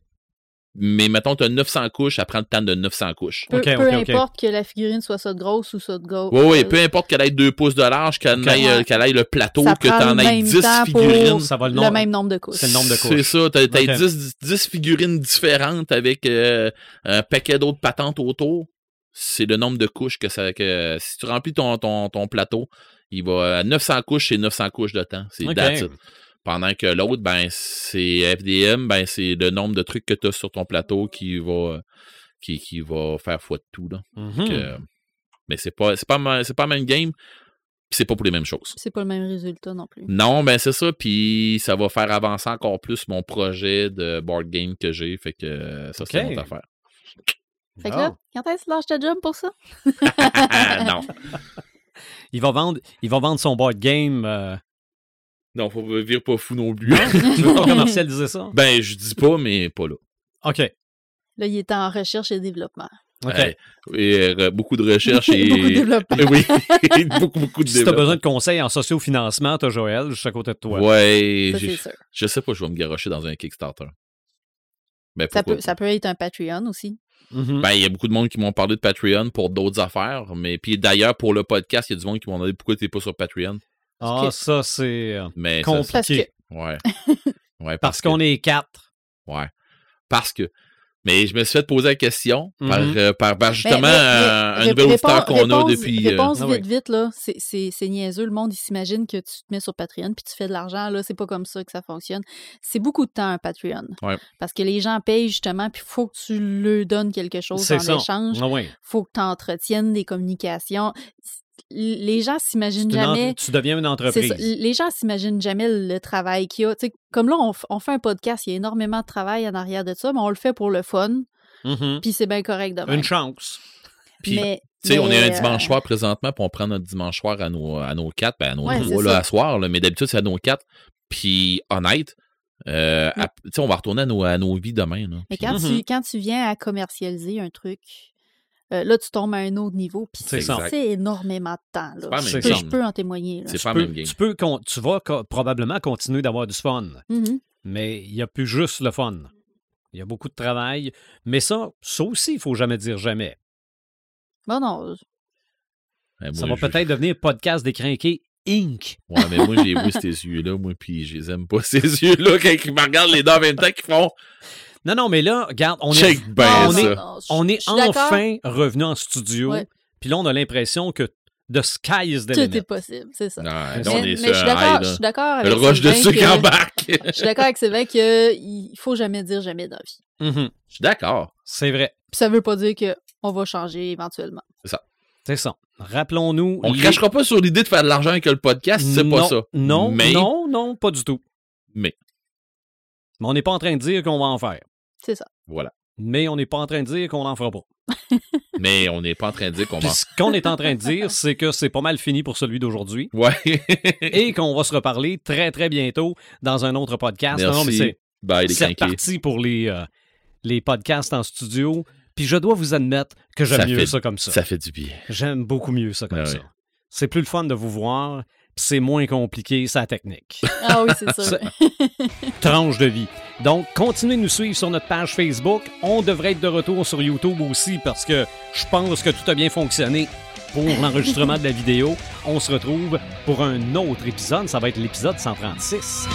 mais mettons, tu as 900 couches, ça prend le temps de 900 couches. Peu, peu importe que la figurine soit ça de grosse ou ça de gros. Oui, oui, peu importe qu'elle ait 2 pouces de large, qu'elle ait, euh, Ouais. qu'elle ait le plateau, Ça que prend t'en le aies même 10 temps pour- figurines. Ça va le le même nombre de couches. C'est le nombre de C'est couches. ça, t'as, t'as Ok. 10, 10 figurines différentes avec euh, un paquet d'autres patentes autour. C'est le nombre de couches que ça. Que, si tu remplis ton, ton, ton plateau, il va à 900 couches, c'est 900 couches de temps. C'est. Pendant que l'autre, ben, c'est FDM, ben, c'est le nombre de trucs que tu as sur ton plateau qui va, qui, qui va faire foi de tout. Là. Mhm. Que- mais c'est pas, c'est pas, c'est pas la même game, c'est pas pour les mêmes choses. C'est pas le même résultat non plus. Non, ben c'est ça, puis ça va faire avancer encore plus mon projet de board game que j'ai, fait que ça, c'est Ok. notre affaire. Fait que là, quand est-ce que tu lâches ta job pour ça? non, Il va vendre, il va vendre son board game. euh, non, faut pas vivre pas fou non plus. tu veux pas commercialiser ça? ben, je dis pas, mais pas là. OK. Là, il est en recherche et développement. OK. Euh, et, euh, beaucoup de recherche et... Beaucoup de développement. oui, beaucoup, beaucoup de si tu as développement. besoin de conseils en sociofinancement, t'as Joël, je suis à côté de toi. Ouais, Ça, sûr. je sais pas, je vais me garocher dans un Kickstarter. Ben, Ça pourquoi peut, ça peut être un Patreon aussi. Mhm. Ben, il y a beaucoup de monde qui m'ont parlé de Patreon pour d'autres affaires, mais puis d'ailleurs, pour le podcast, il y a du monde qui m'ont demandé pourquoi t'es pas sur Patreon. Ah, que- ça, c'est euh, Mais compliqué. Que Ouais. Ouais, Parce qu'on est quatre. Ouais. Parce que. Mais je me suis fait poser la question par, Mhm. euh, par, par justement Mais- mais- euh, un ré- nouvel auditeur qu'on a depuis. euh, Réponse Ah vite, vite, là. C'est- C'est c'est niaiseux. Le monde, il s'imagine que tu te mets sur Patreon puis tu fais de l'argent. Là, c'est pas comme ça que ça fonctionne. C'est beaucoup de temps, un Patreon. Ouais. Parce que les gens payent justement, puis il faut que tu leur donnes quelque chose en ça. échange. Ah oui. faut que tu entretiennes des communications. Les gens s'imaginent jamais. Tu deviens une entreprise. ça. Les gens s'imaginent jamais le travail qu'il y a. Comme là, on, fait un podcast, il y a énormément de travail en arrière de ça, mais on le fait pour le fun, Mhm. puis c'est bien correct de. Une chance. Puis, mais, Tu sais, on est mais, un dimanche euh, soir présentement, puis on prend notre dimanche soir à nos, à nos quatre, ben à nos Ouais, trois là, à soir, là, mais d'habitude, c'est à nos quatre. Puis, honnête, euh, Mm. à- tu sais, on va retourner à nos, à nos vies demain. Là. Mais Puis- quand, tu, quand tu viens à commercialiser un truc, euh, là, tu tombes à un autre niveau, puis C'est énormément de temps. là. Je même peux- game. Je peux en témoigner. là. Tu pas peux, même game. tu, peux con- tu vas co- probablement continuer d'avoir du fun, Mhm. mais il n'y a plus juste le fun. Il y a beaucoup de travail. Mais ça, ça aussi, il faut jamais dire jamais. Bon, non, Ben, Ça va je- peut-être devenir podcast décrinqué Inc. Ouais, mais moi, j'ai vu ces yeux-là, moi, puis je les aime pas, ces yeux-là, quand ils me regardent les dents en même temps qu'ils font Non, non, mais là, regarde, on est, ben on ça. est- on est enfin revenu en studio. Ouais. Puis là, on a l'impression que the sky is the Tout est possible, c'est ça. Non, Mais- je suis d'accord, high, je là. suis d'accord avec Le rush de sucre que- embarque. Je suis d'accord avec Sylvain qu'il faut jamais dire jamais dans la vie. Mhm. Je suis d'accord. C'est vrai. Puis ça veut pas dire qu'on va changer éventuellement. C'est ça. Rappelons-nous. On ne les- crachera pas sur l'idée de faire de l'argent avec le podcast, c'est pas ça. Non, Mais- non, non, pas du tout. Mais. Mais on n'est pas en train de dire qu'on va en faire. C'est ça. Voilà. Mais on n'est pas en train de dire qu'on n'en fera pas. Mais on n'est pas en train de dire qu'on va. ce qu'on est en train de dire, c'est que c'est pas mal fini pour celui d'aujourd'hui Ouais. et qu'on va se reparler très, très bientôt dans un autre podcast. Non, non, mais Merci. c'est Bye, les c'est reparti pour les, euh, les podcasts en studio. Puis je dois vous admettre que j'aime Ça mieux fait- ça comme ça. Ça fait du bien. J'aime beaucoup mieux ça comme Ah ça. C'est plus le fun de vous voir, c'est moins compliqué, sa technique. Ah oui, c'est sûr. Tranche de vie. Donc, continuez de nous suivre sur notre page Facebook. On devrait être de retour sur YouTube aussi parce que je pense que tout a bien fonctionné pour l'enregistrement de la vidéo. On se retrouve pour un autre épisode. Ça va être l'épisode 136.